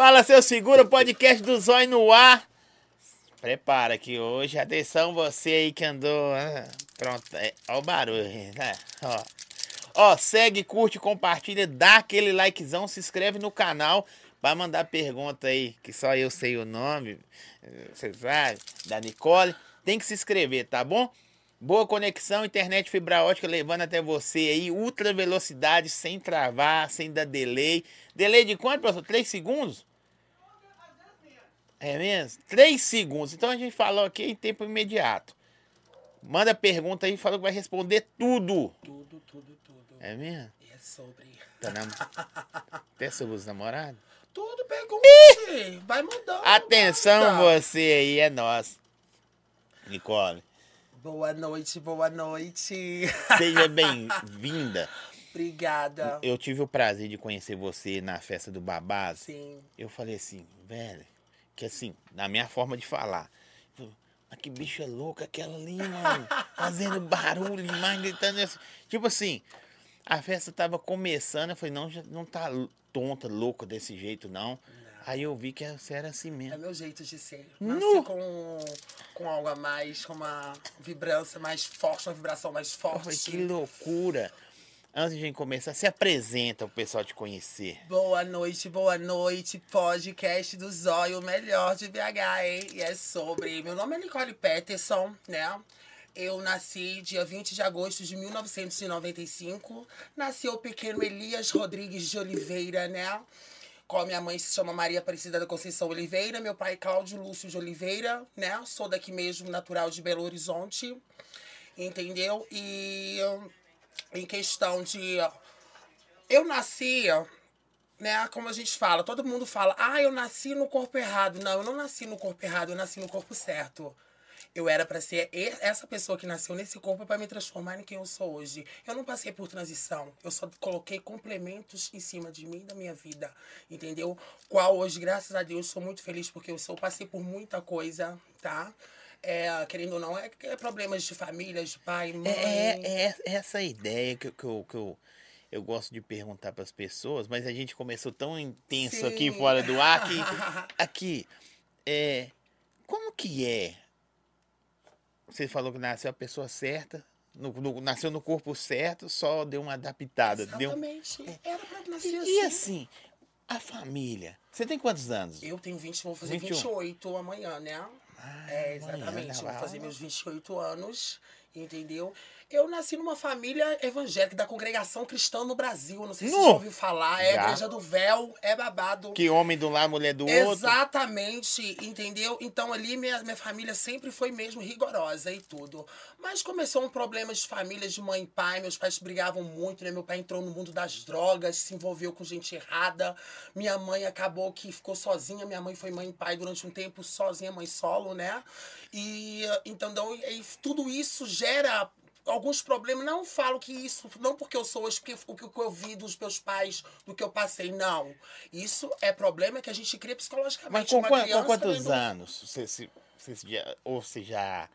Fala, seu seguro, podcast do Zóio no ar. Prepara que hoje, atenção você aí que andou. ah, Pronto, é, ó o barulho, né? Ó. Ó, segue, curte, compartilha, dá aquele likezão, se inscreve no canal. Vai mandar pergunta aí, que só eu sei o nome, você sabe, da Nicole. Tem que se inscrever, tá bom? Boa conexão, internet fibra ótica levando até você aí, ultra velocidade, sem travar, sem dar delay. Delay de quanto, professor? 3 segundos? É mesmo? 3 segundos. Então a gente falou aqui em tempo imediato. Manda pergunta aí, falou que vai responder tudo. Tudo, tudo, tudo. É mesmo? E é sobre. Tá nam... Até sobre os namorados? Tudo pergunte. Vai mandando. Atenção você aí, é nós. Nicole, Boa noite, boa noite. seja bem-vinda. Obrigada. Eu tive o prazer de conhecer você na festa do Babás. Sim. Eu falei assim, velho, que assim, na minha forma de falar. Mas que bicha louca aquela ali, mano. Fazendo barulho demais, gritando assim. Tipo assim, a festa tava começando, eu falei, não, já não tá tonta, louca desse jeito, não. Aí eu vi que você era assim É mesmo. meu jeito de ser. Nasci com, com algo a mais, com uma vibrância mais forte, uma vibração mais Eu falei, forte. que loucura. Antes de começar, se apresenta pro pessoal te conhecer. Boa noite, boa noite. Podcast do Zóio, o melhor de BH, hein? E é sobre. Meu nome é Nicole Peterson, né? Eu nasci dia 20 de agosto de 1995. Nasceu o pequeno Elias Rodrigues de Oliveira, né? A minha mãe se chama Maria Aparecida da Conceição Oliveira, meu pai Cláudio Lúcio de Oliveira, né? Sou daqui mesmo, natural de Belo Horizonte, entendeu? E em questão de. Eu nasci né, como a gente fala, todo mundo fala, ah, eu nasci no corpo errado. Não, eu não nasci no corpo errado, eu nasci no corpo certo. Eu era pra ser essa pessoa que nasceu nesse corpo para me transformar em quem eu sou hoje. Eu não passei por transição. Eu só coloquei complementos em cima de mim e da minha vida. Entendeu? Qual hoje, graças a Deus, sou muito feliz porque eu sou, passei por muita coisa, tá? É, querendo ou não, é, é problemas de família, de pai, mãe. É, é, é essa ideia que, eu- que, eu, que eu, eu gosto de perguntar para as pessoas, mas a gente começou tão intenso Sim. aqui fora do ar que. Aqui, é. Como que é? Você falou que nasceu a pessoa certa, no, no- nasceu no corpo certo, só deu uma adaptada. Deu... Exatamente. Era pra nascer E, assim. e assim, a família. Você tem quantos anos? Eu tenho 20, vou fazer 21. 28 amanhã, né? Ah, é, exatamente. Vou fazer meus 28 anos, entendeu? Eu nasci numa família evangélica da congregação cristã no Brasil. Não sei se Nu! você já ouviu falar. É Já. a igreja do véu, é babado. Que homem um lado, mulher do outro. Exatamente, entendeu? Então ali minha, minha família sempre foi mesmo rigorosa e tudo. Mas começou um problema de família, de mãe e pai. Meus pais brigavam muito, né? Meu pai entrou no mundo das drogas, se envolveu com gente errada. Minha mãe acabou que ficou sozinha. Minha mãe foi mãe e pai durante um tempo, sozinha, mãe solo, né? E então, então, e tudo isso gera alguns problemas. Não falo que isso, não porque eu sou hoje, porque o que eu vi dos meus pais, do que eu passei, não. Isso é problema que a gente cria psicologicamente. Mas com, com quantos anos? Você, se, você já, ou você já.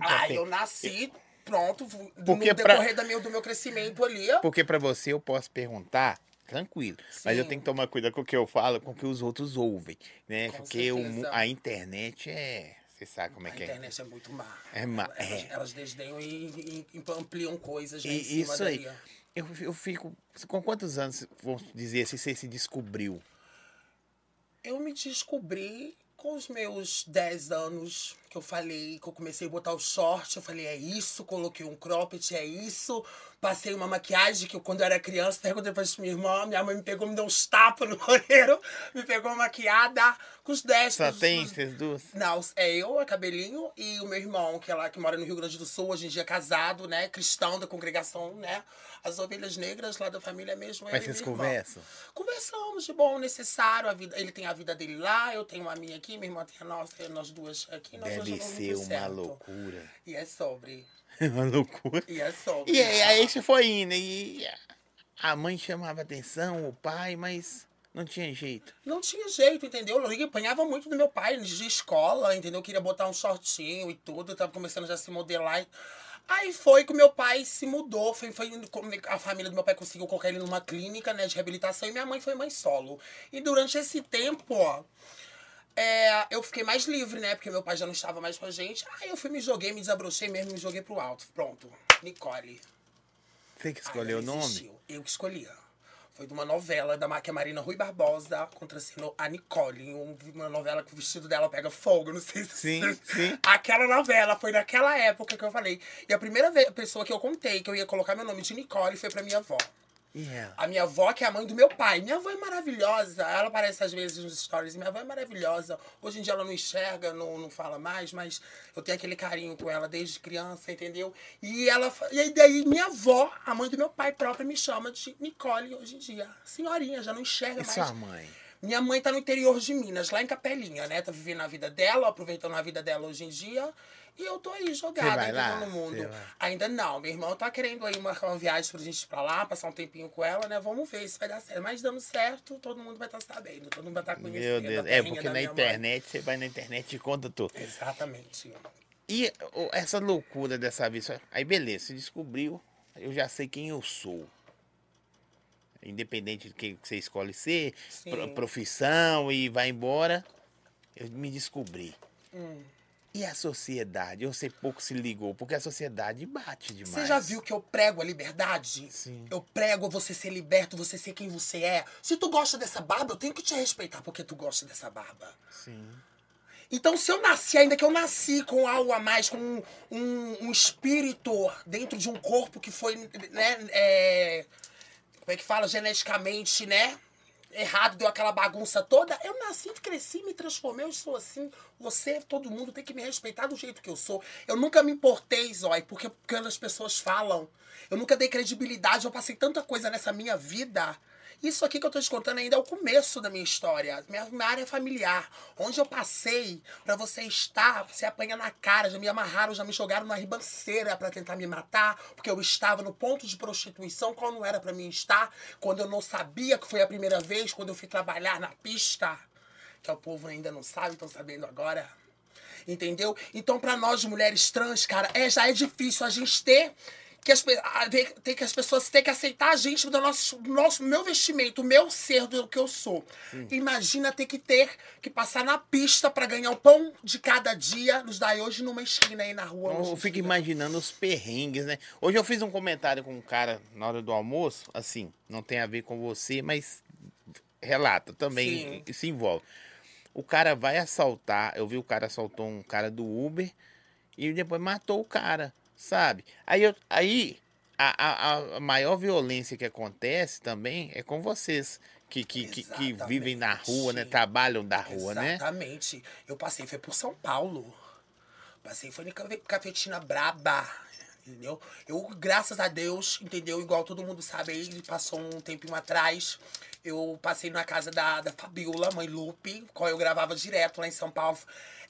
Ah, eu nasci, pronto, Porque no pra- decorrer da meu, do meu crescimento ali. Porque pra você eu posso perguntar tranquilo, mas eu Sim. tenho que tomar cuidado com o que eu falo, com o que os outros ouvem, né? Com Porque o a internet é, você sabe como é A que é. internet é muito má. É má, Elas, é. elas desdenham e, e- ampliam coisas né, E isso aí. Eu, eu fico. Com quantos anos, vamos dizer assim, você se descobriu? Eu me descobri com os meus 10 anos, que eu falei, que eu comecei a botar o short, eu falei, é isso, coloquei um cropped, é isso. Passei uma maquiagem que eu, quando eu era criança, perguntei pra minha irmã, minha mãe me pegou, me deu uns tapas no banheiro, me pegou maquiada, com os 10. Só tem vocês duas? Não, é eu, a Cabelinho, e o meu irmão, que é lá, que mora no Rio Grande do Sul, hoje em dia casado, né? Cristão da congregação, né? As ovelhas negras lá da família mesmo. Mas vocês conversam? Conversamos de bom, necessário. A vida, ele tem a vida dele lá, eu tenho a minha aqui, minha irmã tem a nossa, nós duas aqui. Nós Deve ser uma certo. loucura. E é sobre. uma loucura. E é sobre. E aí, aí você foi indo, e a mãe chamava atenção, o pai, mas não tinha jeito. Não tinha jeito, entendeu? Eu apanhava muito do meu pai de escola, entendeu? Eu queria botar um shortinho e tudo. Eu tava começando já a se modelar. Aí foi que meu pai se mudou, foi, foi a família do meu pai conseguiu colocar ele numa clínica né, de reabilitação e minha mãe foi mãe solo. E durante esse tempo, ó, é, eu fiquei mais livre, né? Porque meu pai já não estava mais com a gente. Aí eu fui, me joguei, me desabrochei mesmo, me joguei pro alto. Pronto, Nicole. Você que escolheu o nome? Eu que escolhi. Foi de uma novela da Máquia Marina Rui Barbosa, contracenou a Nicole. Uma novela que o vestido dela pega fogo, não sei se Sim, sim. Aquela novela, foi naquela época que eu falei. E a primeira vez, pessoa que eu contei que eu ia colocar meu nome de Nicole foi pra minha avó. Yeah. A minha avó, que é a mãe do meu pai. Minha avó é maravilhosa. Ela aparece às vezes nos stories. Minha avó é maravilhosa. Hoje em dia ela não enxerga, não, não fala mais, mas eu tenho aquele carinho com ela desde criança, entendeu? E ela. E daí minha avó, a mãe do meu pai própria, me chama de Nicole hoje em dia. Senhorinha, já não enxerga e mais. sua mãe? Minha mãe tá no interior de Minas, lá em Capelinha, né? Tá vivendo a vida dela, aproveitando a vida dela hoje em dia. E eu tô aí jogada lá? no mundo. Ainda não. Meu irmão tá querendo aí marcar uma viagem pra gente ir pra lá, passar um tempinho com ela, né? Vamos ver se vai dar certo. Mas dando certo, todo mundo vai estar sabendo. Todo mundo vai estar conhecendo. Meu Deus. É, porque na internet, você vai na internet e conta tudo. Mãe. Exatamente. E essa loucura dessa vez. Aí beleza, você descobriu, eu já sei quem eu sou. Independente do que você escolhe ser, Sim. pro- profissão e vai embora, eu me descobri. Hum. E a sociedade? Você pouco se ligou, porque a sociedade bate demais. Você já viu que eu prego a liberdade? Sim. Eu prego você ser liberto, você ser quem você é. Se tu gosta dessa barba, eu tenho que te respeitar porque tu gosta dessa barba. Sim. Então, se eu nasci, ainda que eu nasci com algo a mais, com um, um, um espírito dentro de um corpo que foi, né, é, como é que fala, geneticamente, né, errado, deu aquela bagunça toda, eu nasci, cresci, me transformei, eu sou assim. Você, todo mundo tem que me respeitar do jeito que eu sou. Eu nunca me importei, Zói, porque quando as pessoas falam, eu nunca dei credibilidade, eu passei tanta coisa nessa minha vida. Isso aqui que eu tô te contando ainda é o começo da minha história, minha, minha área familiar. Onde eu passei pra você estar, você apanha na cara, já me amarraram, já me jogaram na ribanceira pra tentar me matar, porque eu estava no ponto de prostituição, qual não era pra mim estar, quando eu não sabia que foi a primeira vez, quando eu fui trabalhar na pista, que o povo ainda não sabe, estão sabendo agora. Entendeu? Então, pra nós mulheres trans, cara, é, já é difícil a gente ter que as, pe- a- ver- ter que as pessoas ter que aceitar a gente do nosso, do nosso meu vestimento, o meu ser do que eu sou. Imagina ter que ter que passar na pista pra ganhar o pão de cada dia, nos dar hoje numa esquina aí na rua. Eu fico imaginando os perrengues, né? Hoje eu fiz um comentário com um cara na hora do almoço, assim, não tem a ver com você, mas relata, também se envolve. O cara vai assaltar, eu vi o cara assaltou um cara do Uber e depois matou o cara, sabe? Aí, eu, aí a, a, a maior violência que acontece também é com vocês, que, que, que, que vivem na rua, né? Exatamente. Trabalham da rua, né? Exatamente. Eu passei, foi por São Paulo. Passei, foi em cafe- cafetina braba. Entendeu? Eu, graças a Deus, entendeu? Igual todo mundo sabe aí, ele passou um tempinho atrás. Eu passei na casa da, da Fabiola, mãe Lupe, qual eu gravava direto lá em São Paulo.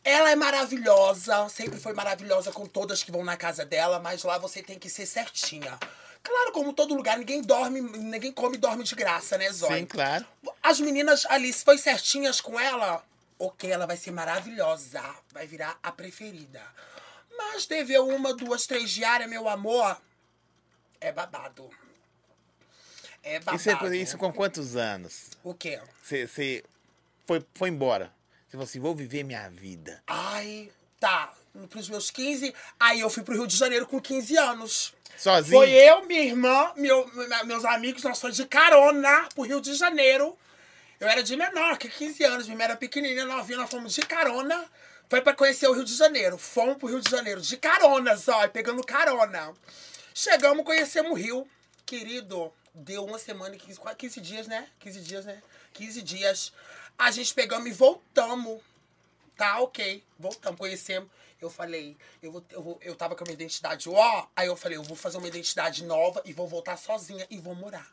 Ela é maravilhosa, sempre foi maravilhosa com todas que vão na casa dela, mas lá você tem que ser certinha. Claro, como todo lugar, ninguém dorme, ninguém come e dorme de graça, né, Zóia? Sim, claro. As meninas ali, se foi certinhas com ela, ok, ela vai ser maravilhosa. Vai virar a preferida. Mas teve uma, duas, três diárias, meu amor. É babado. É babado. Isso, isso com quantos anos? O quê? Você, você foi, foi embora. Você falou assim, vou viver minha vida. Ai, tá. Pros meus 15. Aí eu fui pro Rio de Janeiro com 15 anos. Sozinho? Foi eu, minha irmã, meu, me- meus amigos, nós fomos de carona pro Rio de Janeiro. Eu era de menor, que 15 anos, minha irmã era pequenininha, novinha, nós fomos de carona. Foi pra conhecer o Rio de Janeiro. Fomos pro Rio de Janeiro, de carona só, pegando carona. Chegamos, conhecemos o Rio. Querido, deu uma semana, e 15, quase 15 dias, né? 15 dias, né? 15 dias. A gente pegamos e voltamos. Tá, ok. Voltamos, conhecemos. Eu falei, eu, vou, eu, vou, eu tava com a minha identidade ó. Aí eu falei, eu vou fazer uma identidade nova e vou voltar sozinha e vou morar.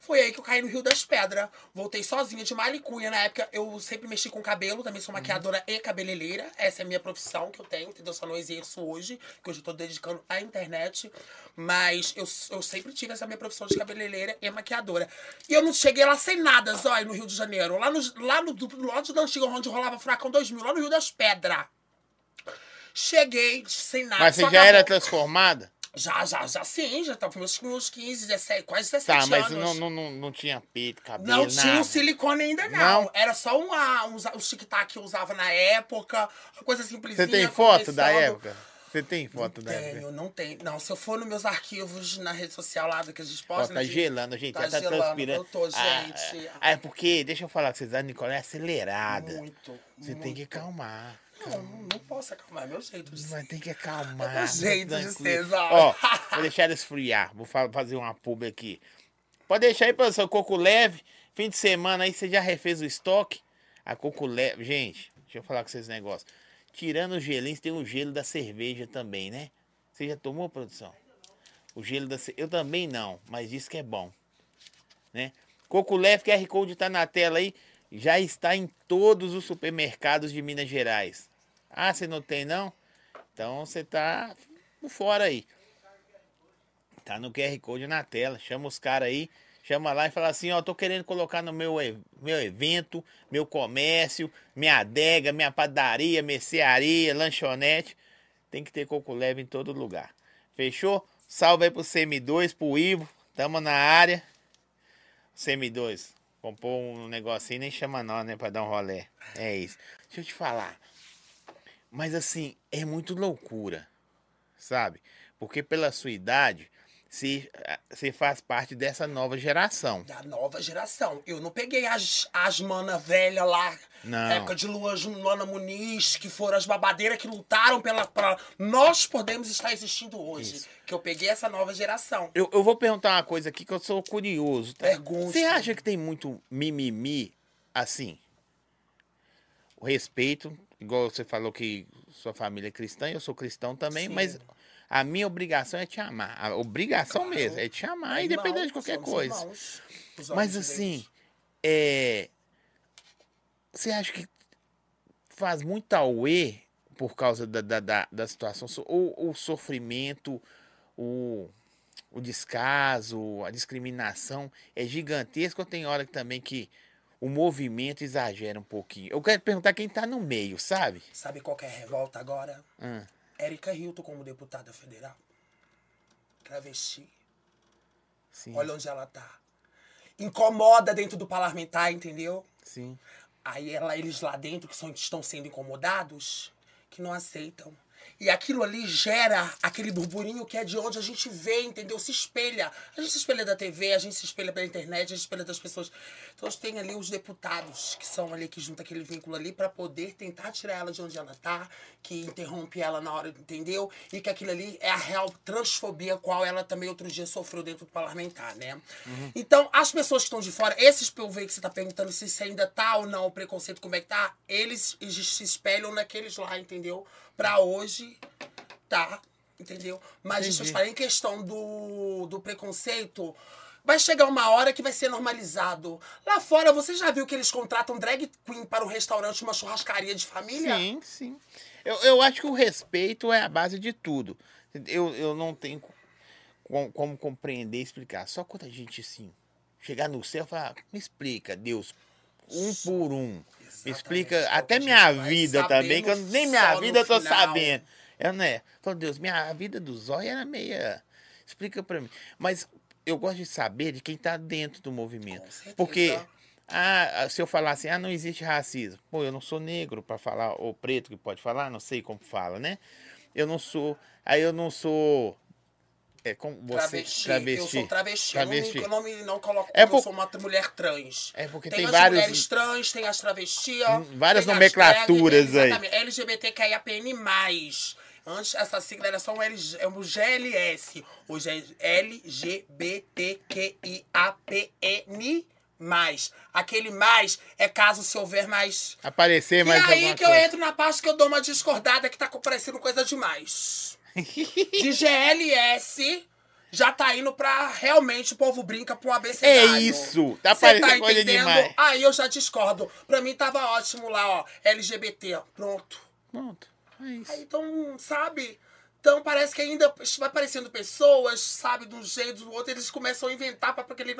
Foi aí que eu caí no Rio das Pedras. Voltei sozinha de malicunha. Na época, eu sempre mexi com cabelo, também sou maquiadora e cabeleireira. Essa é a minha profissão que eu tenho, entendeu? Só não exerço hoje, que hoje eu tô dedicando à internet. Mas eu, eu sempre tive essa minha profissão de cabeleireira e maquiadora. E eu não cheguei lá sem nada, Zói, no Rio de Janeiro. Lá no, lá no, lado da antiga, onde rolava Furacão 2000, lá no Rio das Pedras. Cheguei sem nada. Mas você já era transformada? Já, já, já sim, já tava com meus, meus 15, 17, quase 17 Tá, mas anos. não, não, não, não tinha peito, cabelo, Não nada. tinha o silicone ainda, não. Não? Era só um, ah, um tic-tac que eu usava na época, uma coisa simplesinha. Você tem foto da época? Você tem foto da época? Tenho, não tem. Não, se eu for nos meus arquivos na rede social lá do que a gente Ó, posta. tá né, de- gelando, gente. Tá tá gelando, transpirando. eu tô, Ah, gente. Ah, é porque, deixa eu falar vocês, a Nicole é acelerada. Muito. Você tem que acalmar. Não, não posso acalmar, é meu jeito de. Mas tem que acalmar. É o jeito de ser. Ó, vou deixar ela esfriar. Vou fa- fazer uma pub aqui. Pode deixar aí, professor. Coco leve. Fim de semana aí, você já refez o estoque? A coco leve. Gente, deixa eu falar com vocês um negócio. Tirando o gelinho, tem o gelo da cerveja também, né? Você já tomou, produção? O gelo da cerveja. Eu também não, mas diz que é bom. Né? Coco leve, QR Code tá na tela aí. Já está em todos os supermercados de Minas Gerais. Ah, você não tem não? Então você tá por fora aí. Tá no QR Code na tela. Chama os caras aí. Chama lá e fala assim, ó, tô querendo colocar no meu, meu evento, meu comércio, minha adega, minha padaria, mercearia, lanchonete. Tem que ter coco leve em todo lugar. Fechou? Salve aí pro CM2, pro Ivo. Tamo na área. CM2, comprou um negocinho, nem chama nós, né, pra dar um rolé. É isso. Deixa eu te falar. Mas assim, é muito loucura, sabe? Porque pela sua idade, você, você faz parte dessa nova geração. Da nova geração. Eu não peguei as, as mana velha lá, Não. época de Luan, Luana Muniz, que foram as babadeiras que lutaram pela. Pra... Nós podemos estar existindo hoje. Isso. Que eu peguei essa nova geração. Eu, eu vou perguntar uma coisa aqui que eu sou curioso. Tá? Pergunte. Você acha que tem muito mimimi assim? O respeito, igual você falou que sua família é cristã, eu sou cristão também, Sim. mas a minha obrigação é te amar. A obrigação Claro. mesmo, é te amar, Irmão, independente de qualquer coisa. irmãos, os Mas assim, é. Você acha que faz muito auê por causa da, da, da, da situação? Ou o sofrimento, o, o descaso, a discriminação é gigantesco tem hora que também que o movimento exagera um pouquinho? Eu quero perguntar quem tá no meio, sabe? Sabe qual que é a revolta agora? Hum, Érica Hilton como deputada federal. Travesti. sim, Olha onde ela tá. Incomoda dentro do parlamentar, entendeu? sim. Aí ela, eles lá dentro que são, estão sendo incomodados, que não aceitam. E aquilo ali gera aquele burburinho que é de onde a gente vê, entendeu? Se espelha. A gente se espelha da TV, a gente se espelha pela internet, a gente se espelha das pessoas. Então tem ali os deputados que são ali, que juntam aquele vínculo ali para poder tentar tirar ela de onde ela tá, que interrompe ela na hora, entendeu? E que aquilo ali é a real transfobia qual ela também outro dia sofreu dentro do parlamentar, né? Então, as pessoas que estão de fora, esses POV que você tá perguntando se ainda tá ou não, o preconceito, como é que tá, eles se espelham naqueles lá, entendeu? Pra hoje, tá, entendeu? Mas deixa eu te Entendi. falar, em questão do, do preconceito, vai chegar uma hora que vai ser normalizado. Lá fora, você já viu que eles contratam drag queen para um restaurante, uma churrascaria de família? Sim, sim. Eu, eu acho que o respeito é a base de tudo. Eu, eu não tenho como, como compreender e explicar. Só quando a gente, assim, chegar no céu e falar, me explica, Deus, um por um. Me Exatamente, explica até minha vida também, que eu, nem minha vida eu tô final. sabendo. Eu, né? Falo, Deus, minha vida do zóio era meia. Explica pra mim. Mas eu gosto de saber de quem tá dentro do movimento. Porque ah, se eu falar assim, ah, não existe racismo. Pô, eu não sou negro para falar, ou preto que pode falar, não sei como fala, né? Eu não sou. Aí eu não sou. É como você. Travesti. Eu sou travesti. Travesti. Eu não, me, eu não não coloco É como eu por- sou uma mulher trans. É porque tem, tem as vários- mulheres trans, tem as travestis. Hum, várias nomenclaturas drag, aí. Exatamente. LGBTQIAPN+. Antes, essa sigla era só um, LG, é um GLS. Hoje é LGBTQIAPN+. Aquele mais é caso se houver mais Aparecer mais e aí que eu coisa. entro na parte que eu dou uma discordada que tá parecendo coisa demais. De GLS já tá indo pra realmente o povo brinca pro abecedário. É isso, tá parecendo coisa entendendo? demais. Aí eu já discordo. Pra mim tava ótimo lá, ó, LGBT, pronto. Pronto. É isso. Aí, então, sabe? Então parece que ainda vai aparecendo pessoas, sabe, de um jeito do outro, eles começam a inventar pra aquele.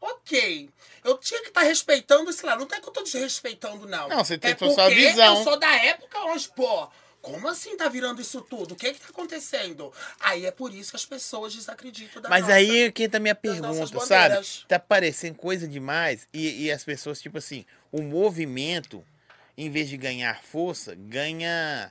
Ok, eu tinha que estar respeitando esse lá. Não é que eu tô desrespeitando, não. Não, você é tem porque sua visão. Eu sou da época onde, pô, Como assim tá virando isso tudo? O que que tá acontecendo? Aí é por isso que as pessoas desacreditam da Mas nossa. aí que tá a minha pergunta, sabe? Tá parecendo coisa demais e, e as pessoas, tipo assim, o movimento, em vez de ganhar força, ganha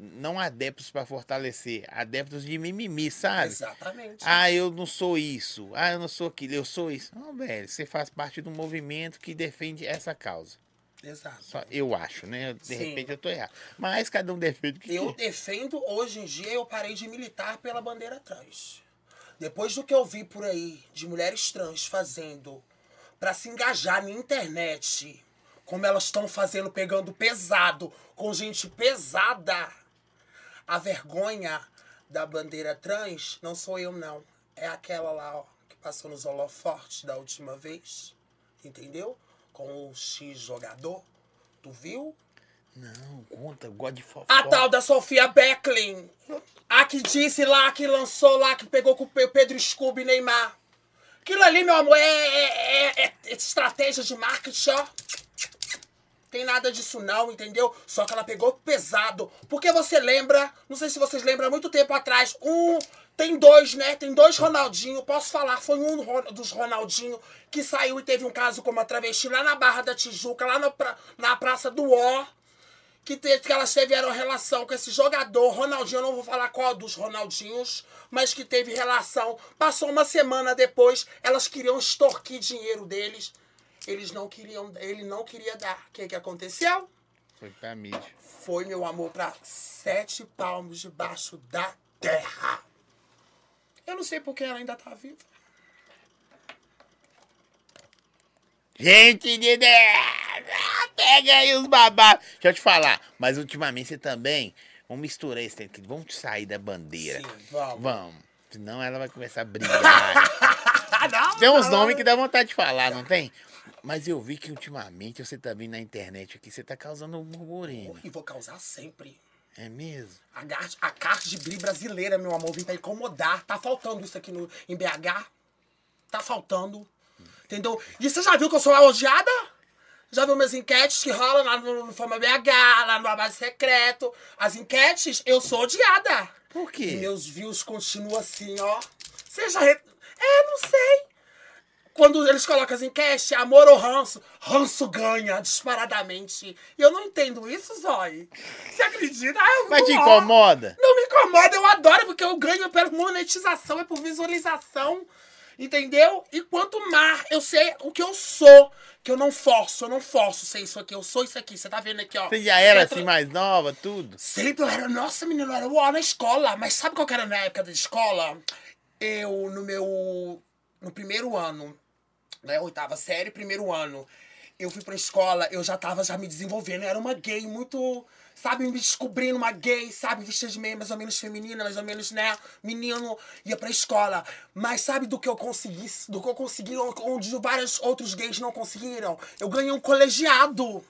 não adeptos pra fortalecer, adeptos de mimimi, sabe? Exatamente. Ah, eu não sou isso. Ah, eu não sou aquilo, eu sou isso. Não, velho, você faz parte do movimento que defende essa causa. Exato. Só eu acho, né? De Sim. repente eu tô errado. Mas cada um defende o que Eu quer. defendo, hoje em dia, eu parei de militar pela bandeira trans. Depois do que eu vi por aí de mulheres trans fazendo pra se engajar na internet, como elas estão fazendo, pegando pesado, com gente pesada, a vergonha da bandeira trans não sou eu, não. É aquela lá, ó, que passou nos holofortes da última vez. Entendeu? Com o X jogador. Tu viu? Não, conta, God de fofó. A tal da Sofia Becklin. A que disse lá, que lançou lá, que pegou com o Pe- Pedro Scooby e Neymar. Aquilo ali, meu amor, é, é- é- é estratégia de marketing, ó. Tem nada disso não, entendeu? Só que ela pegou pesado. Porque você lembra, não sei se vocês lembram, há muito tempo atrás, um... Tem dois, né? Tem dois Ronaldinho. Posso falar, foi um dos Ronaldinho que saiu e teve um caso com uma travesti lá na Barra da Tijuca, lá na, na Praça do Ó que, te- que elas tiveram relação com esse jogador, Ronaldinho, eu não vou falar qual dos Ronaldinhos, mas que teve relação. Passou uma semana depois, elas queriam extorquir dinheiro deles. Eles não queriam, ele não queria dar. O que, que aconteceu? Foi pra mídia. Foi, meu amor, pra sete palmos debaixo da terra. Eu não sei porque ela ainda tá viva. Gente de! Pega aí os babados. Deixa eu te falar, mas ultimamente você também. Vamos misturar esse tempo. Vamos sair da bandeira. Sim, vamos. Vamos. Senão ela vai começar a brigar. Não, tem uns não. nomes que dá vontade de falar, não tem? Mas eu vi que ultimamente você tá vindo na internet aqui, você tá causando um burburinho. E vou causar sempre. É mesmo? A, a carta de bri brasileira, meu amor, vem pra incomodar. Tá faltando isso aqui no, em BH. Tá faltando. Entendeu? E você já viu que eu sou odiada? Já viu minhas enquetes que rolam lá no, no Fama BH, lá no Abade Secreto? As enquetes, eu sou odiada. Por E quê? meus views continuam assim, ó. Você já. Re... É, não sei. Quando eles colocam as enquetes, amor ou ranço, ranço ganha disparadamente. E eu não entendo isso, Zói. Você acredita? Ah, Mas te incomoda? Não me incomoda, eu adoro, porque eu ganho pela monetização, é por visualização. Entendeu? E quanto mais eu sei o que eu sou, que eu não forço, eu não forço ser isso aqui, eu sou isso aqui. Você tá vendo aqui, ó. Você já era assim mais nova, tudo? Sempre eu era, nossa, menino, eu era uó na escola. Mas sabe qual que era na época da escola? Eu, no meu. No primeiro ano, né? Oitava série, primeiro ano. Eu fui pra escola, eu já tava já me desenvolvendo. Era uma gay muito. Sabe, me descobrindo uma gay, sabe, vestida de meio mais ou menos feminina, mais ou menos, né? Menino, ia pra escola. Mas sabe do que eu consegui? Do que eu consegui, onde vários outros gays não conseguiram? Eu ganhei um colegiado.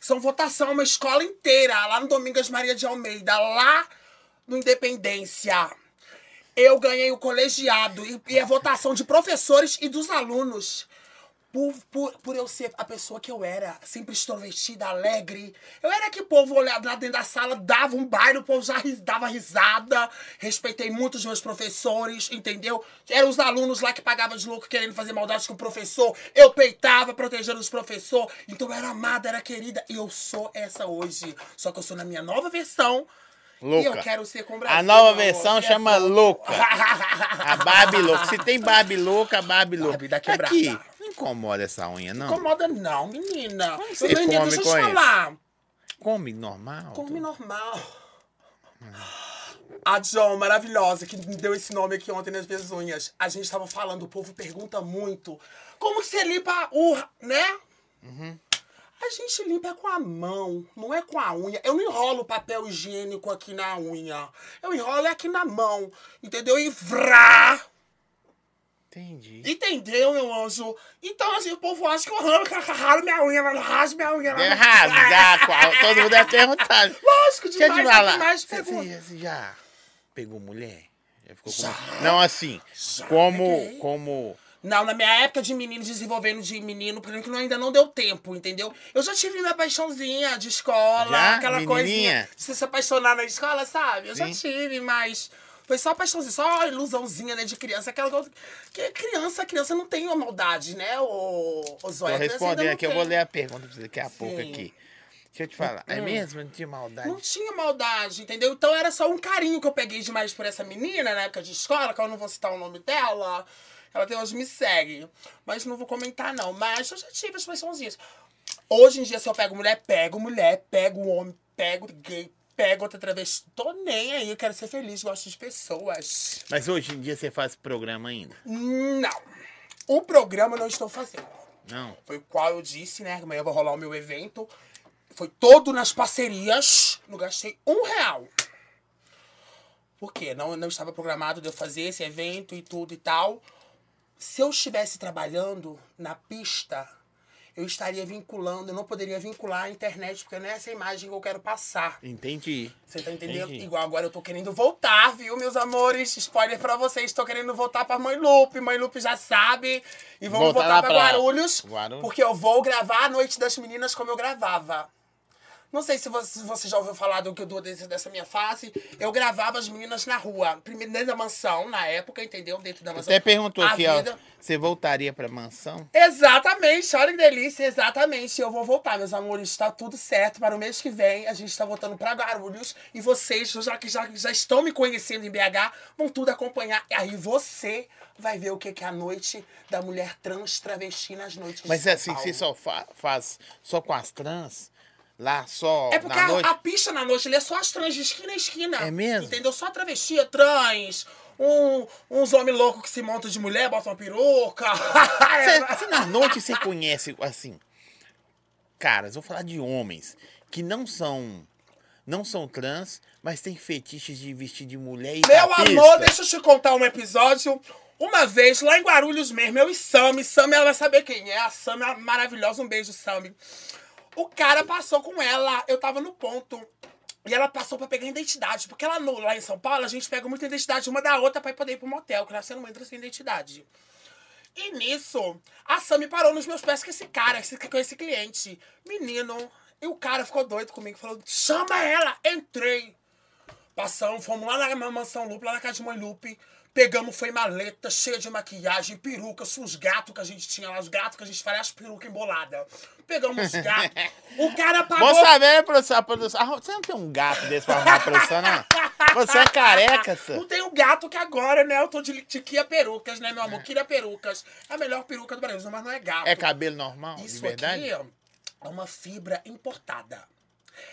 São votação, uma escola inteira, lá no Domingas Maria de Almeida, lá no Independência. Eu ganhei o colegiado e, e a votação de professores e dos alunos. Por, por, por eu ser a pessoa que eu era, sempre extrovertida, alegre. Eu era que o povo olhava lá dentro da sala, dava um baile, o povo já ri- dava risada. Respeitei muito os meus professores, entendeu? Eram os alunos lá que pagavam de louco querendo fazer maldade com o professor. Eu peitava, protegendo os professores. Então eu era amada, era querida. E eu sou essa hoje. Só que eu sou na minha nova versão. E eu Louca. quero ser com Brasil. A nova amor, versão é chama. Louca. A Barbie louca. Se tem Barbie louca, a Barbie louca. Barbie da quebrada. Aqui, não incomoda essa unha, não. incomoda não, menina. Eu você entendi, come deixa eu com te isso? falar. Come normal. Come normal. A John, maravilhosa, que me deu esse nome aqui ontem nas minhas unhas. A gente tava falando, o povo pergunta muito. Como que você limpa o... né? A gente limpa com a mão, não é com a unha. Eu não enrolo papel higiênico aqui na unha. Eu enrolo é aqui na mão, entendeu? E vrá! Entendi. Entendeu, meu anjo? Então, assim, o povo acha que eu ralo, ralo minha unha, mas rasgo minha unha. É rasgar, qual? Todo mundo deve perguntar. Lógico, demais, te falar. mais Você, você- já pegou mulher? Já ficou com... Já. Não, assim, Já como, peguei. como Não, na minha época de menino, desenvolvendo de menino, por exemplo, ainda não deu tempo, entendeu? Eu já tive minha paixãozinha de escola, Já? aquela Menininha? coisinha de você se apaixonar na escola, sabe? Eu já Sim. tive, mas foi só paixãozinha, só ilusãozinha, né, de criança. Aquela coisa que criança, criança não tem uma maldade, né, o, o Zóia? Respondendo não aqui, eu vou ler a pergunta pra você daqui a pouco Sim. Hum. aqui. Deixa eu te falar. É mesmo? Não tinha maldade? Não tinha maldade, entendeu? Então era só um carinho que eu peguei demais por essa menina na época de escola, que eu não vou citar o nome dela. Ela até hoje me segue. Mas não vou comentar, não. Mas eu já tive as paixãozinhas. Hoje em dia, se eu pego mulher, pego mulher, pego homem, pego gay, pego outra travesti. Tô nem aí, eu quero ser feliz, gosto de pessoas. Mas hoje em dia você faz programa ainda? Não. O programa eu não estou fazendo. Não. Foi o qual eu disse, né? Amanhã vai rolar o meu evento. Foi todo nas parcerias. Não gastei um real. Por quê? Não, não estava programado de eu fazer esse evento e tudo e tal. Se eu estivesse trabalhando na pista, eu estaria vinculando, eu não poderia vincular a internet, porque não é essa imagem que eu quero passar. Entendi. Você tá entendendo? Entendi. Igual agora eu tô querendo voltar, viu, meus amores? Spoiler pra vocês, tô querendo voltar pra Mãe Lupe. Mãe Lupe já sabe. E vamos Voltar voltar pra pra Guarulhos, Guarulhos. Porque eu vou gravar a Noite das Meninas como eu gravava. Não sei se você, se você já ouviu falar do que eu dou dessa minha fase. Eu gravava as meninas na rua. Primeiro dentro da mansão, na época, entendeu? Dentro da mansão. Até perguntou A aqui, ó. vida- Você voltaria pra mansão? Exatamente, olha que delícia, exatamente. Eu vou voltar, meus amores, está tudo certo. Para o mês que vem, a gente está voltando para Guarulhos. E vocês, já que já, já estão me conhecendo em BH, vão tudo acompanhar. Aí você vai ver o que que é a noite da mulher trans travesti nas noites Mas de São assim, Paulo. você só fa- faz só com as trans? Lá só É porque na a, noite? a pista na noite ele é só as trans de esquina a esquina. É mesmo? Entendeu? Só travesti, é trans. Um, uns homens loucos que se montam de mulher, botam uma peruca. Você, na noite você conhece, assim, caras, vou falar de homens, que não são não são trans, mas tem fetiches de vestir de mulher e Meu amor, deixa eu te contar um episódio. Uma vez, lá em Guarulhos mesmo, eu e Sammy. Sammy, ela vai saber quem é. A Sammy é maravilhosa. Um beijo, Sammy. O cara passou com ela. Eu tava no ponto. E ela passou pra pegar identidade. Porque lá, no- lá em São Paulo, a gente pega muita identidade uma da outra pra poder ir pro motel. Que você não entra sem identidade. E nisso, a Sammy parou nos meus pés com esse cara, com esse cliente. Menino. E o cara ficou doido comigo. Falou, chama ela. Entrei. Passamos, fomos lá na mansão Lupe, lá na casa de mãe Lupe. Pegamos, foi maleta cheia de maquiagem, peruca, os gatos que a gente tinha lá, os gatos que a gente fazia as perucas emboladas. Pegamos os gatos. o cara pagou. Vou saber, produção. Ah, Você não tem um gato desse pra arrumar a produção, não? Você é careca, Não só. tem o gato que agora, né? Eu tô de, de Kia Perucas, né, meu amor? Perucas. É a melhor peruca do Brasil, mas não é gato. É cabelo normal, de Isso verdade? aqui é uma fibra importada.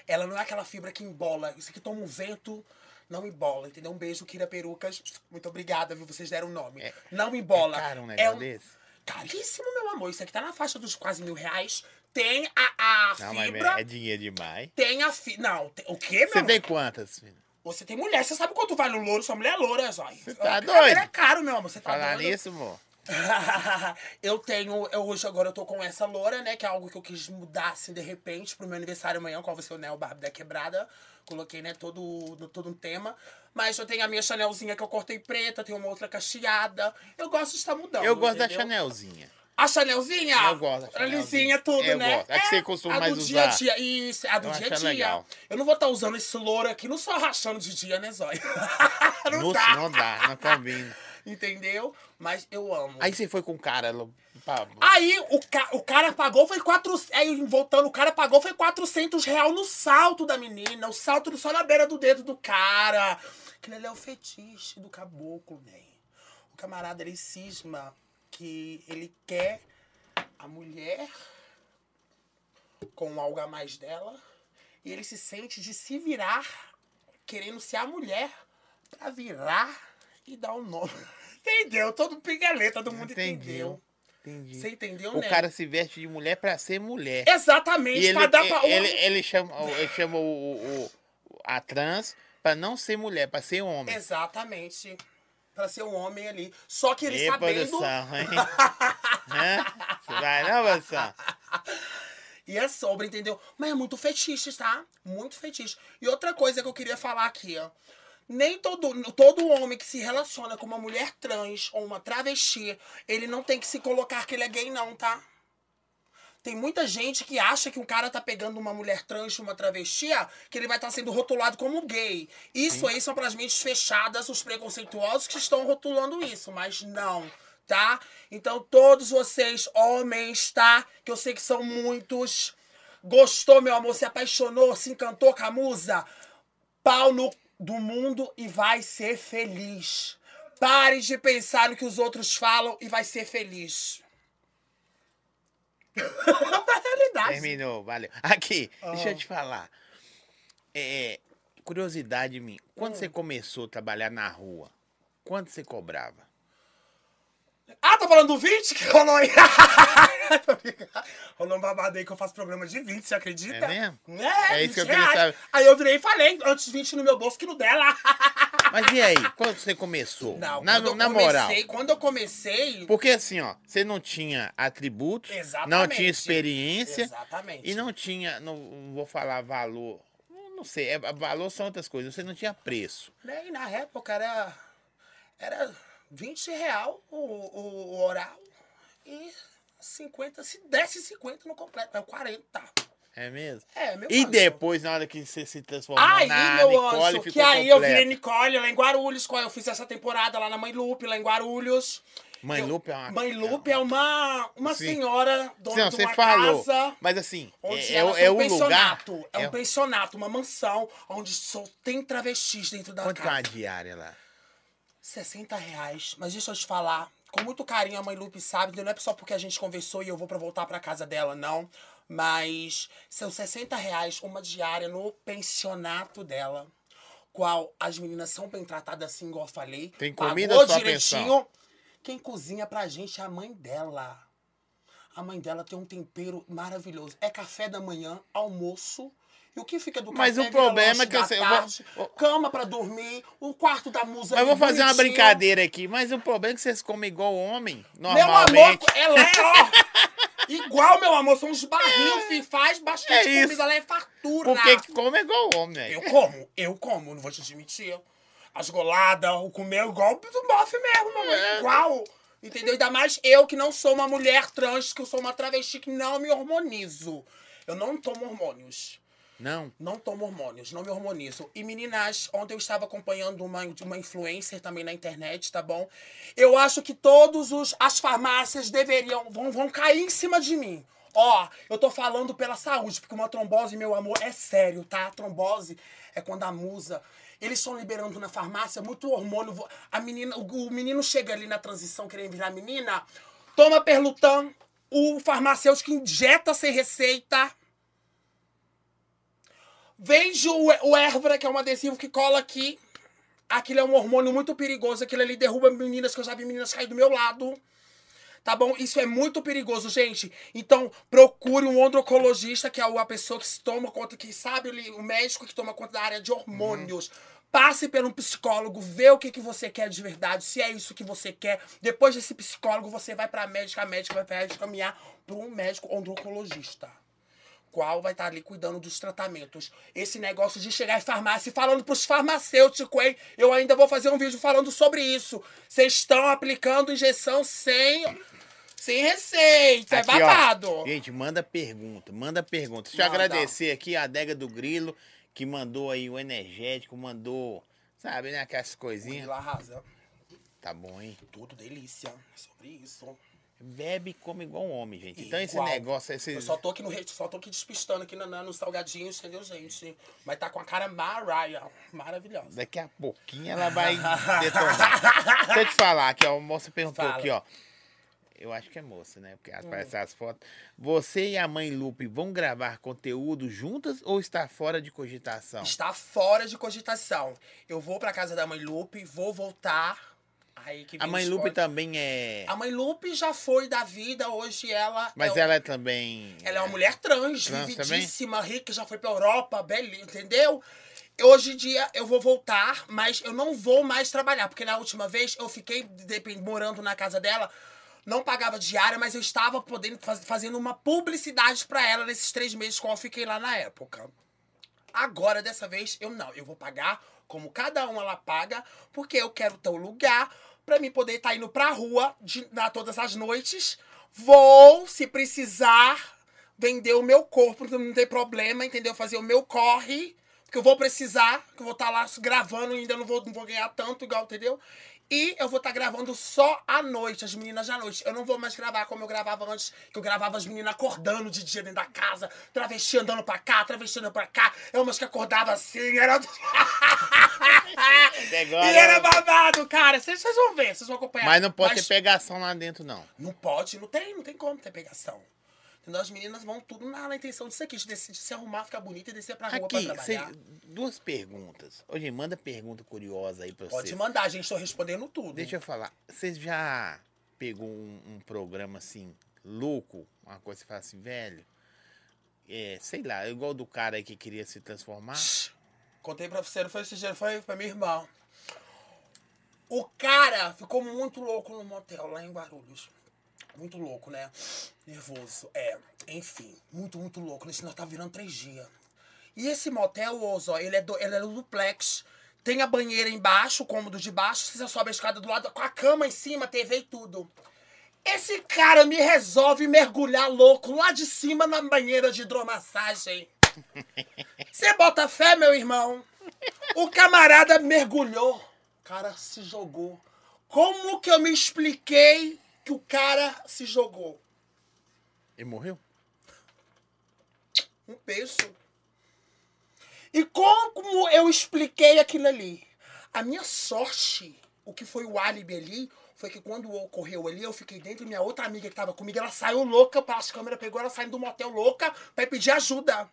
Ela não é aquela fibra que embola. Isso aqui toma um vento, não embola, entendeu? Um beijo, Kira Perucas. Muito obrigada, viu? Vocês deram o nome. É- não embola. é caro um negócio um- desse? Caríssimo, meu amor. Isso aqui tá na faixa dos quase mil reais. Tem a, a Não, mas fibra. é dinheiro demais. Tem a fibra. Não, tem- o quê, meu Você tem quantas, filho? Você tem mulher. Você sabe quanto vale um louro? Sua mulher é loura, Zói. Você tá É doido? caro, meu amor. Você tá Falar doido? nisso, amor. eu tenho, eu hoje agora eu tô com essa loura, né? Que é algo que eu quis mudar assim de repente pro meu aniversário amanhã, qual vai ser o Neo Barbie da Quebrada. Coloquei, né, todo, todo um tema. Mas eu tenho a minha Chanelzinha que eu cortei preta, tenho uma outra cacheada. Eu gosto de estar mudando. Eu gosto da entendeu? Chanelzinha. A Chanelzinha? Eu gosto da A Chanelzinha. tudo, Eu né? gosto. A que você costuma a mais do dia a usar. dia. Isso, a do Eu dia a dia. legal. Eu não vou estar usando esse louro aqui, não só rachando de dia, né, Zóia? não Nossa, dá. não dá, não combina. Entendeu? Mas eu amo. Aí você foi com o cara. Aí o, ca o cara pagou foi 400. Aí voltando, o cara pagou foi 400 real no salto da menina. O salto só na beira do dedo do cara. Que ele é o fetiche do caboclo, né? O camarada ele cisma que ele quer a mulher com algo a mais dela. E ele se sente de se virar, querendo ser a mulher, pra virar e dar o nome. Entendeu? Todo pingaleta do mundo Entendi. entendeu. Entendi. Você entendeu, O né? cara se veste de mulher pra ser mulher. Exatamente, E ele, pra dar pra ele, ele chama, ele chama o, o- o- a trans pra não ser mulher, pra ser homem. Exatamente. Pra ser um homem ali. Só que ele E sabendo. produção, hein? Vai não, produção? E é sobre, entendeu? Mas é muito fetiche, tá? Muito fetiche. E outra coisa que eu queria falar aqui, ó. Nem todo, todo homem que se relaciona com uma mulher trans ou uma travesti, ele não tem que se colocar que ele é gay, não, tá? Tem muita gente que acha que um cara tá pegando uma mulher trans, uma travesti, ah, que ele vai estar sendo rotulado como gay. Isso aí são pras mentes fechadas, os preconceituosos que estão rotulando isso, mas não, tá? Então todos vocês, homens, tá? Que eu sei que são muitos. Gostou, meu amor, se apaixonou, se encantou com a musa? Pau no do mundo e vai ser feliz. Pare de pensar no que os outros falam e vai ser feliz. Na realidade. Terminou, valeu. Aqui, deixa eu Ah. te falar. É, curiosidade minha. Quando Hum. você começou a trabalhar na rua, quanto você cobrava? Ah, tá falando do 20 que rolou aí? Rolou um babado aí que eu faço programa de 20, você acredita? É mesmo? É, É isso que eu 20 queria saber. Aí eu virei e falei, antes 20 no meu bolso que no dela. Mas e aí, quando você começou? Não, na quando eu na comecei, moral. quando eu comecei... Porque assim, ó, você não tinha atributos, não Exatamente. tinha experiência Exatamente. e não tinha, não, não vou falar valor, não sei, é, valor são outras coisas, você não tinha preço. Nem na época era, era 20 real o, o, o oral e 50, se desse 50 no completo, é 40. É mesmo? É, meu E anjo. depois, na hora que você se transformou Aí, na meu Nicole, anjo, ficou que aí eu completo. virei Nicole lá em Guarulhos, qual eu fiz essa temporada lá na Mãe Lupe, lá em Guarulhos. Mãe Eu- Lupe é uma... Mãe Lupe é uma, uma Sim. senhora dona Não, de uma falou, casa. mas assim, é, é, é um o lugar... pensionato. É é- um pensionato, uma mansão, onde só tem travestis dentro da Quanto é uma casa. diária lá? 60 reais. Mas deixa eu te falar, com muito carinho a mãe Lupe sabe, não é só porque a gente conversou e eu vou pra voltar pra casa dela, não. Mas são 60 reais uma diária no pensionato dela. Qual as meninas são bem tratadas assim, igual eu falei. Tem comida Pagou direitinho. pensão? Quem cozinha pra gente é a mãe dela. A mãe dela tem um tempero maravilhoso. É café da manhã, almoço. E o que fica do Mas o problema é que eu vou- cama pra dormir, o quarto da musa Mas eu vou fazer uma brincadeira aqui, mas o problema é que vocês comem igual homem, Meu normalmente. amor, ela é, ó. igual, meu amor, são uns barrinhos, fi, faz bastante É comida, ela é fartura. Porque que come é igual homem, velho. Eu como, eu como, não vou te admitir. As goladas, o comer igual do bofe mesmo, mamãe. É. Igual. Entendeu? Ainda mais eu que não sou uma mulher trans, que eu sou uma travesti que não me hormonizo. Eu não tomo hormônios. Não. Não tomo hormônios, não me hormonizo. E meninas, ontem eu estava acompanhando uma, uma influencer também na internet, tá bom? Eu acho que todos os as farmácias deveriam vão, vão cair em cima de mim. Ó, eu tô falando pela saúde, porque uma trombose, meu amor, é sério, tá? Trombose é quando a musa eles estão liberando na farmácia muito hormônio. A menina, o, o menino chega ali na transição querendo virar menina, toma perlutan, o farmacêutico injeta sem receita. Vende o, o que é um adesivo que cola aqui. Aquilo é um hormônio muito perigoso. Aquilo ali derruba meninas, que eu já vi meninas cair do meu lado. Tá bom? Isso é muito perigoso, gente. Então, procure um androcologista, que é a pessoa que se toma conta, que sabe, o médico que toma conta da área de hormônios. Passe por um psicólogo, vê o que, que você quer de verdade, se é isso que você quer. Depois desse psicólogo, você vai pra médica, a médica vai te caminhar para um médico androcologista qual vai estar ali cuidando dos tratamentos. Esse negócio de chegar em farmácia e falando pros farmacêuticos, hein? Eu ainda vou fazer um vídeo falando sobre isso. Vocês estão aplicando injeção sem, sem receita. É Aqui, ó. babado. Gente, manda pergunta, manda pergunta. Deixa eu Manda. agradecer aqui a adega do Grilo, que mandou aí o energético, mandou, sabe, né, aquelas coisinhas. Ela arrasa. Tá bom, hein? Tudo delícia. É sobre isso. Bebe e come igual um homem, gente. Então esse Igual. negócio, esse... Eu só tô aqui no só tô aqui despistando aqui na, na- nos salgadinhos, entendeu, gente? Mas tá com a cara Mariah. Maravilhosa. Daqui a pouquinho ela vai detonar. Deixa eu te falar aqui, ó. A moça perguntou Fala. aqui, ó. Eu acho que é moça, né? Porque aparece as fotos. Você e a mãe Lupe vão gravar conteúdo juntas ou está fora de cogitação? Está fora de cogitação. Eu vou pra casa da mãe Lupe, vou voltar. A mãe Lupe também é. A mãe Lupe já foi da vida, hoje ela. Mas é, ela é também. ela é uma mulher trans, Trans vividíssima, rica, já foi pra Europa, beleza, entendeu? Hoje em dia eu vou voltar, mas eu não vou mais trabalhar, porque na última vez eu fiquei morando na casa dela, não pagava diária, mas eu estava podendo faz- fazendo uma publicidade pra ela nesses três meses que eu fiquei lá na época. Agora, dessa vez, eu não. Eu vou pagar como cada uma ela paga, porque eu quero ter um lugar pra mim poder estar indo pra rua de, na, todas as noites. Vou, se precisar, vender o meu corpo, não tem problema, entendeu? Fazer o meu corre, porque eu vou precisar, que eu vou estar lá gravando ainda não vou, não vou ganhar tanto, igual, entendeu? E eu vou estar gravando só à noite, as meninas à noite. Eu não vou mais gravar como eu gravava antes, que eu gravava as meninas acordando de dia dentro da casa, travesti andando pra cá, travesti andando pra cá. É umas que acordava assim, era. E era babado, cara. Vocês vocês vão ver, vocês vão acompanhar. Mas não pode Mas- ter pegação lá dentro, não. Não pode, não tem, não tem como ter pegação. Entendeu? As meninas vão tudo na, na intenção disso aqui, de, descer, de se arrumar, ficar bonita e descer pra rua Aqui, pra trabalhar. cê- duas perguntas. Hoje manda pergunta curiosa aí pra Pode você. mandar, gente, tô respondendo tudo. Deixa eu falar. Você já pegou um, um programa assim, louco? Uma coisa que você fala assim, velho? É, sei lá, igual do cara aí que queria se transformar. Contei pra você, não foi esse dia, foi pra minha irmã. O cara ficou muito louco no motel lá em Guarulhos. Muito louco, né? Nervoso. É, enfim, muito, muito louco. Nesse nós tá virando três dias. E esse motel, Zó, ele é, do, ele é duplex. Tem a banheira embaixo, o cômodo de baixo. Você sobe a escada do lado, com a cama em cima, TV e tudo. Esse cara me resolve mergulhar louco lá de cima na banheira de hidromassagem. Você bota fé, meu irmão? O camarada mergulhou. O cara se jogou. Como que eu me expliquei que o cara se jogou? Ele morreu? Um beijo. E como eu expliquei aquilo ali? A minha sorte, o que foi o álibi ali, foi que quando ocorreu ali, eu fiquei dentro e minha outra amiga que tava comigo, ela saiu louca, as câmeras pegou ela saindo do motel louca pra ir pedir ajuda.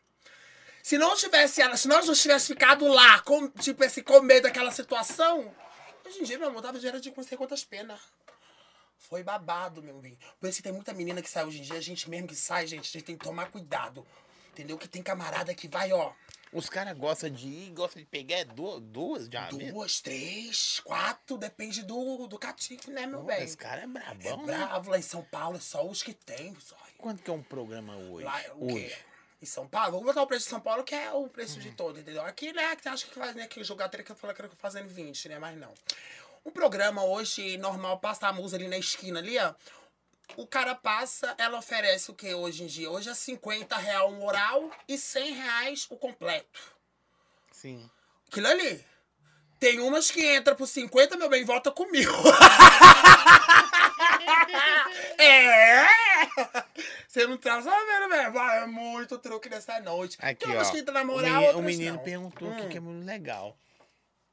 Se não tivesse ela, se nós não tivesse ficado lá, com, tipo assim, com medo daquela situação, hoje em dia, meu amor, tava de era de não sei quantas penas. Foi babado, meu bem. Por isso que tem muita menina que sai hoje em dia, a gente mesmo que sai, gente, a gente tem que tomar cuidado. Entendeu? Que tem camarada que vai, ó, Os caras gostam de ir, gostam de pegar é duas, duas vez. duas, três, quatro, depende do, do catife, né, meu Pô, bem? Esse cara é É brabão, né? bravo, lá em São Paulo, é só os que tem, só. Quanto que é um programa hoje? Lá, o quê? hoje. Em São Paulo? Vamos botar o preço de São Paulo, que é o preço de todo, entendeu? Aqui, né, que acho que faz, né, que jogar teria que eu falei que era fazendo 20, né, mas não. Um programa hoje, normal, passa a musa ali na esquina ali, ó. O cara passa, ela oferece o que hoje em dia? Hoje é 50 real um oral e 100 reais o completo. Sim. Aquilo ali. Tem umas que entra por 50, meu bem, volta comigo. é! Você não tá sabendo, velho. É muito truque nessa noite. Aqui, Tem umas ó. que entra na o moral, menino, o menino perguntou aqui Hum. que é muito legal.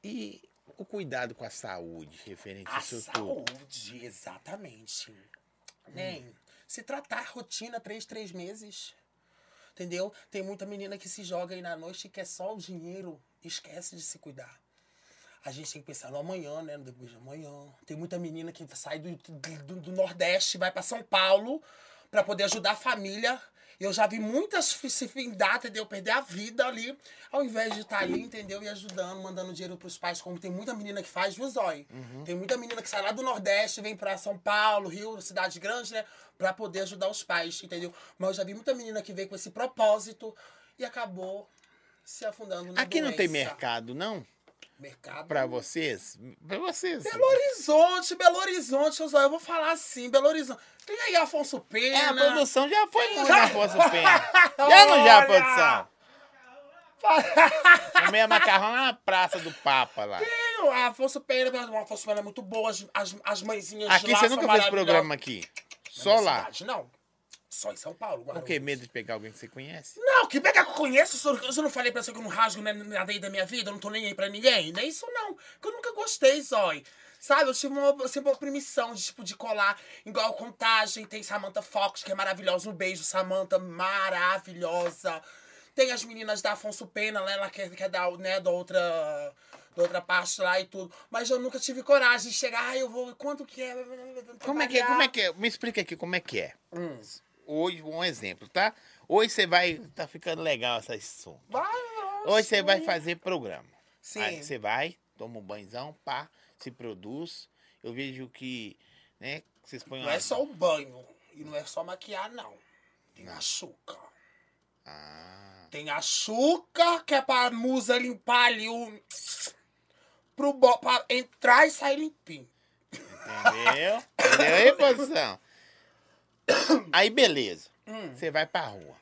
E o cuidado com a saúde, referente a A isso tudo. saúde, exatamente. Nem. Se tratar rotina três, três meses. Entendeu? Tem muita menina que se joga aí na noite e quer só o dinheiro. Esquece de se cuidar. A gente tem que pensar no amanhã, né? No depois de amanhã. Tem muita menina que sai do, do, do Nordeste, vai pra São Paulo pra poder ajudar a família. Eu já vi muitas se findar, entendeu? Perder a vida ali, ao invés de estar ali, entendeu? E ajudando, mandando dinheiro pros pais, como tem muita menina que faz, viu, Zói? Tem muita menina que sai lá do Nordeste, vem pra São Paulo, Rio, cidade grande, né? Pra poder ajudar os pais, entendeu? Mas eu já vi muita menina que veio com esse propósito e acabou se afundando na Aqui não tem doença. mercado, não? Mercado. Pra vocês? Pra vocês. Belo Horizonte, Belo Horizonte, eu, vou falar assim, Belo Horizonte. Tem aí Afonso Pena. É, a produção já foi muito Já- Afonso Pena. Já não já, produção? Comia macarrão lá na Praça do Papa lá. Tem o Afonso Pena, o Afonso Pena é muito boa, as, as, as mãezinhas Aqui você nunca fez programa aqui. Só lá. cidade, não. Só em São Paulo, Por Guarulhos. que medo de pegar alguém que você conhece? Não, que pegar que eu conheço, eu, não falei pra você que eu não rasgo nada aí da minha vida, eu não tô nem aí pra ninguém. Não é isso não, que eu nunca gostei, Zói. Sabe, eu tive uma, sempre uma permissão de, tipo, de colar igual contagem. Tem Samantha Fox, que é maravilhosa. Um beijo, Samantha, maravilhosa. Tem as meninas da Afonso Pena, né, ela quer, quer dar, né, da outra, da outra parte lá e tudo. Mas eu nunca tive coragem de chegar, ah, eu vou, quanto que é? Como é que é? Como é que é? Me explica aqui como é que é. Hoje, um exemplo, tá? Hoje você vai. Tá ficando legal essa assunto. Vai, Hoje você vai fazer programa. Sim. Aí você vai, toma um banhozão, pá, se produz. Eu vejo que, né, vocês põem Não uma- é só o banho. E não é só maquiar, não. Tem açúcar. Ah, Tem açúcar, que é pra musa limpar ali o. pro bo... pra entrar e sair limpinho. Entendeu? Entendeu aí, produção? Aí, beleza. Hum. Você vai pra rua.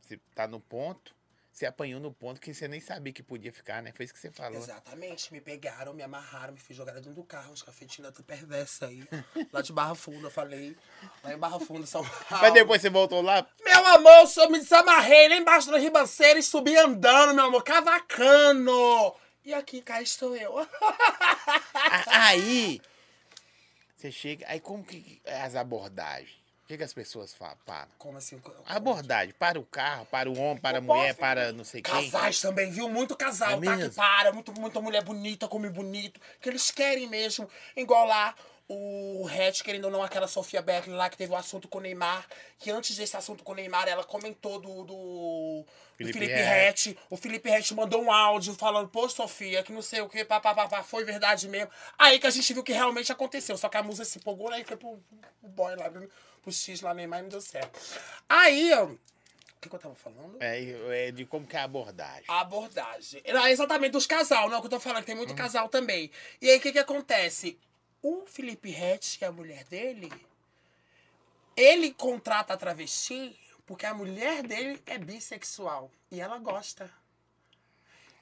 Você tá no ponto. Você apanhou no ponto que você nem sabia que podia ficar, né? Foi isso que você falou. Exatamente. Me pegaram, me amarraram, me fiz jogar dentro do carro. Os cafetinhos da perversa aí. Lá de Barra Funda, eu falei. Lá em Barra Funda, São Paulo. Mas depois você voltou lá. Meu amor, eu me desamarrei lá embaixo da ribanceira e subi andando, meu amor, cavacando. E aqui, cá estou eu. Aí. Você chega. Aí como que é as abordagens? O que, que as pessoas falam? Para. Como assim? A abordagem. Para o carro, para o homem, para a mulher, para não sei quem. Casais também, viu? Muito casal, É tá? Que mesmo? para, muito, muita mulher bonita, come bonito. Que eles querem mesmo. Igual lá o Hatch, querendo ou não, aquela Sofia Beckley lá que teve o assunto com o Neymar. Que antes desse assunto com o Neymar, ela comentou do. do do Felipe Felipe Ret. Hatch. O Felipe Hatch mandou um áudio falando, pô, Sofia, que não sei o que, papapá, foi verdade mesmo. Aí que a gente viu que realmente aconteceu. Só que a musa se empolgou lá e foi pro, pro boy lá, pro X lá, Neymar, e não deu certo. Aí, o que, que eu tava falando? É, é de como que é a abordagem. A abordagem. Não, exatamente, dos casal, não, que eu tô falando, que tem muito casal também. E aí, o que que acontece? O Felipe Rett, que é a mulher dele, ele contrata a travesti porque a mulher dele é bissexual. E ela gosta.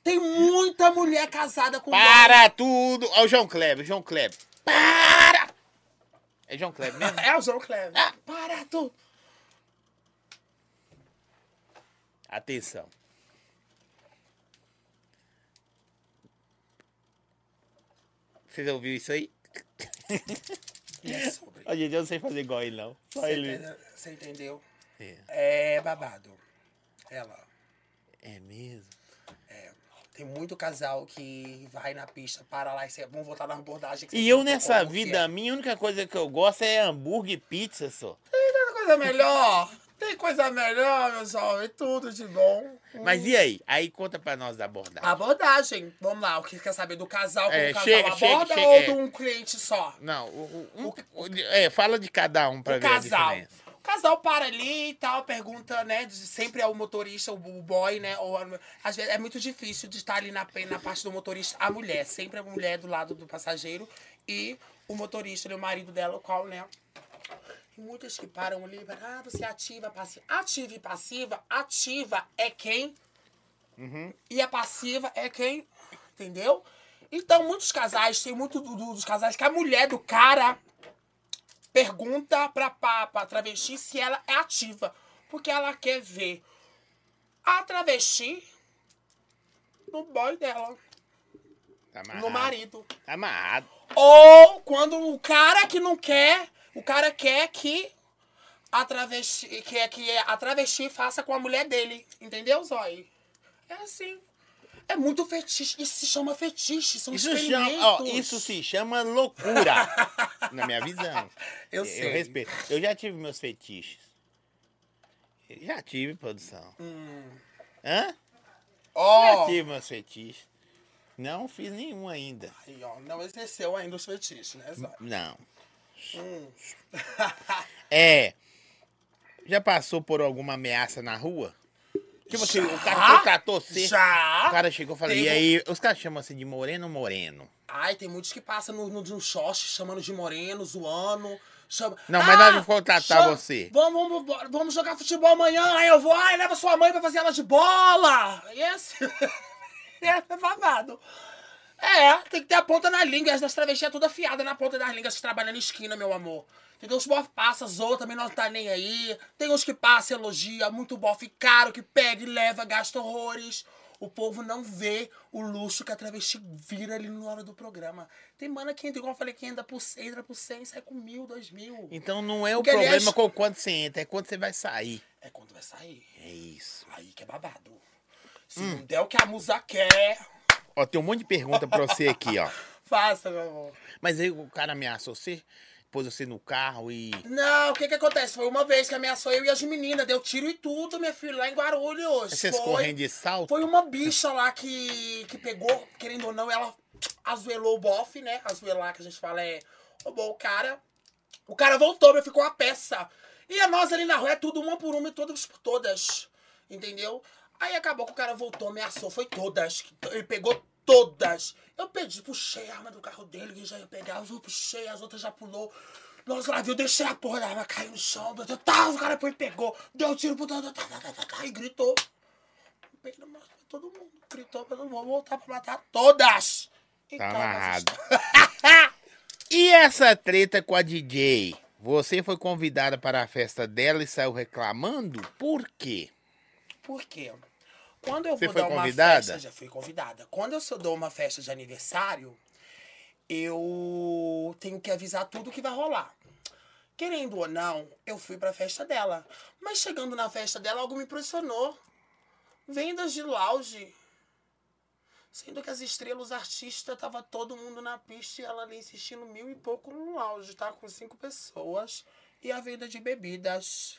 Tem muita mulher casada com Para tudo! Ó, o João Kleber, João Kleber. Para! É João Kleber mesmo? É o João Kleber. Para tudo. Atenção. Vocês ouviram isso aí? É sobre. Ó, gente, eu não sei fazer igual ele, não. Só Você ele. entendeu? Você entendeu? É, É babado. Ela. é mesmo. Tem muito casal que vai na pista, para lá e cê, vamos voltar na abordagem. que E eu contou nessa como que vida é. minha, a única coisa que eu gosto é hambúrguer e pizza só. Tem coisa melhor. Tem coisa melhor, meu jovem. Tudo de bom. Mas e aí? Aí conta pra nós da abordagem. Abordagem. Vamos lá. O que quer saber do casal? Como É, o casal chega, aborda chega, ou é. de um cliente só? Não, o, o- um- o- é, fala de cada um pra o ver casal. a diferença. O casal para ali e tal, pergunta, né? Sempre é o motorista, o boy, né? Ou, às vezes é muito difícil de estar ali na, na parte do motorista, a mulher. Sempre a mulher do lado do passageiro e o motorista, né, o marido dela, o qual, né? Tem muitas que param ali, ah, você é ativa, passiva. Ativa e passiva, ativa é quem e a passiva é quem, entendeu? Então, muitos casais, tem muito do- do- dos casais que a mulher do cara pergunta pra, pra, pra travesti se ela é ativa. Porque ela quer ver a travesti no boy dela, Tá amarrado. no marido. Tá amarrado. Ou quando o cara que não quer, o cara quer que a travesti, que, é- que a travesti faça com a mulher dele. Entendeu, Zói? É assim. É muito fetiche. Isso se chama fetiche. São Isso, chama, ó, isso se chama loucura, na minha visão. Eu Eu sei. respeito. Eu já tive meus fetiches. Já tive, produção. Hã? Já Ó. tive meus fetiches. Não fiz nenhum ainda. Aí, ó. Não exerceu ainda os fetiches, né, Zói? Não. Hum. É. Já passou por alguma ameaça na rua? Tipo assim, o cara contratou você. Já. O cara chegou e falou, Teve- e aí, os caras chamam assim de moreno ou moreno? Ai, tem muitos que passam no, no, no short chamando de moreno, zoando. Chama... Não, mas nós vamos contratar você. Vamos, vamos, vamos jogar futebol amanhã. Aí eu vou, ai, leva sua mãe pra fazer ela de bola. Esse... é babado. É, tem que ter a ponta na língua. As das travestis é tudo afiada na ponta das línguas na esquina, meu amor. Entendeu? Os bof passa, zoa, também não tá nem aí. Tem uns que passa, elogia, muito bofe caro, que pega e leva, gasta horrores. O povo não vê o luxo que a travesti vira ali na hora do programa. Tem mana que entra, igual eu falei, que entra por, entra por 100 sai com mil, dois mil. Então não é o Porque, problema aliás- com quando você entra, é quando você vai sair. É quando vai sair. É isso. Aí que é babado. Se Hum. não der o que a musa quer, Ó, tem um monte de pergunta pra você aqui, ó. faça, meu amor. Mas aí o cara ameaçou você, pôs você no carro e. Não, o que que acontece? Foi uma vez que ameaçou eu e as meninas, deu tiro e tudo, minha filha, lá em Guarulhos. Vocês Foi- correndo de salto? Foi uma bicha lá que, que pegou, querendo ou não, ela azuelou o bofe, né? Azuelar, que a gente fala é roubou o cara. O cara voltou, meu, ficou uma peça. E a nós ali na rua é tudo uma por uma e todas por todas. Entendeu? Aí acabou que o cara voltou, ameaçou, foi todas. Ele pegou todas. Eu pedi, puxei a arma do carro dele, que já ia pegar, eu puxei, as outras já pulou. Nossa, lá viu, deixei a porra da arma cair no chão, tá, o cara foi pegou, deu um tiro pro tá, tá, tá, tá, tá, e gritou. Pena pra todo mundo, gritou todo mundo, vou voltar pra matar todas. Tá Então, amarrado. mas- E essa treta com a DJ? Você foi convidada para a festa dela e saiu reclamando? Por quê? Por quê? Quando eu Você vou dar uma convidada? festa, já fui convidada. Quando eu só dou uma festa de aniversário, eu tenho que avisar tudo que vai rolar. Querendo ou não, eu fui pra festa dela. Mas chegando na festa dela, algo me impressionou. Vendas de lounge. Sendo que as estrelas, artistas, tava todo mundo na pista e ela ali insistindo mil e pouco no lounge, tá? Com cinco pessoas. E a venda de bebidas.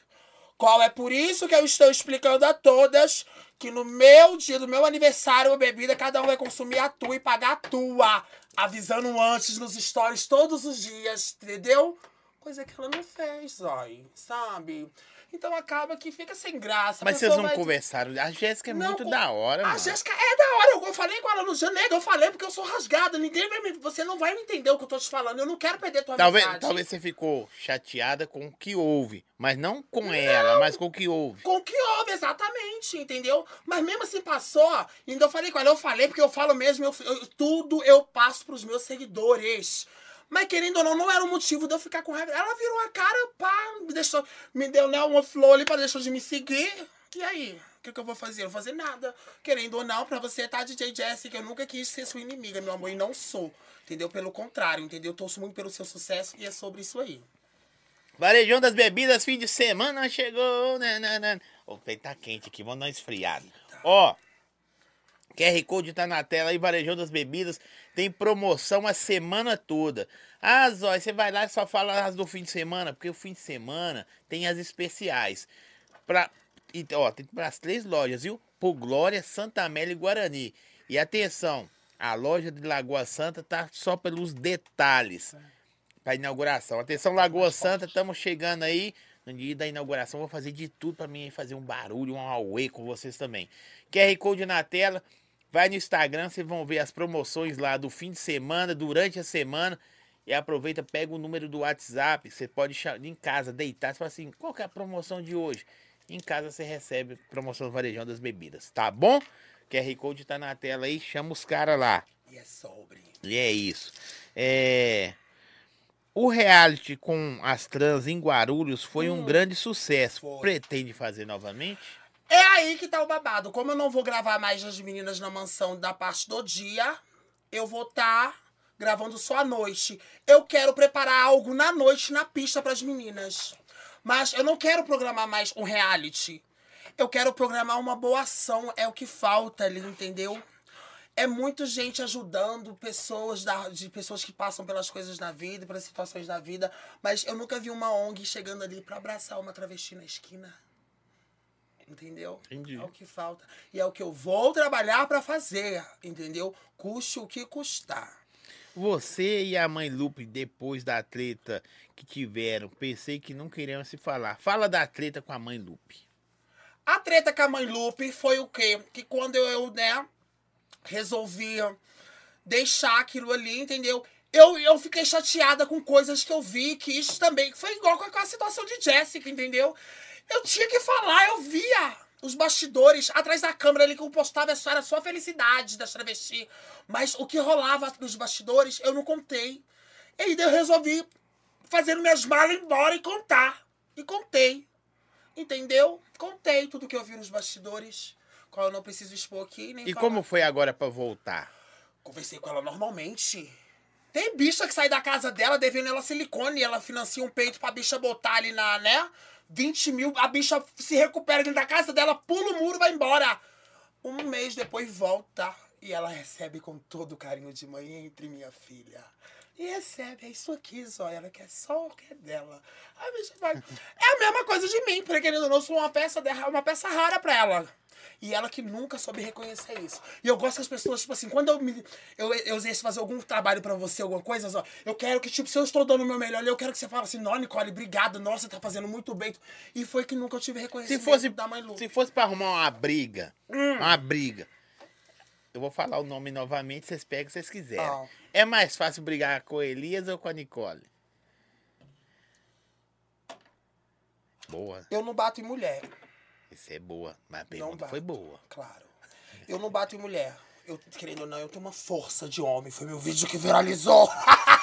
Qual é por isso que eu estou explicando a todas que no meu dia do meu aniversário, a bebida, cada um vai consumir a tua e pagar a tua. Avisando antes nos stories todos os dias, entendeu? Coisa que ela não fez, Zói, sabe? Então acaba que fica sem graça. a Mas vocês não vai- conversaram. A Jéssica é Não, muito com- da hora, A mano. Jéssica é da hora. Eu falei com ela no janeiro, eu falei porque eu sou rasgada. Ninguém vai me... Você não vai me entender o que eu tô te falando. Eu não quero perder tua Talvez, amizade. talvez você ficou chateada com o que houve. Mas não com ela, mas com o que houve. Com o que houve, exatamente, entendeu? Mas mesmo assim passou, ainda eu falei com ela, eu falei porque eu falo mesmo, eu, eu- tudo eu passo pros meus seguidores. Mas querendo ou não, não era o motivo de eu ficar com raiva. Ela virou a cara, pá, me deixou, me deu né, uma flor ali pra deixar de me seguir. E aí? O que, que eu vou fazer? Eu não vou fazer nada. Querendo ou não, pra você tá, DJ Jessica, eu nunca quis ser sua inimiga, meu amor, e não sou. Entendeu? Pelo contrário, entendeu? Eu torço muito pelo seu sucesso e é sobre isso aí. Varejão das bebidas, fim de semana chegou. Nanana. O peito tá quente aqui, vamos dar uma esfriada. Ó, QR Code tá na tela aí, Varejão das Bebidas. Tem promoção a semana toda. Ah, Zói, você vai lá e só fala as do fim de semana, porque o fim de semana tem as especiais. Pra, e, ó, tem para as três lojas, viu? Por Glória, Santa Amélia e Guarani. E atenção, a loja de Lagoa Santa tá só pelos detalhes para inauguração. Atenção, Lagoa Santa, estamos chegando aí. No dia da inauguração, vou fazer de tudo para mim fazer um barulho, um auê com vocês também. QR Code na tela. Vai no Instagram, vocês vão ver as promoções lá do fim de semana, durante a semana. E aproveita, pega o número do WhatsApp. Você pode em casa, deitar. Você fala assim: qual que é a promoção de hoje? Em casa você recebe promoção do Varejão das Bebidas, tá bom? QR Code tá na tela aí, chama os caras lá. E é sobre. E é isso. É... O reality com as trans em Guarulhos foi um grande sucesso. Foi. Pretende fazer novamente? É aí que tá o babado. Como eu não vou gravar mais as meninas na mansão da parte do dia, eu vou estar gravando só à noite. Eu quero preparar algo na noite na pista pras meninas. Mas eu não quero programar mais um reality. Eu quero programar uma boa ação. É o que falta ali, entendeu? É muita gente ajudando pessoas da, de pessoas que passam pelas coisas na vida, pelas situações da vida, mas eu nunca vi uma ONG chegando ali pra abraçar uma travesti na esquina. Entendeu? Entendi. É o que falta. E é o que eu vou trabalhar pra fazer, entendeu? Custe o que custar. Você e a mãe Lupe, depois da treta que tiveram, pensei que não queriam se falar. Fala da treta com a mãe Lupe. A treta com a mãe Lupe foi o quê? Que quando eu, eu, né, resolvi deixar aquilo ali, entendeu? Eu, eu fiquei chateada com coisas que eu vi, que isso também foi igual com a situação de Jéssica, entendeu? Eu tinha que falar, eu via os bastidores atrás da câmera ali que eu postava, só era só a felicidade das travesti. Mas o que rolava nos bastidores, eu não contei. E aí eu resolvi fazer minhas malas embora e contar. E contei. Entendeu? Contei tudo que eu vi nos bastidores. Qual eu não preciso expor aqui, nem E falar. como foi agora pra voltar? Conversei com ela normalmente. Tem bicha que sai da casa dela devendo ela silicone. Ela financia um peito pra bicha botar ali na, né? 20 mil. A bicha se recupera dentro da casa dela, pula o muro vai embora. Um mês depois volta. E ela recebe com todo o carinho de mãe entre minha filha. E recebe, é isso aqui, Zóia. Ela quer só o que é dela. A bicha vai. É a mesma coisa de mim, porque querendo ou não, eu sou uma peça, uma peça rara pra ela. E ela que nunca soube reconhecer isso. E eu gosto que as pessoas, tipo assim, quando eu me. Eu, eu usei fazer algum trabalho pra você, alguma coisa, ó, eu quero que, tipo, se eu estou dando o meu melhor, eu quero que você fale assim, não, Nicole, obrigado, nossa, você tá fazendo muito bem. E foi que nunca eu tive Se reconhecimento fosse, da mãe Lu. se fosse pra arrumar uma briga, Hum. uma briga, eu vou falar o nome novamente, vocês pegam se vocês quiserem. É mais fácil brigar com a Elias ou com a Nicole? Boa. Eu não bato em mulher, Isso é boa. Mas a pergunta foi boa. Claro. Eu não bato em mulher. Eu, querendo ou não, eu tenho uma força de homem. Foi meu vídeo que viralizou.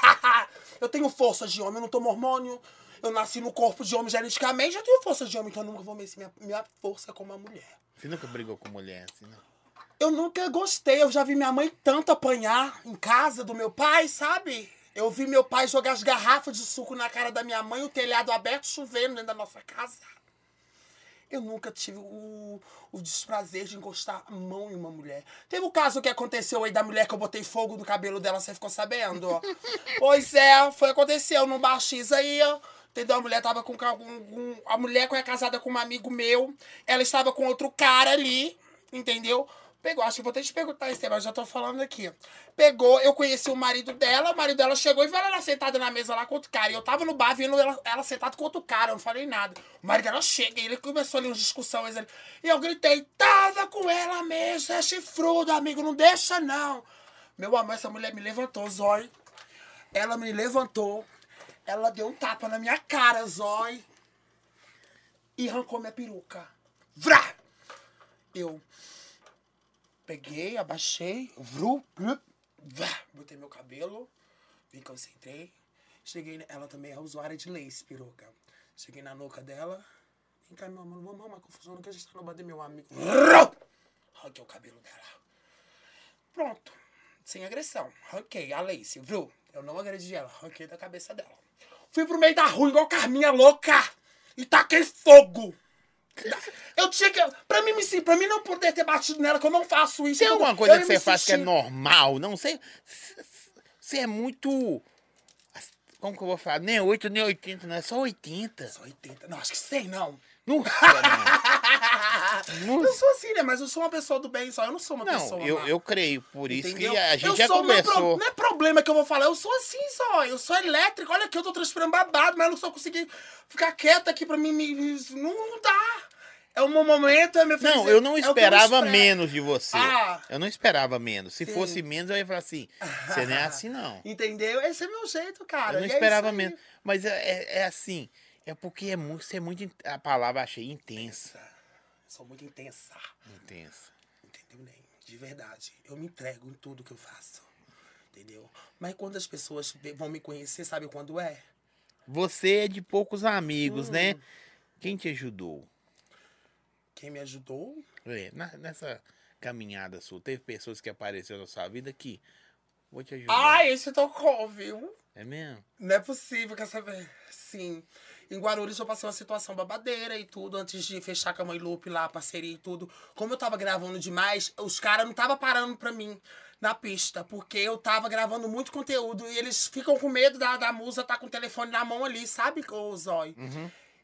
eu tenho força de homem, eu não tomo hormônio. Eu nasci no corpo de homem geneticamente, eu tenho força de homem, então eu nunca vou vencer minha, minha força como uma mulher. Você nunca brigou com mulher assim, não? Eu nunca gostei, eu já vi minha mãe tanto apanhar em casa do meu pai, sabe? Eu vi meu pai jogar as garrafas de suco na cara da minha mãe, o telhado aberto, chovendo dentro da nossa casa. Eu nunca tive o, o desprazer de encostar a mão em uma mulher. Teve o caso que aconteceu aí da mulher que eu botei fogo no cabelo dela, você ficou sabendo? pois é, foi aconteceu num bar X aí, ó. Entendeu? A mulher tava com- com- A mulher que é casada com um amigo meu. Ela estava com outro cara ali, entendeu? Pegou, acho que vou ter que te perguntar mas já tô falando aqui. Pegou, eu conheci o marido dela, o marido dela chegou e viu ela sentada na mesa lá com outro cara. E eu tava no bar vendo ela, ela sentada com outro cara, eu não falei nada. O marido dela chega e ele começou ali umas discussões ali. E eu gritei, tava com ela mesmo, é chifrudo, amigo, não deixa não. Meu amor, essa mulher me levantou, zói. Ela me levantou, ela deu um tapa na minha cara, zói. E arrancou minha peruca. Vrá! Eu peguei, abaixei, vru, blup, vá, botei meu cabelo, me concentrei. Cheguei, ela também é usuária de lace, peruca. Cheguei na nuca dela. Vem cá, meu amor, vamos arrumar confusão, que a gente tá no do meu amigo. Vrru! Arranquei o cabelo dela. Pronto. Sem agressão. Arranquei a lace, viu? Eu não agredi ela, arranquei da cabeça dela. Fui pro meio da rua igual Carminha louca e taquei fogo. Eu tinha que. Pra mim, sim, pra mim não poder ter batido nela, que eu não faço isso. Tem alguma coisa que você faz que é normal? Não sei. Você é muito. Como que eu vou falar? Nem 8, nem 80, não é só 80. Só 80. Não, acho que 100 não. Não, não. Eu sou assim, né? Mas eu sou uma pessoa do bem só. Eu não sou uma Não, pessoa. eu, má. eu creio. Por isso Entendeu? que a gente eu já é pro- conversou. Não é problema que eu vou falar, eu sou assim só. Eu sou elétrico. Olha aqui, eu tô transpirando babado, mas eu não só consegui ficar quieta aqui pra mim. me- Não, não dá. É o meu momento, é meu Não, feliz- eu não é eu esperava expresso. menos de você. Ah. Eu não esperava menos. Se Sim. fosse menos, eu ia falar assim: você não é assim, não. Entendeu? Esse é meu jeito, cara. Eu não E é esperava aí. menos. Mas é, é- é assim. É porque é muito, você é muito. A palavra achei intensa. Sou muito intensa. Intensa. Entendeu, Ney? De verdade. Eu me entrego em tudo que eu faço. Entendeu? Mas quando as pessoas vão me conhecer, sabe quando é? Você é de poucos amigos, né? Hum. Quem te ajudou? Quem me ajudou? É, na- nessa caminhada sua, teve pessoas que apareceram na sua vida que. Vou te ajudar. Ah, esse tocou, viu? É mesmo? Não é possível, quer saber? Sim. Em Guarulhos eu passei uma situação babadeira e tudo, antes de fechar com a mãe Lupe lá, a parceria e tudo. Como eu tava gravando demais, os caras não tava parando pra mim na pista, porque eu tava gravando muito conteúdo e eles ficam com medo da, da musa tá com o telefone na mão ali, sabe, ô Zói?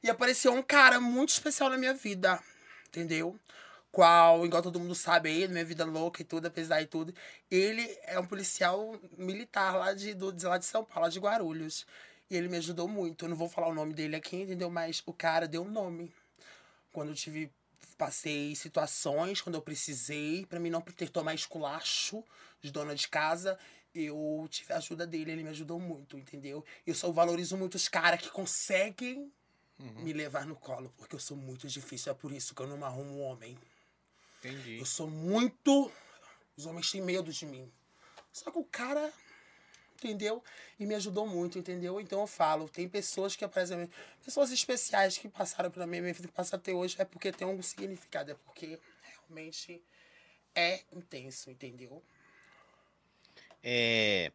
E apareceu um cara muito especial na minha vida, entendeu? Qual, igual todo mundo sabe aí, minha vida louca e tudo, apesar de tudo. Ele é um policial militar lá de, do, de lá de São Paulo, lá de Guarulhos. E ele me ajudou muito. Eu não vou falar o nome dele aqui, entendeu? Mas o cara deu um nome. Quando eu tive. Passei situações, quando eu precisei, pra mim não ter tomar esculacho de dona de casa, eu tive a ajuda dele, ele me ajudou muito, entendeu? Eu só valorizo muito os caras que conseguem me levar no colo, porque eu sou muito difícil. É por isso que eu não arrumo um homem. Entendi. Eu sou muito. Os homens têm medo de mim. Só que o cara. Entendeu? E me ajudou muito, entendeu? Então eu falo, tem pessoas que, exemplo, pessoas especiais que passaram pela minha vida, que passam até hoje, é porque tem um significado, é porque realmente é intenso, entendeu? É,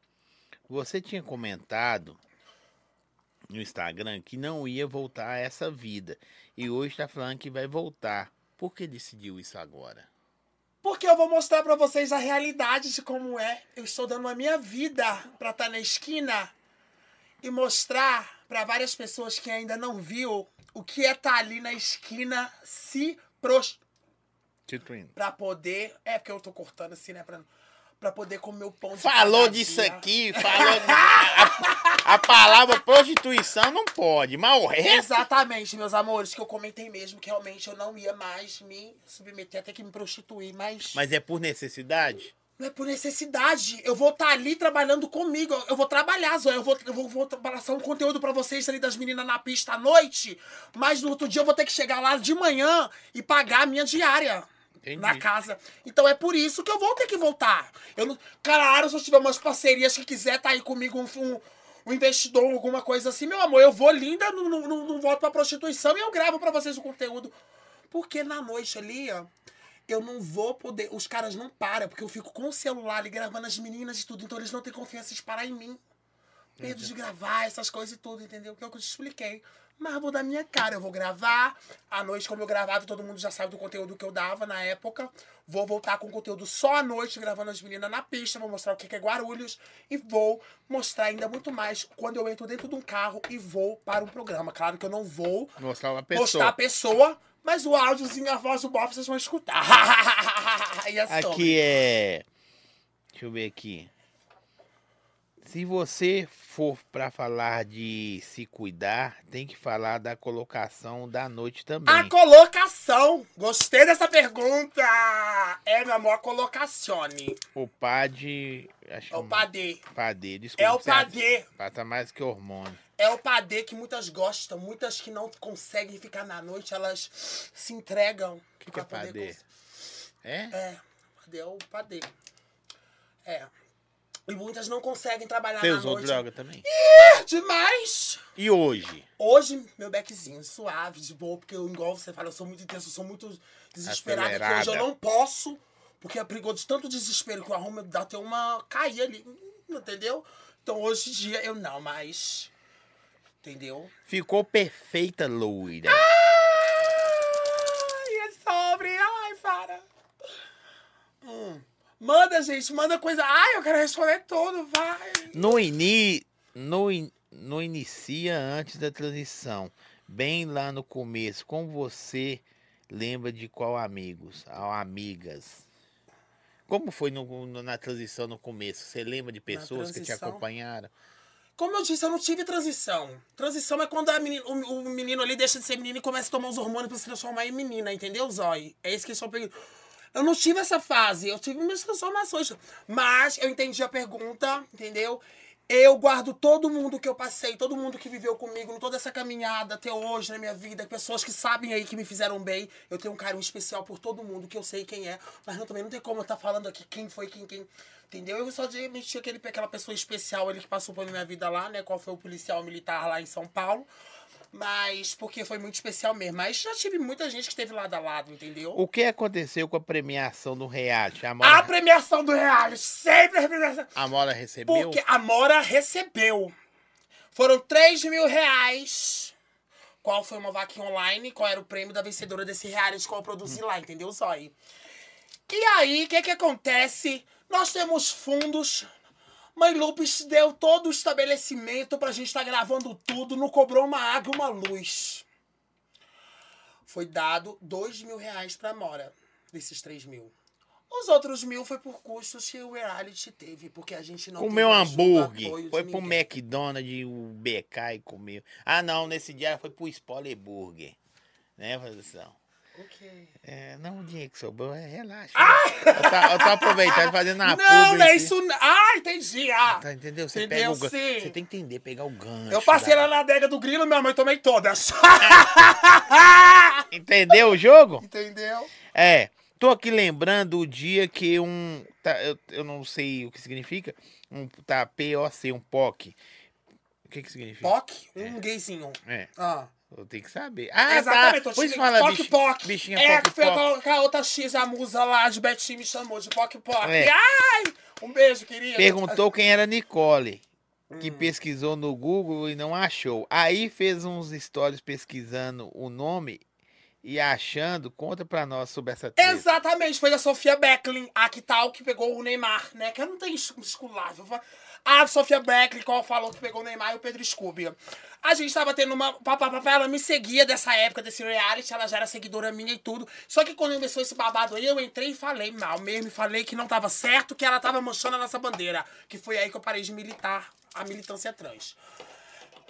você tinha comentado no Instagram que não ia voltar a essa vida. E hoje tá falando que vai voltar. Por que decidiu isso agora? Porque eu vou mostrar pra vocês a realidade de como é. Eu estou dando a minha vida pra estar na esquina e mostrar pra várias pessoas que ainda não viu o que é estar ali na esquina se prostituindo. Pra poder. É porque eu tô cortando assim, né? Pra, pra poder comer o pão de Falou cada disso dia. aqui, falou. a, a palavra prostituição não pode, mas o resto. Exatamente, meus amores, que eu comentei mesmo que realmente eu não ia mais me submeter até que me prostituir, mas, Mas é por necessidade? não é por necessidade. Eu vou estar ali trabalhando comigo. Eu vou trabalhar, Zóia. Eu vou, eu vou, vou passar um conteúdo pra vocês ali das meninas na pista à noite, mas no outro dia eu vou ter que chegar lá de manhã e pagar a minha diária. Entendi. Na casa. Então é por isso que eu vou ter que voltar. Eu não... Claro, se eu tiver umas parcerias que quiser tá aí comigo, um, um, um investidor, alguma coisa assim, meu amor, eu vou linda, não, não, não, não volto pra prostituição e eu gravo pra vocês o conteúdo. Porque na noite ali, ó, eu não vou poder. Os caras não param, porque eu fico com o celular ali gravando as meninas e tudo, então eles não têm confiança de parar em mim. Medo de gravar, essas coisas e tudo, entendeu? Que é o que eu te expliquei. Mas vou dar minha cara, eu vou gravar. À noite, como eu gravava, todo mundo já sabe do conteúdo que eu dava na época. Vou voltar com conteúdo só à noite, gravando as meninas na pista. Vou mostrar o que é Guarulhos. E vou mostrar ainda muito mais quando eu entro dentro de um carro e vou para um programa. Claro que eu não vou Mostrar uma pessoa. a pessoa, mas o áudiozinho, a voz do Bob, vocês vão escutar. Aqui é. Deixa eu ver aqui. Se você for pra falar de se cuidar, tem que falar da colocação da noite também. A colocação. Gostei dessa pergunta. É, meu amor, a colocacione. O PAD. Acho É o padê. Padê, desculpa. É o padê. Pata mais que hormônio. É o padê que muitas gostam. Muitas que não conseguem ficar na noite, elas se entregam. O que, que é padê? É? É, padê é o padê. É. E muitas não conseguem trabalhar Você na usou noite. droga também? É demais! E hoje? Hoje, meu beckzinho suave, de boa, porque eu, igual você fala, eu sou muito intenso, eu sou muito desesperada, que hoje eu não posso, porque é perigoso de tanto desespero que o arrumo dá até uma cair ali, entendeu? Então hoje em dia eu não, mas. Entendeu? Ficou perfeita, loira. Ai, é sobre. Ai, para. Hum. Manda, gente, manda coisa. Ai, eu quero responder tudo, vai. No, ini, no, in- no inicia antes da transição, bem lá no começo, como você lembra de qual amigos? Ou amigas? Como foi no- no- na transição no começo? Você lembra de pessoas que te acompanharam? Como eu disse, eu não tive transição. Transição é quando a menina- o, o menino ali deixa de ser menino e começa a tomar os hormônios pra se transformar em menina, entendeu, Zói? É isso que eles estão pegando. Eu não tive essa fase, eu tive minhas transformações. Mas eu entendi a pergunta, entendeu? Eu guardo todo mundo que eu passei, todo mundo que viveu comigo, toda essa caminhada até hoje na minha vida, pessoas que sabem aí que me fizeram bem. Eu tenho um carinho especial por todo mundo, que eu sei quem é. Mas não, também não tem como eu estar falando aqui quem foi, quem, quem. Entendeu? Eu só de aquele, aquela pessoa especial ali que passou por minha vida lá, né? Qual foi o policial militar lá em São Paulo. Mas porque foi muito especial mesmo. Mas já tive muita gente que esteve lado a lado, entendeu? O que aconteceu com a premiação do reality? A A Mora, premiação do reality, sempre a premiação. a Mora recebeu? Porque a Mora recebeu. Foram 3 mil reais. Qual foi uma vaquinha online? Qual era o prêmio da vencedora desse reality que eu produzi lá, entendeu, Zói? E aí, o que que acontece? Nós temos fundos. Mãe Lupes deu todo o estabelecimento pra gente estar gravando tudo. Não cobrou uma água e uma luz. Foi dado 2 mil reais pra Mora, desses 3 mil. Os outros mil foi por custos que o reality teve, porque a gente não Comeu hambúrguer. Foi pro. McDonald's, o BK e comeu. Ah, não, nesse dia foi pro Spoiler Burger. Né, produção? Ok. É, não, o dinheiro que sobrou, é, relaxa. Eu, tô, eu tô aproveitando, fazendo uma Ah! não, não é isso. não. Ah, entendi. Ah, Tá, entendeu? Você Entendeu, pega o sim. Você tem que entender, pegar o gancho. eu passei lá na adega do grilo, minha mãe tomei todas. Entendeu o jogo? Entendeu? É. Tô aqui lembrando o dia que um. Tá, eu, eu não sei o que significa. Um tá POC, um POC. O que que significa? Poc, um gayzinho. É. Ah. Eu tenho que saber. Ah, Exatamente, tá. tô Por isso te fala Poc bichinha, Poc. bichinha é, Poc que foi Poc. a outra X, a musa lá de Betinho me chamou de Poc Poc. É. Ai! Um beijo, querida. Perguntou quem era Nicole. Hum. Que pesquisou no Google e não achou. Aí fez uns stories pesquisando o nome e achando, conta pra nós sobre essa treta. Exatamente, foi a Sofia Becklin, a que tal, que pegou o Neymar, né? Que eu não tenho esculável. A Sofia Becklin, qual falou que pegou o Neymar e o Pedro Scooby. A gente tava tendo uma. Papapá, ela me seguia dessa época, desse reality, ela já era seguidora minha e tudo. Só que quando começou esse babado aí, eu entrei e falei mal mesmo, falei que não tava certo, que ela tava manchando a nossa bandeira. Que foi aí que eu parei de militar a militância trans.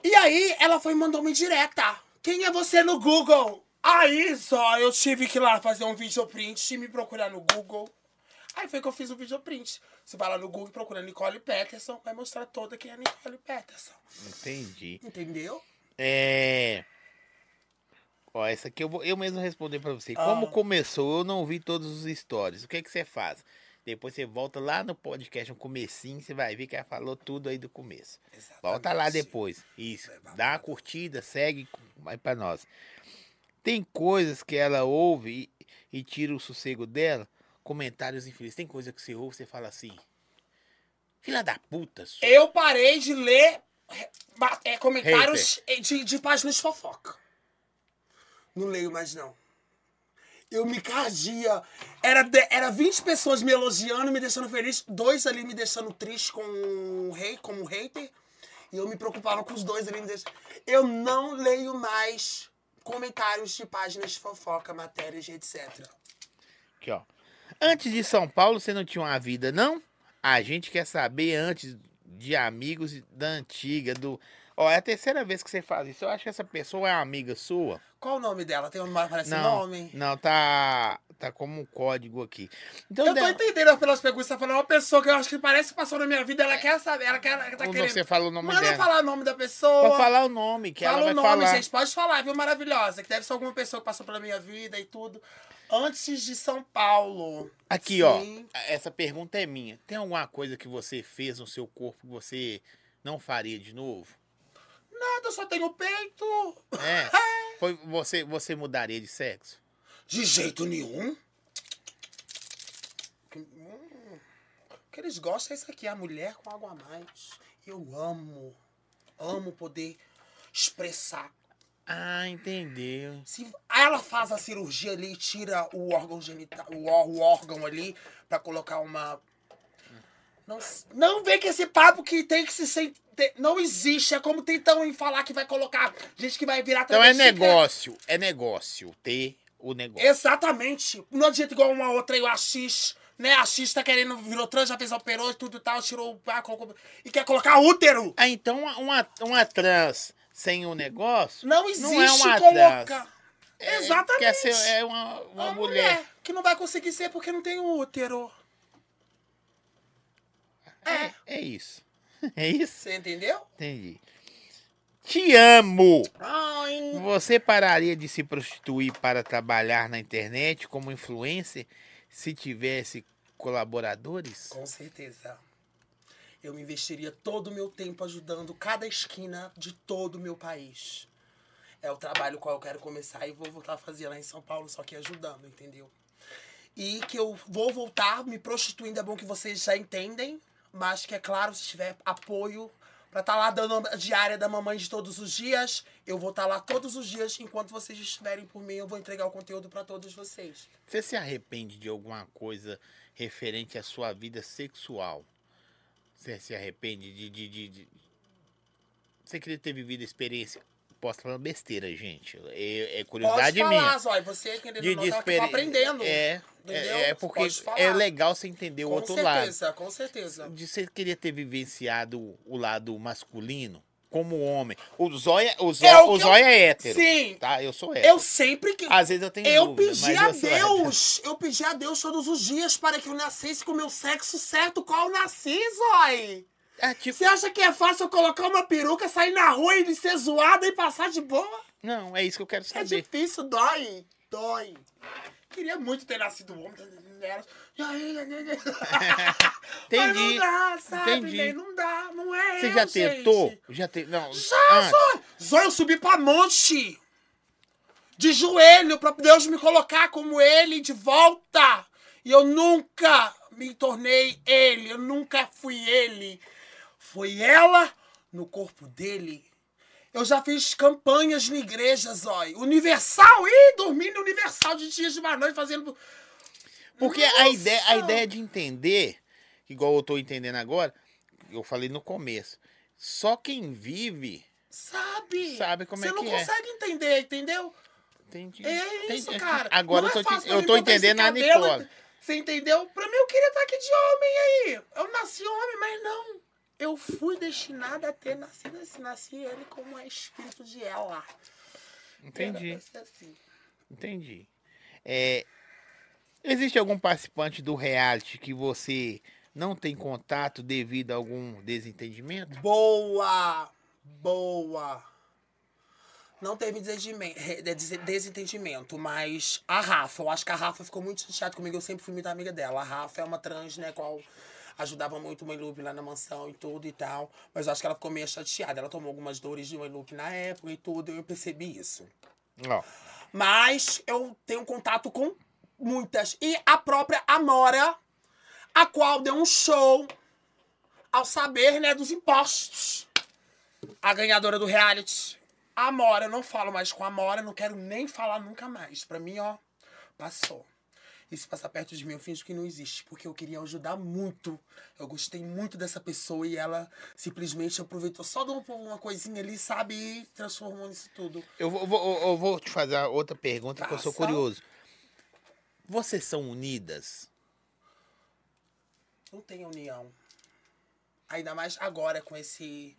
E aí ela foi e mandou uma direta. Quem é você no Google? Aí só eu tive que ir lá fazer um videoprint e me procurar no Google. Aí foi que eu fiz o videoprint. Você vai lá no Google e procura Nicole Peterson, vai mostrar toda quem é Nicole Peterson. Entendi. Entendeu? É. Ó, essa aqui eu vou eu mesmo responder pra você. Como Ah. começou, eu não vi todos os stories. O que que você faz? Depois você volta lá no podcast, no comecinho, você vai ver que ela falou tudo aí do começo. Volta lá Exatamente. depois. Isso. É. Dá uma curtida, segue, vai pra nós. Tem coisas que ela ouve e, e tira o sossego dela. Comentários infelizes. Tem coisa que você ouve e você fala assim. Filha da puta, sua. Eu parei de ler é, comentários de, de páginas de fofoca. Não leio mais, não. Eu me cardia. Era, de- era 20 pessoas me elogiando, me deixando feliz. Dois ali me deixando triste com um rei, como um hater. E eu me preocupava com os dois ali me deixando. Eu não leio mais comentários de páginas de fofoca, matérias, etc. Aqui, ó. Antes de São Paulo, você não tinha uma vida, não? A gente quer saber antes de amigos da antiga, do. Ó, é a terceira vez que você faz isso. Eu acho que essa pessoa é uma amiga sua. Qual o nome dela? Tem um parece não, nome? não, tá. Tá como um código aqui. Então, Eu tô de- entendendo pelas perguntas você tá falando. Uma pessoa que eu acho que parece que passou na minha vida, ela quer saber, ela quer. Ela tá quando querendo. você fala o nome Manda dela. falar o nome da pessoa. Pode falar o nome, que Fala ela vai o nome, falar. gente. Pode falar, viu? Maravilhosa. Que deve ser alguma pessoa que passou pela minha vida e tudo. Antes de São Paulo. Aqui, Sim. ó. Essa pergunta é minha. Tem alguma coisa que você fez no seu corpo que você não faria de novo? Nada, só tenho peito. É. Foi, você, você mudaria de sexo? De jeito nenhum. Hum, O que eles gostam é isso aqui, a mulher com água a mais. Eu amo. Amo poder expressar. Ah, entendeu. Se ela faz a cirurgia ali e tira o órgão genital, o, o órgão ali pra colocar uma. Não, não vê que esse papo que tem que se sentir. Não existe. É como tentam em falar que vai colocar gente que vai virar Então é que negócio, é negócio, ter o negócio. Exatamente. Não adianta igual uma outra aí, o X, né? A X tá querendo, virou trans, já fez, operou e tudo e tal, tirou o pá, colocou, e quer colocar útero. Ah, então uma, uma trans sem o negócio Não existe não é colocar. É, Exatamente. Quer ser é uma, uma, Uma mulher. que não vai conseguir ser porque não tem útero. É. É isso. É isso? Você entendeu? Entendi. Te amo! Ai. Você pararia de se prostituir para trabalhar na internet como influencer se tivesse colaboradores? Com certeza. Eu investiria todo o meu tempo ajudando cada esquina de todo o meu país. É o trabalho qual eu quero começar e vou voltar a fazer lá em São Paulo, só que ajudando, entendeu? E que eu vou voltar me prostituindo, é bom que vocês já entendem, mas que é claro, se tiver apoio pra estar lá dando a diária da mamãe de todos os dias, eu vou estar lá todos os dias, enquanto vocês estiverem por mim, eu vou entregar o conteúdo pra todos vocês. Você se arrepende de alguma coisa referente à sua vida sexual? Você se arrepende de. de, de, de- Você queria ter vivido a experiência. Posso falando besteira, gente. É, é curiosidade Pode falar, minha. Zói, você querendo De, não, de tá experi- aprendendo. É, entendeu? é, é porque falar. é legal você entender o Com outro lado. certeza, com certeza. De você queria ter vivenciado o lado masculino como homem. O Zóia, o Zóia, É o o Zóia é hétero. Sim, Tá? Eu sou hétero. eu sempre que. Às vezes eu tenho Eu dúvida, pedi a eu. Deus, eu pedi a Deus todos os dias para que eu nascesse com o meu sexo certo, qual eu nasci, Zói. É, tipo, Você acha que é fácil eu colocar uma peruca, sair na rua e ser zoada e passar de boa? não, é isso que eu quero É saber. difícil, dói, dói. Queria muito ter nascido homem. né? Mas não Entendi. dá, sabe? Entendi. Não dá, não é Você eu, já gente. tentou? Já te... Não. Já, antes. Zóio, eu subi pra monte! De joelho, pra Deus me colocar como ele de volta! E eu nunca me tornei ele, eu nunca fui ele. Foi ela no corpo dele. Eu já fiz campanhas na igreja, Zói. Universal, ih, dormindo Universal de dias de uma noite fazendo. Porque a Nossa! ideia, a ideia de entender, igual eu tô entendendo agora, eu falei no começo, só quem vive. Sabe? Sabe como é Você não que é. consegue entender, entendeu? Entendi. É isso, Entendi. cara. Agora Não eu tô, é fácil pra eu tô entendendo a Nicole. Você entendeu? Pra mim eu queria estar aqui de homem aí. Eu nasci homem, mas não. Eu fui destinada a ter nascido assim. Nasci ele como um espírito de ela. Entendi, assim. entendi. É, existe algum participante do reality que você não tem contato devido a algum desentendimento? Boa! Boa! Não teve desentendimento, mas a Rafa, eu acho que a Rafa ficou muito chateada comigo, eu sempre fui muito amiga dela. A Rafa é uma trans, né, qual ajudava muito o Lupe lá na mansão e tudo e tal. Mas eu acho que ela ficou meio chateada. Ela tomou algumas dores de Lupe na época e tudo, e eu percebi isso. Ó, Mas eu tenho contato com muitas. E a própria Amora, a qual deu um show ao saber, né, dos impostos. A ganhadora do reality. A Amora, eu não falo mais com a Amora, não quero nem falar nunca mais. Pra mim, ó, passou. E se passar perto de mim, eu finjo que não existe. Porque eu queria ajudar muito. Eu gostei muito dessa pessoa e ela simplesmente aproveitou só de uma- coisinha ali, sabe? E transformou nisso tudo. eu, vou, vou- eu vou te fazer outra pergunta que eu sou curioso. Vocês são unidas? Não tem união. Ainda mais agora com esse.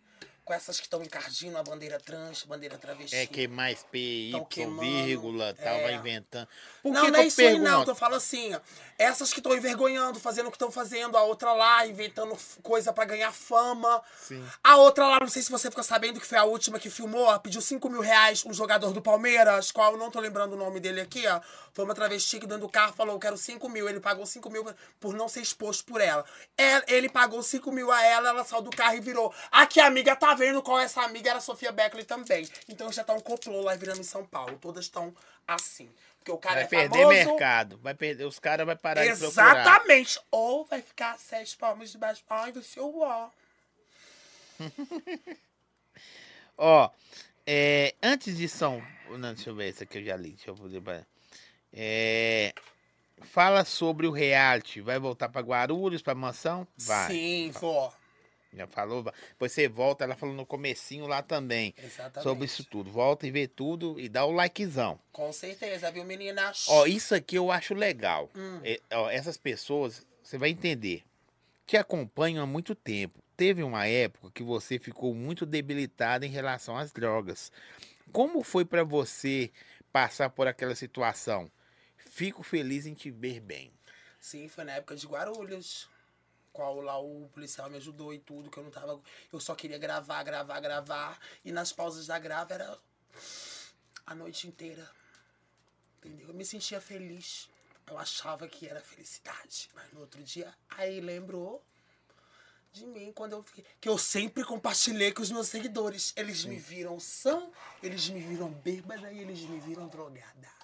Com essas que estão encardindo a bandeira trans, bandeira travesti. É que mais P, Tão Y, queimando, vírgula, tal, é. vai inventando. Por não, que, não é isso aí, não. Eu falo assim, ó, essas que estão envergonhando, fazendo o que estão fazendo, a outra lá, inventando coisa pra ganhar fama. Sim. A outra lá, não sei se você ficou sabendo que foi a última que filmou, ó, pediu 5 mil reais, um jogador do Palmeiras, qual eu não tô lembrando o nome dele aqui, ó. Foi uma travesti que dentro do carro falou, eu quero 5 mil. Ele pagou 5 mil por não ser exposto por ela. É, Ele pagou 5 mil a ela, ela saiu do carro e virou. Aqui, amiga, tá vendo qual é essa amiga? Era a Sofia Beckley também. Então já tá um complô lá virando em São Paulo. Todas estão assim. Porque o cara Vai é perder famoso. mercado. Vai perder, os caras vão parar de procurar. Exatamente. Ou vai ficar sete palmas debaixo. Ai, do seu ó. Ó, é, antes de São... Não, deixa eu ver esse aqui eu já li. Deixa eu poder... É, fala sobre o reality. Vai voltar pra Guarulhos, pra mansão? Vai. Sim, vó. Já falou? Depois você volta, ela falou no comecinho lá também. Exatamente. Sobre isso tudo. Volta e vê tudo e dá o likezão. Com certeza, viu, meninas? Ó, isso aqui eu acho legal. Hum. É, ó, essas pessoas, você vai entender, te acompanham há muito tempo. Teve uma época que você ficou muito debilitada em relação às drogas. Como foi pra você passar por aquela situação? Fico feliz em te ver bem. Sim, foi na época de Guarulhos. Qual lá o policial me ajudou e tudo, que eu não tava. Eu só queria gravar, gravar, gravar. E nas pausas da grava era a noite inteira. Entendeu? Eu me sentia feliz. Eu achava que era felicidade. Mas no outro dia, aí lembrou de mim quando eu fiquei. Que eu sempre compartilhei com os meus seguidores. Eles me viram sã, eles me viram bêbada e eles me viram drogada.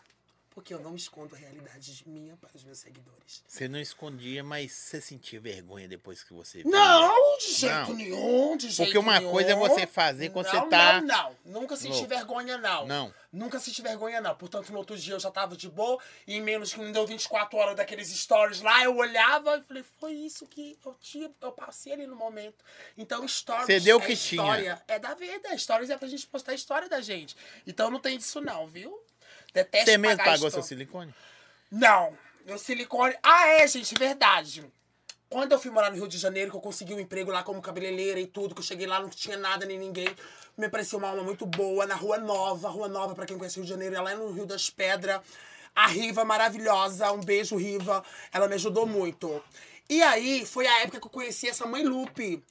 Porque eu não escondo a realidade minha para os meus seguidores. Você não escondia, mas você sentia vergonha depois que você viu? Não, de jeito Não. nenhum, de jeito Porque uma nenhum. coisa é você fazer quando não, você tá Não, não, nunca senti louco. vergonha, não. Não. Nunca senti vergonha, não. Portanto, no outro dia eu já tava de boa e em menos que não deu 24 horas daqueles stories lá, eu olhava e falei, foi isso que eu tinha, eu passei ali no momento. Então, stories Você deu o é que tinha. história, é da vida. Stories é pra gente postar a história da gente. Então não tem disso não, viu? Detesto Você mesmo pagar pagou seu silicone? Não, meu silicone. Ah, é, gente, verdade. Quando eu fui morar no Rio de Janeiro, que eu consegui um emprego lá como cabeleireira e tudo, que eu cheguei lá, não tinha nada nem ninguém. Me apareceu uma alma muito boa na Rua Nova. Rua Nova, pra quem conhece o Rio de Janeiro, ela é no Rio das Pedras. A Riva, maravilhosa. Um beijo, Riva. Ela me ajudou muito. E aí, foi a época que eu conheci essa mãe Lupe.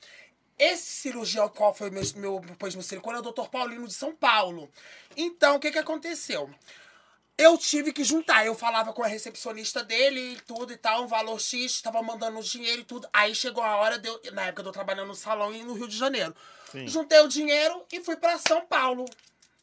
Esse cirurgião qual foi meu, meu, pôs meu silicone é o Dr. Paulino de São Paulo. Então, o que que aconteceu? Eu tive que juntar. Eu falava com a recepcionista dele e tudo e tal, um valor X, tava mandando o dinheiro e tudo. Aí chegou a hora de eu, na época eu tô trabalhando no salão e no Rio de Janeiro. Sim. Juntei o dinheiro e fui pra São Paulo.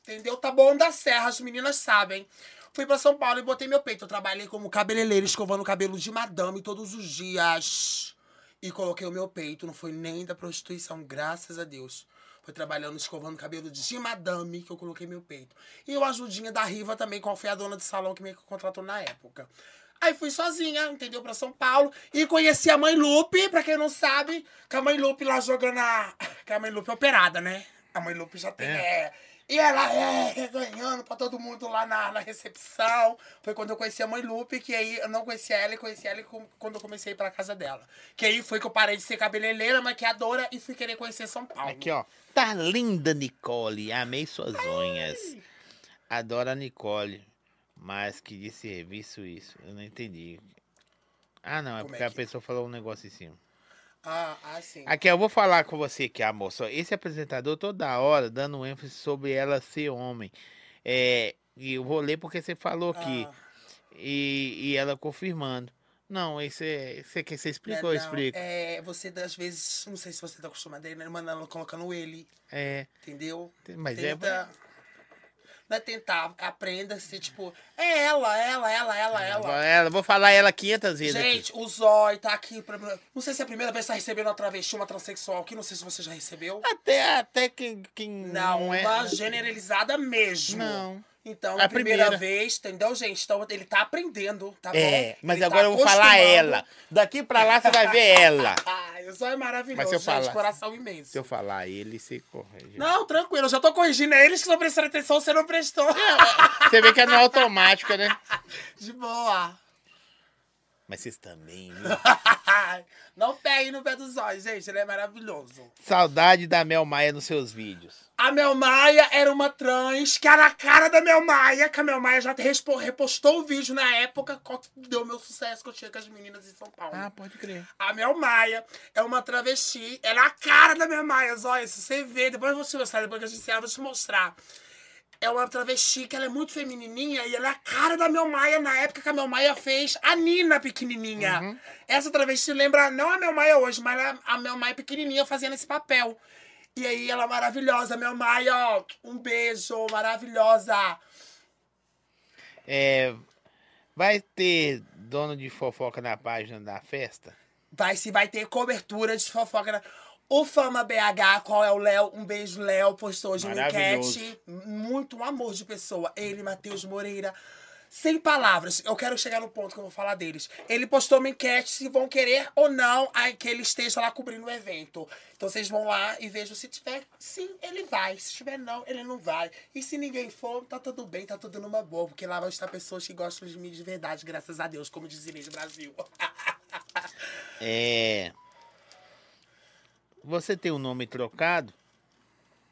Entendeu? Tá bom da Serra, as meninas sabem. Fui pra São Paulo e botei meu peito. Eu trabalhei como cabeleireiro, escovando o cabelo de madame todos os dias. E coloquei o meu peito. Não foi nem da prostituição, graças a Deus. Foi trabalhando, escovando cabelo de madame, que eu coloquei meu peito. E o ajudinha da Riva também, qual foi a dona de salão que me contratou na época. Aí fui sozinha, entendeu? Pra São Paulo. E conheci a mãe Lupe, pra quem não sabe, que a mãe Lupe lá jogando a. Que a mãe Lupe é operada, né? A mãe Lupe já tem. É. E ela é ganhando pra todo mundo lá na, na recepção. Foi quando eu conheci a mãe Lupe, que aí eu não conhecia ela e conheci ela quando eu comecei a ir pra casa dela. Que aí foi que eu parei de ser cabeleireira, maquiadora e fui querer conhecer São Paulo. Aqui, ó. Tá linda, Nicole. Amei suas unhas. Adoro a Nicole. Mas que de serviço isso? Eu não entendi. Ah, não. É Como é porque a que- pessoa falou um negócio em cima. Ah, ah, sim. Aqui, eu vou falar com você aqui, amor. Só esse apresentador toda hora dando ênfase sobre ela ser homem. É, e eu vou ler porque você falou aqui. Ah, E, e ela confirmando. Não, esse é. Você quer você explica né, ou eu não, explico? É, você às vezes, não sei se você tá acostumado né? Mandando, colocando ele, É. entendeu? Mas Tenta. Não é tentar, aprenda a ser tipo, é ela, ela, ela, ela, é. ela. Ela, vou falar ela 500 vezes aqui. Gente, o Zói tá aqui. Pra... Não sei se é a primeira vez que tá recebendo uma travesti, uma transexual aqui. Não sei se você já recebeu. Até, até quem, quem Não, é. uma generalizada mesmo. Não. Então, A primeira, primeira. vez, entendeu, gente? Então, ele tá aprendendo, tá É, bom? mas Ele tá agora eu vou falar ela. Daqui pra lá você vai ver ela. Ai, o Zói é maravilhoso, Mas se eu gente. falar- Coração imenso. Se eu falar ele, você corrige. Não, tranquilo, eu já tô corrigindo eles que estão prestando atenção, você não prestou. Você vê que é no automático, né? De boa. Mas vocês também, viu? Não pegue no pé dos olhos, gente, ele é maravilhoso. Saudade da Mel Maia nos seus vídeos. A Mel Maia era uma trans que era a cara da Mel Maia, que a Mel Maia já repostou o vídeo na época, qual que deu meu sucesso que eu tinha com as meninas em São Paulo. Ah, pode crer. A Mel Maia é uma travesti, ela é a cara da Mel Maia, olha, se você vê, depois eu vou te mostrar, depois que a gente encerra, eu vou te mostrar. É uma travesti que ela é muito feminininha e ela é a cara da Mel Maia na época que a Mel Maia fez a Nina pequenininha. Essa travesti lembra não a Mel Maia hoje, mas a- a Mel Maia pequenininha fazendo esse papel. E aí ela é maravilhosa, Mel Maia, ó, um beijo, maravilhosa. É, vai ter dono de fofoca na página da festa? Vai se vai ter cobertura de fofoca. na- O Fama BH, qual é o Léo? Um beijo, Léo, postou hoje uma enquete. Muito um amor de pessoa. Ele, Matheus Moreira. Sem palavras, eu quero chegar no ponto que eu vou falar deles. Ele postou uma enquete se vão querer ou não que ele esteja lá cobrindo o evento. Então vocês vão lá e vejam se tiver sim, ele vai. Se tiver não, ele não vai. E se ninguém for, tá tudo bem, tá tudo numa boa. Porque lá vão estar pessoas que gostam de mim de verdade, graças a Deus, como diz Inês Brasil. É. Você tem um nome trocado?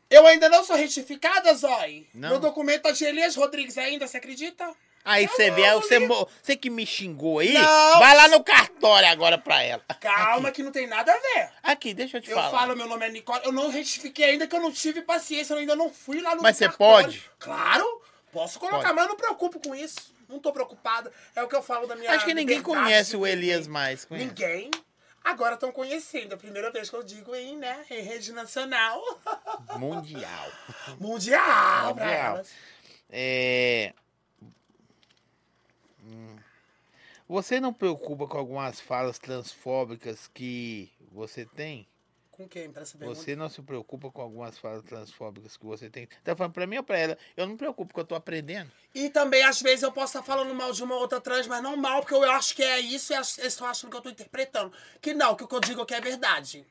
Eu ainda não sou retificada, Zói. Não? Meu documento é de Elias Rodrigues ainda, você acredita? Aí você vê, você, você que me xingou aí, Não. vai lá no cartório agora pra ela. Calma, que não tem nada a ver. Aqui, deixa eu te Eu falar. falo, meu nome é Nicole. Eu não retifiquei ainda que eu não tive paciência, eu ainda não fui lá no Mas você cartório. pode? Claro, posso colocar, Pode. mas eu não me preocupo com isso. Não tô preocupada. É o que eu falo da minha Acho que ninguém conhece o. Elias mais. Conhece? Ninguém. Agora estão conhecendo. É a primeira vez que eu digo em, né, em rede nacional. Mundial. Mundial, Mundial. É. Hum. Você não preocupa com algumas falas transfóbicas que você tem? Com quem, pergunta? Você não se preocupa com algumas falas transfóbicas que você tem? Tá falando pra mim ou pra ela? Eu não me preocupo, porque eu tô aprendendo. E também, às vezes, eu posso estar falando mal de uma outra trans, mas não mal, porque eu acho que é isso e eles estão achando que eu tô interpretando. Que não, que o que eu digo aqui é verdade.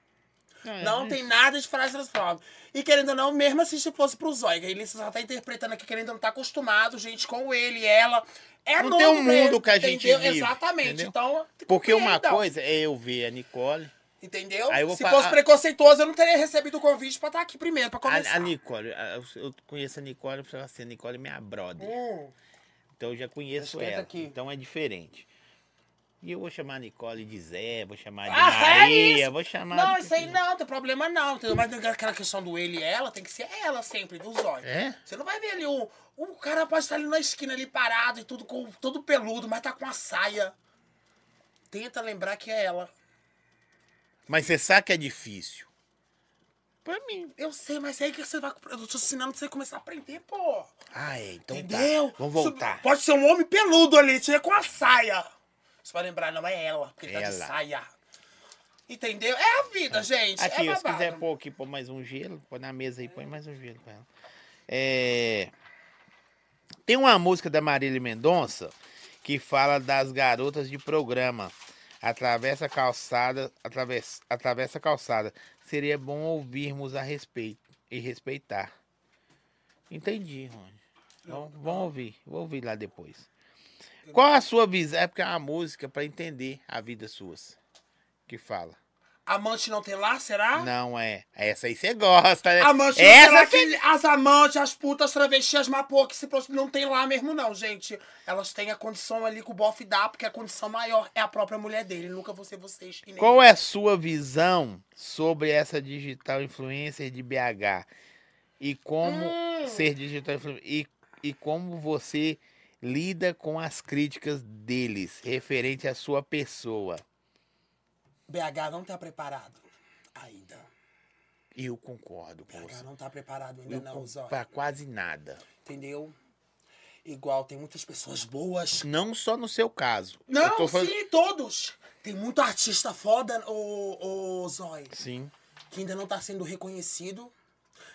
É, Não tem nada de frase transforma. E querendo ou não, mesmo assim, se fosse pro Zóia, ele só tá interpretando aqui, querendo ou não tá acostumado, gente, com ele, ela. É Não tem um ele, mundo que a gente entendeu? vive, Exatamente. entendeu? Então, Porque uma coisa é eu ver a Nicole. Entendeu? Aí eu vou se fosse a- preconceituoso, eu não teria recebido o convite pra estar aqui primeiro, pra A, começar. a Nicole, a- eu conheço a Nicole, eu assim, a Nicole é minha brother. Hum, Então eu já conheço Esquenta ela. aqui. Então é diferente. E eu vou chamar a Nicole de Zé, vou chamar de Ah, é Maria, isso? vou chamar Não, de... isso aí não, tem problema não. Entendeu? Mas aquela questão do ele e ela, tem que ser ela sempre, do zóio. É? Você não vai ver ali o. O cara pode estar ali na esquina ali parado e tudo com todo peludo, mas tá com a saia. Tenta lembrar que é ela. Mas você sabe que é difícil. Pra mim. Eu sei, mas é aí que você vai. Eu tô ensinando pra você começar a aprender, pô. Ah, é. Então Entendeu? tá. Vamos voltar. Pode ser um homem peludo ali, tinha com a saia. Você vai lembrar, não é ela, porque tá de Ela. saia. Entendeu? É a vida, gente. Aqui, é se quiser pôr aqui, pôr mais um gelo, põe na mesa aí, põe mais um gelo pra ela. É... Tem uma música da Marília Mendonça que fala das garotas de programa. Atravessa a calçada, atravessa, atravessa a calçada. Seria bom ouvirmos a respeito e respeitar. Entendi, Rony. Vamos, vamos ouvir, vou ouvir lá depois. Qual a sua visão? É porque é uma música pra entender a vida suas. Que fala. Amante não tem lá, será? Não é. Essa aí você gosta, né? Amante não Essa tem lá que as amantes, as putas, as travestis, as mapô que se prosti- não tem lá mesmo não, gente. Elas têm a condição ali que o bofe dá, porque a condição maior é a própria mulher dele. Nunca vou ser vocês. Qual é a sua visão sobre essa digital influencer de BH? E como Hum. ser digital influencer? E, e como você lida com as críticas deles referente à sua pessoa? BH não tá preparado ainda. Eu concordo com BH você. não tá preparado ainda Eu não, pra quase nada. Entendeu? Igual, tem muitas pessoas boas. Não só no seu caso. Não, falando- sim, todos. Tem muito artista foda, ô, ô Zói, Sim. que ainda não tá sendo reconhecido.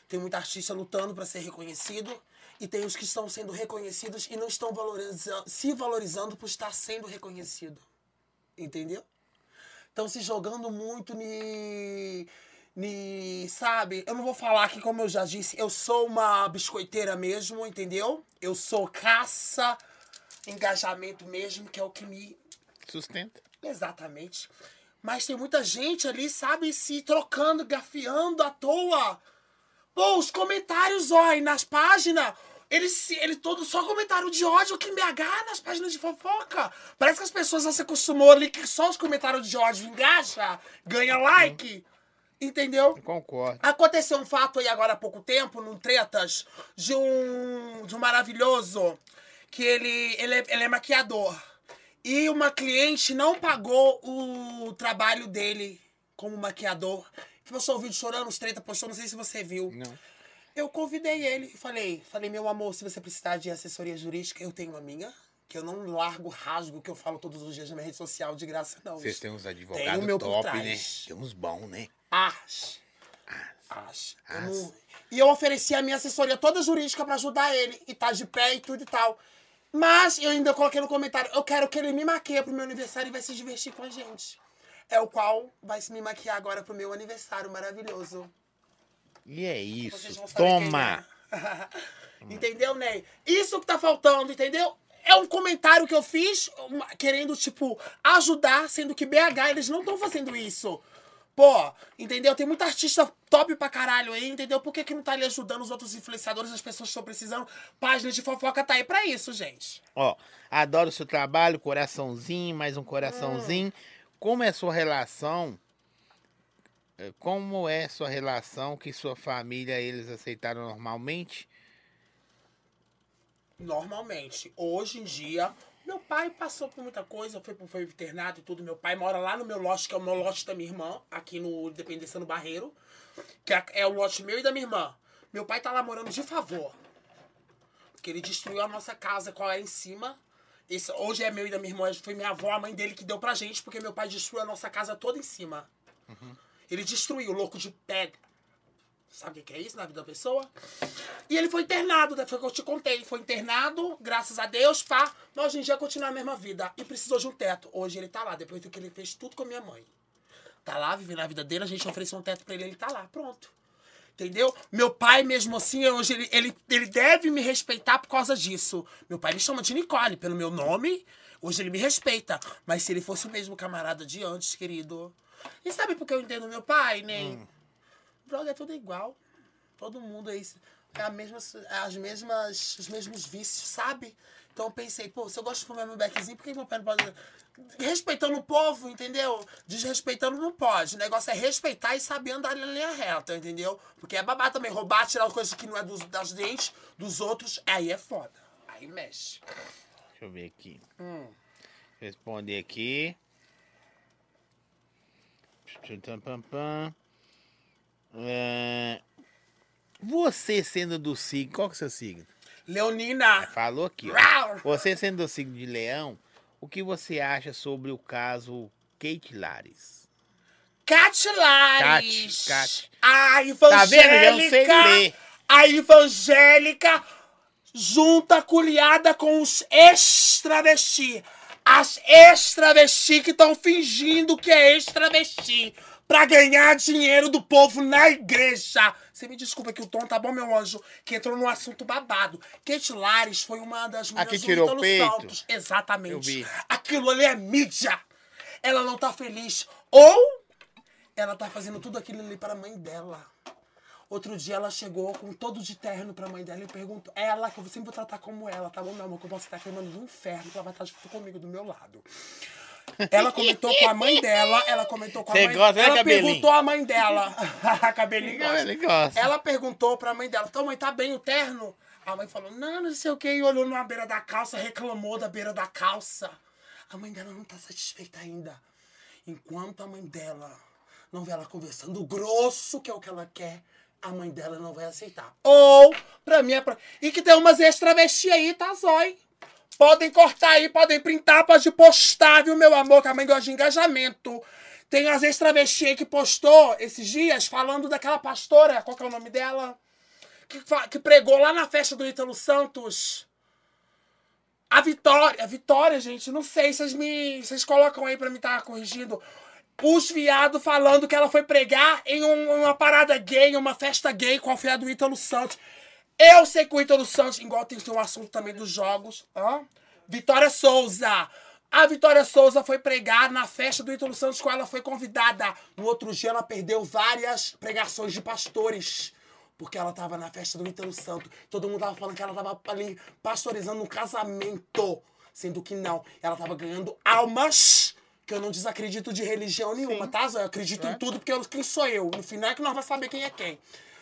Tem muito artista lutando para ser reconhecido. E tem os que estão sendo reconhecidos e não estão valoriza se valorizando por estar sendo reconhecido. Entendeu? Estão se jogando muito ni, ni. Sabe? Eu não vou falar que, como eu já disse, eu sou uma biscoiteira mesmo, entendeu? Eu sou caça, engajamento mesmo, que é o que me Sustenta. Exatamente. Mas tem muita gente ali, sabe, se trocando, gafiando à toa. Pô, os comentários, ó, nas páginas, eles, ele todo só comentário de ódio aqui em BH nas páginas de fofoca. Parece que as pessoas já se acostumou ali que só os comentários de ódio engaja, ganha like. Entendeu? Concordo. Aconteceu um fato aí agora há pouco tempo, num Tretas, de um, de um maravilhoso, que ele, ele, é, ele é maquiador. E uma cliente não pagou o trabalho dele como maquiador. Postou um vídeo chorando, os treta postou, não sei se você viu. Não. Eu convidei ele e falei, falei, meu amor, se você precisar de assessoria jurídica, eu tenho a minha. Que eu não largo, rasgo que eu falo todos os dias na minha rede social de graça, não. Vocês têm uns advogados meu top, né? Tem uns bons, né? Acho. Acho. Não- E eu ofereci a minha assessoria toda jurídica pra ajudar ele. E tá de pé e tudo e tal. Mas eu ainda coloquei no comentário, eu quero que ele me maqueie pro meu aniversário e vai se divertir com a gente. É o qual vai se me maquiar agora pro meu aniversário maravilhoso. E é isso. quem Toma! é. entendeu, Ney? Isso que tá faltando, entendeu? É um comentário que eu fiz uma- querendo, tipo, ajudar, sendo que BH eles não estão fazendo isso. Pô, entendeu? Tem muita artista top pra caralho aí, entendeu? Por que, que não tá ali ajudando os outros influenciadores, as pessoas que estão precisando? Página de fofoca tá aí pra isso, gente. Ó, adoro o seu trabalho, coraçãozinho, mais um coraçãozinho. Como é sua relação? Eh, Como é sua relação que sua família eles aceitaram normalmente? Normalmente. Hoje em dia, meu pai passou por muita coisa, foi pro internato e tudo. Meu pai mora lá no meu lote, que é o meu lote da minha irmã, aqui no Independência no Barreiro. Que é, é o lote meu e da minha irmã. Meu pai tá lá morando de favor. Porque ele destruiu a nossa casa com a em cima. Esse, hoje é meu e da minha irmã, foi minha avó, a mãe dele, que deu pra gente, porque meu pai destruiu a nossa casa toda em cima. Ele destruiu, louco de pedra. Sabe o que é isso na vida da pessoa? E ele foi internado, né? foi o que eu te contei. Foi internado, graças a Deus, pá. Mas hoje em dia continua a mesma vida. E precisou de um teto. Hoje ele tá lá, depois do que ele fez tudo com a minha mãe. Tá lá, vivendo a vida dele, a gente ofereceu um teto pra ele, ele tá lá, pronto. Entendeu? Meu pai, mesmo assim, hoje ele, ele, ele deve me respeitar por causa disso. Meu pai me chama de Nicole pelo meu nome. Hoje ele me respeita. Mas se ele fosse o mesmo camarada de antes, querido. E sabe por que eu entendo meu pai, né? Brother, é tudo igual. Todo mundo é isso. É a mesma, é as mesmas, os mesmos vícios, sabe? Então eu pensei, pô, se eu gosto de fumar meu beckzinho, por que meu pai não pode. Respeitando o povo, entendeu? Desrespeitando não pode. O negócio é respeitar e saber andar na linha reta, entendeu? Porque é babá também. Roubar, tirar coisas que não é dos, das dentes dos outros, aí é foda. Aí mexe. Deixa eu ver aqui. Hum. Responder aqui. É, Você sendo do signo, qual que é o seu signo? Leonina! Falou aqui. ó. Você sendo do signo de leão, o que você acha sobre o caso Kate Lares? Catilares. Cate, Cate. A Tá evangélica. ler. a evangélica junta culiada com os extravesti. As extravesti que estão fingindo que é extravesti pra ganhar dinheiro do povo na igreja. Você me desculpa que o tom tá bom, meu anjo, que entrou num assunto babado. Kate Lares foi uma das A que do tirou o peito? Exatamente. Aquilo ali é mídia. Ela não tá feliz. Ou ela tá fazendo tudo aquilo ali para a mãe dela. Outro dia ela chegou com todo de terno pra mãe dela e perguntou. Ela, que eu sempre vou tratar como ela, tá bom, meu amor? Que eu posso estar queimando no inferno, que ela vai estar junto comigo do meu lado. Ela comentou com a mãe dela, ela comentou com a Cê mãe gosta, né, Ela cabelinho? perguntou à mãe dela. cabelinho gosta. Ele gosta. Ela perguntou pra mãe dela, então mãe, tá bem o terno? A mãe falou, não, não sei o que, e olhou na beira da calça, reclamou da beira da calça. A mãe dela não tá satisfeita ainda. Enquanto a mãe dela não vê ela conversando grosso, que é o que ela quer, a mãe dela não vai aceitar. Ou, pra mim, é pra... e que tem umas extravesti aí, tá, zói? Podem cortar aí, podem printar, pode postar, viu, meu amor, que a mãe gosta de engajamento. Tem as extravesti aí que postou esses dias falando daquela pastora, qual que é o nome dela? Que, que pregou lá na festa do Ítalo Santos. A Vitória, a Vitória, gente, não sei, vocês me. Vocês colocam aí pra me estar corrigindo. Os viados falando que ela foi pregar em um- uma parada gay, uma festa gay com a fé do Ítalo Santos. Eu sei que o Ítalo Santos, igual tem um assunto também dos jogos. Hã? Vitória Souza. A Vitória Souza foi pregar na festa do Ítalo Santos, qual ela foi convidada. No outro dia, ela perdeu várias pregações de pastores. Porque ela tava na festa do Ítalo Santo. Todo mundo tava falando que ela tava ali pastorizando um casamento. Sendo que não. Ela tava ganhando almas. Que eu não desacredito de religião nenhuma, tá, Zé? Eu acredito em tudo porque eu, quem sou eu. No final é que nós vamos saber quem é quem.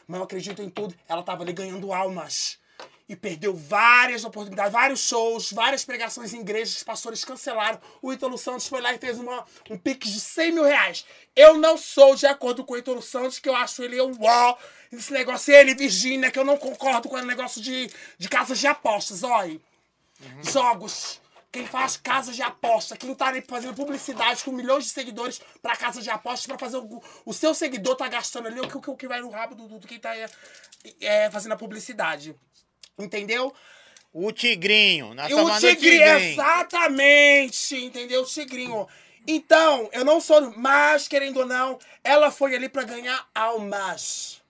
Mas eu acredito em tudo. Ela tava ali ganhando almas. E perdeu várias oportunidades, vários shows, várias pregações em igrejas, os pastores cancelaram. O Ítalo Santos foi lá e fez uma, um pix de 100 mil reais. Eu não sou de acordo com o Ítalo Santos, que eu acho ele um ó. Esse negócio, ele, Virgínia, que eu não concordo com o negócio de, de casas de apostas, olha. Jogos. Quem faz casas de aposta, quem tá ali fazendo publicidade com milhões de seguidores pra casas de apostas, pra fazer o, o seu seguidor tá gastando ali o que, o que vai no rabo do, do quem tá é, é, fazendo a publicidade. Entendeu? O tigrinho. E o tigrinho, tigrinho. exatamente, entendeu? O tigrinho. Então, eu não sou, mas querendo ou não, ela foi ali pra ganhar almas.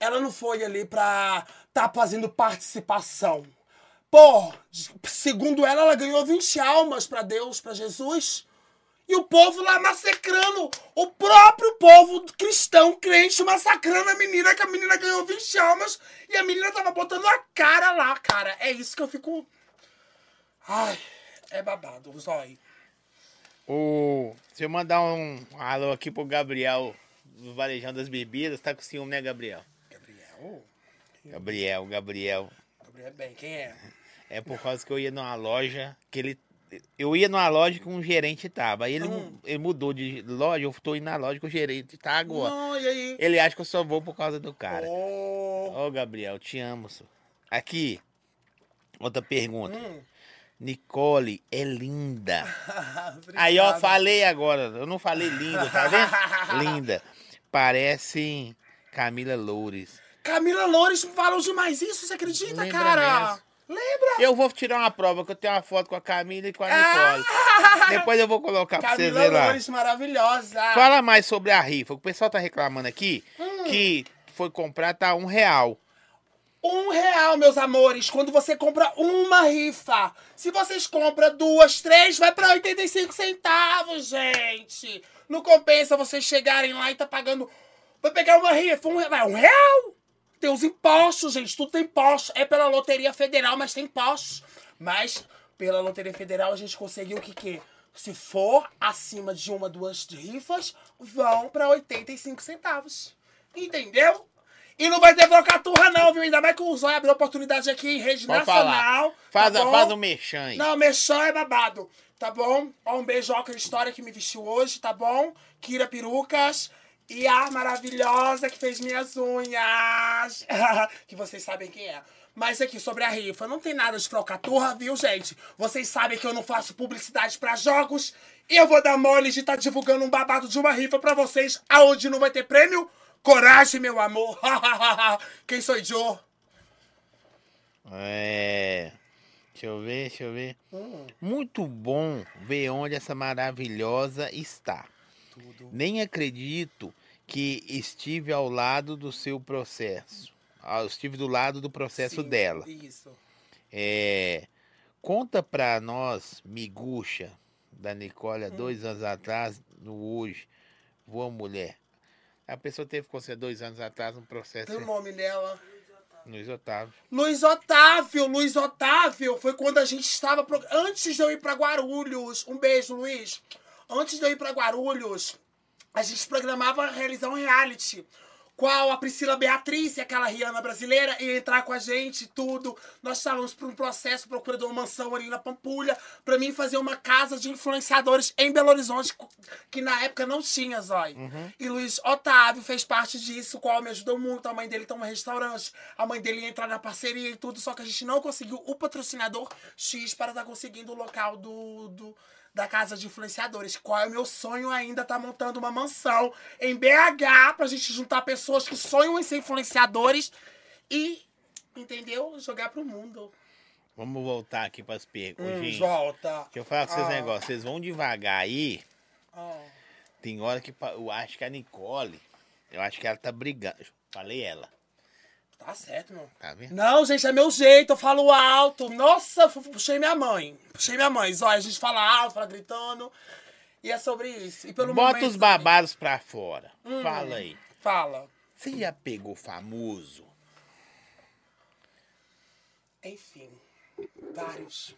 Ela não foi ali pra tá fazendo participação. Pô, segundo ela, ela ganhou 20 almas pra Deus, pra Jesus. E o povo lá massacrando. O próprio povo cristão, crente, massacrando a menina, que a menina ganhou 20 almas. E a menina tava botando a cara lá, cara. É isso que eu fico. Ai, é babado, zói. O... Se eu mandar um alô aqui pro Gabriel do Varejão das Bebidas, tá com ciúme, né, Gabriel? Gabriel? Gabriel, Gabriel. Gabriel, bem, quem é? É por causa que eu ia numa loja que ele. Eu ia numa loja que um gerente tava. Aí ele, Hum. ele mudou de loja, eu tô indo na loja que o gerente tá agora. Não? Ele acha que eu só vou por causa do cara. Oh. Ô, Gabriel, te amo, só. Aqui, outra pergunta. Hum. Nicole é linda. Aí, ó, falei agora. Eu não falei linda, tá vendo? linda. Parece Camila Loures. Camila Loures falam demais isso, você acredita, Lembra cara? mesmo. Lembra? Eu vou tirar uma prova, que eu tenho uma foto com a Camila e com a Ah! Nicole. Depois eu vou colocar pra vocês Camila verem lá. Loures maravilhosa. Fala mais sobre a rifa. O pessoal tá reclamando aqui Hum. que foi comprar, tá um real. Um real, meus amores, quando você compra uma rifa. Se vocês compram duas, três, vai pra 85 centavos, gente. Não compensa vocês chegarem lá e tá pagando. Vai pegar uma rifa, um real. Um real? Tem os impostos, gente. Tudo tem impostos. É pela Loteria Federal, mas tem impostos. Mas pela Loteria Federal a gente conseguiu o que que? Se for acima de uma, duas rifas, vão pra 85 centavos. Entendeu? E não vai ter brocaturra não, viu? Ainda mais que o Zóia abriu oportunidade aqui em rede Pode nacional. falar. Faz, tá a- faz um mexão aí. Não, mexão é babado, tá bom? Ó, um beijo ó, que história que me vestiu hoje, tá bom? Kira Perucas e a maravilhosa que fez minhas unhas. que vocês sabem quem é. Mas aqui, sobre a rifa, não tem nada de falcatrua, viu, gente? Vocês sabem que eu não faço publicidade pra jogos. E eu vou dar mole de estar tá divulgando um babado de uma rifa pra vocês, aonde não vai ter prêmio. Coragem, meu amor. Quem sou eu? É. Deixa eu ver, deixa eu ver. Muito bom ver onde essa maravilhosa está. Tudo. Nem acredito que estive ao lado do seu processo. Ah, eu estive do lado do processo Sim, dela. Isso. É, conta pra nós, miguxa, da Nicole, há Hum. dois anos atrás, no hoje, Boa Mulher. A pessoa teve com você dois anos atrás um processo. Tem o nome dela. Luiz Otávio. Luiz Otávio, Luiz Otávio. Foi quando a gente estava. pro- Antes de eu ir pra Guarulhos. Um beijo, Luiz. Antes de eu ir pra Guarulhos, a gente programava realizar um reality. Qual a Priscila Beatriz, aquela Rihanna brasileira, ia entrar com a gente, tudo. Nós estávamos por um processo procura de uma mansão ali na Pampulha, pra mim fazer uma casa de influenciadores em Belo Horizonte, que na época não tinha, Zói. E Luiz Otávio fez parte disso, o qual me ajudou muito. A mãe dele tem um restaurante, a mãe dele ia entrar na parceria e tudo, só que a gente não conseguiu o patrocinador X para estar conseguindo o local do, do- da casa de influenciadores. Qual é o meu sonho ainda? Tá montando uma mansão em BH pra gente juntar pessoas que sonham em ser influenciadores e, entendeu? Jogar pro mundo. Vamos voltar aqui para as perguntas. Hum, gente, volta. deixa eu falar com vocês um Ah. negócio. Vocês vão devagar aí. Ó. Tem hora que eu acho que a Nicole, eu acho que ela tá brigando. Falei ela, Tá certo, meu. tá vendo? Não, gente, é meu jeito, eu falo alto. Nossa, puxei minha mãe. Puxei minha mãe. Olha, a gente fala alto, fala gritando. E é sobre isso. E pelo Bota os também. babados pra fora. Hum. Fala aí. Fala. Você já pegou famoso? Enfim, vários.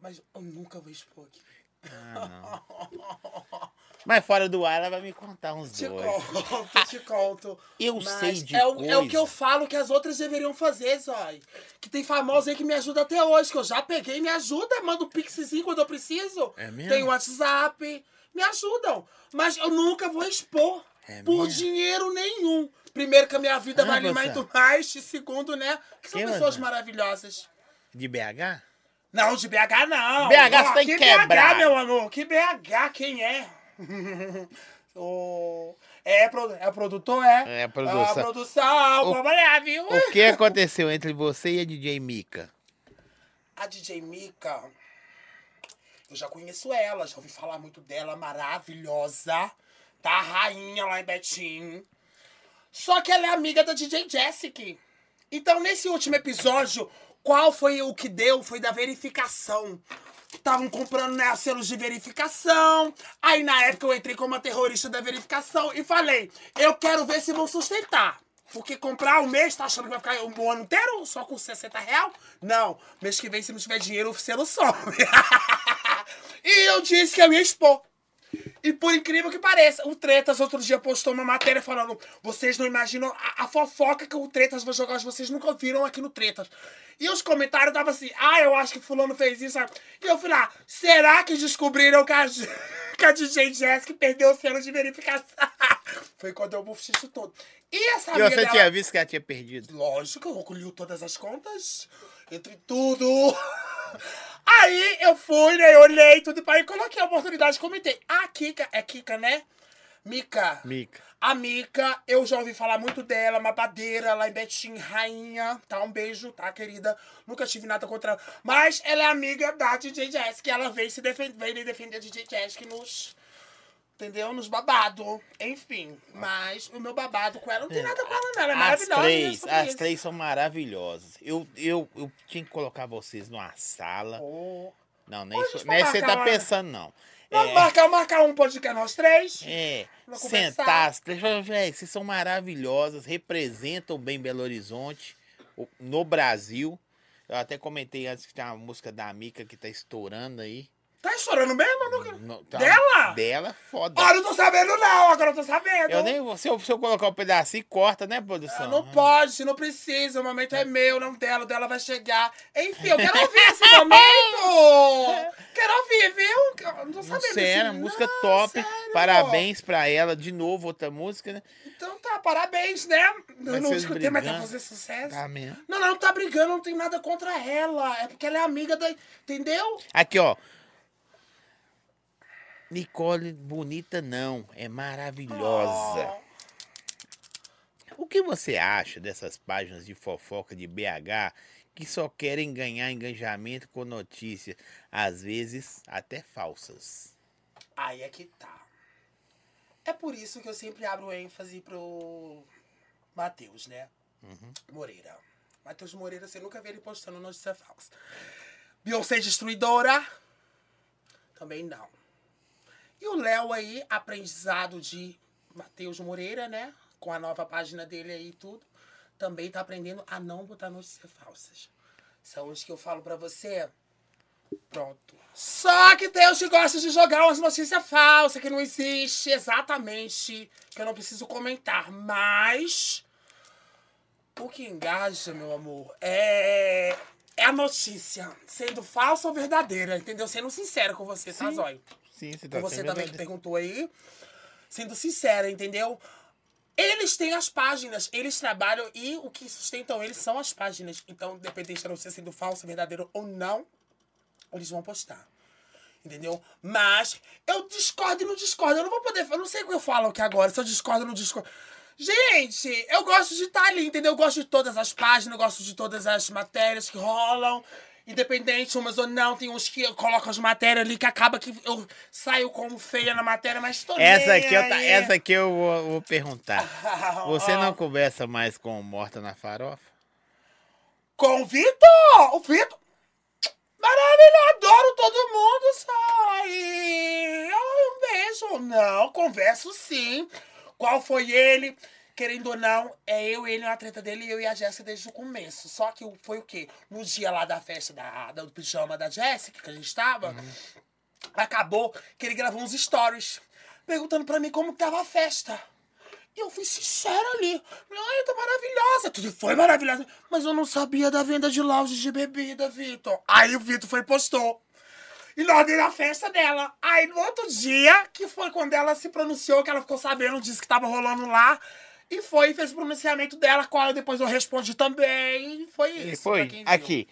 Mas eu nunca vou expor aqui. Mas fora do ar, ela vai me contar uns Te dois. conto, te conto. Eu Mas sei de é, o, é o coisa. que eu falo que as outras deveriam fazer, Zói. Que tem famosos aí que me ajuda até hoje, que eu já peguei, me ajuda, manda um pixzinho quando eu preciso. É mesmo? Tem WhatsApp, me ajudam. Mas eu nunca vou expor É por mesmo? dinheiro nenhum. Primeiro que a minha vida Ah, vale você- muito mais. E segundo, né? Que são pessoas você- maravilhosas. De BH? Não, de BH não. BH Ó, você tem que que quebrar. BH, meu amor. Que BH, quem é? O- É, é produtor, é? É, produção. A produção, O- vamos olhar, viu? O que aconteceu entre você e a DJ Mika? A DJ Mika, eu já conheço ela, já ouvi falar muito dela, maravilhosa. Tá rainha lá em Betim. Só que ela é amiga da DJ Jessica. Então, nesse último episódio, qual foi o que deu? Foi da verificação. Estavam comprando né, selos de verificação. Aí, na época, eu entrei como terrorista da verificação e falei: eu quero ver se vão sustentar. Porque comprar um mês, tá achando que vai ficar um ano inteiro só com 60 real? Não. Mês que vem, se não tiver dinheiro, o selo some. e eu disse que eu ia expor. E por incrível que pareça, o Tretas outro dia postou uma matéria falando: vocês não imaginam a, a fofoca que o Tretas vai jogar, vocês nunca viram aqui no Tretas. E os comentários davam assim: ah, eu acho que Fulano fez isso. E eu fui lá: será que descobriram que a, que a DJ Jessica perdeu o selo de verificação? Foi quando eu buficho todo. E essa E você dela- tinha visto que ela tinha perdido? Lógico, eu recolhi todas as contas. Entre tudo. Aí eu fui, né? Eu olhei tudo e pai, coloquei a oportunidade, comentei. A Kika, é Kika, né? Mica. Mika. A Mica, eu já ouvi falar muito dela, mapadeira lá em Betim, rainha, tá? Um beijo, tá, querida? Nunca tive nada contra ela. Mas ela é amiga da DJ Jessica, ela veio se defender, veio defender a DJ Jessica nos. Entendeu? Nos babado. Enfim. Mas o meu babado com ela não tem nada com ela, não. Ela é As maravilhosa. é três, as isso. três são maravilhosas. Eu, eu, eu tinha que colocar vocês numa sala. Oh. Não, nem isso, nem isso você tá uma- pensando, não. Vamos É, marcar, marcar um podcast nós três? é sentar, as três, véi, vocês são maravilhosas, representam bem Belo Horizonte, no Brasil. Eu até comentei antes que tem uma música da Mica que tá estourando aí. Tá estourando mesmo? Eu nunca- No- tá- Dela? Dela, foda. Olha, eu não tô sabendo, não. Agora eu tô sabendo. Eu nem vou. Se eu, se eu colocar um pedacinho, corta, né, produção? Ah, Não pode, não precisa. O momento é meu, não dela. O dela vai chegar. Enfim, eu quero ouvir esse momento. Quero ouvir, viu? Eu não tô sabendo. Sério, desse- música Não, top. sério. Parabéns pra ela. De novo, outra música, né? Então tá parabéns, né? No vocês escutei, mas tá fazer sucesso. Tá mesmo. Não, não, não tá brigando, não tem nada contra ela. É porque ela é amiga da. Entendeu? Aqui, ó. Nicole, bonita não, é maravilhosa. Oh. O que você acha dessas páginas de fofoca de BH que só querem ganhar engajamento com notícias, às vezes até falsas? Aí é que tá. É por isso que eu sempre abro ênfase pro Matheus, né? Moreira. Matheus Moreira, você nunca vê ele postando notícia falsa. Beyoncé destruidora? Também não. E o Léo aí, aprendizado de Matheus Moreira, né? Com a nova página dele aí e tudo. Também tá aprendendo a não botar notícias falsas. São os que eu falo pra você. Pronto. Só que os que gostam de jogar umas notícias falsas que não existe exatamente, que eu não preciso comentar. Mas o que engaja, meu amor, é, é a notícia, sendo falsa ou verdadeira, entendeu? Sendo sincero com você, tá, Sim. Zóio? Sim, você tá Com você também que perguntou aí. Sendo sincera, entendeu? Eles têm as páginas, eles trabalham e o que sustentam eles são as páginas. Então, independente da notícia sendo falsa, verdadeira ou não, eles vão postar. Entendeu? Mas eu discordo e não discordo. Eu não vou poder. Eu não sei o que eu falo aqui agora. Se eu discordo ou não discordo. Gente, eu gosto de estar ali, entendeu? Eu gosto de todas as páginas, eu gosto de todas as matérias que rolam. Independente, umas ou não, tem uns que colocam as matérias ali que acaba que eu saio como feia na matéria, mas tô Essa aqui, eu, tá- essa aqui eu vou, vou perguntar. Você não conversa mais com o Morta na Farofa? Com o Vitor! O Vitor! Maravilhoso! Adoro todo mundo, sai! Ai, um beijo! Não, converso sim. Qual foi ele? Querendo ou não, é eu ele na treta dele eu e a Jéssica desde o começo. Só que foi o quê? No dia lá da festa da, do pijama da Jéssica, que a gente tava, acabou que ele gravou uns stories perguntando pra mim como tava a festa. E eu fui sincera ali. Ai, tá maravilhosa. Tudo foi maravilhosa. Mas eu não sabia da venda de lounge de bebida, Vitor. Aí o Vitor foi e postou. E nós dei na festa dela. Aí no outro dia, que foi quando ela se pronunciou, que ela ficou sabendo, disse que tava rolando lá. E foi e fez o pronunciamento dela, qual depois eu respondi também. E foi E isso. pra foi. Aqui.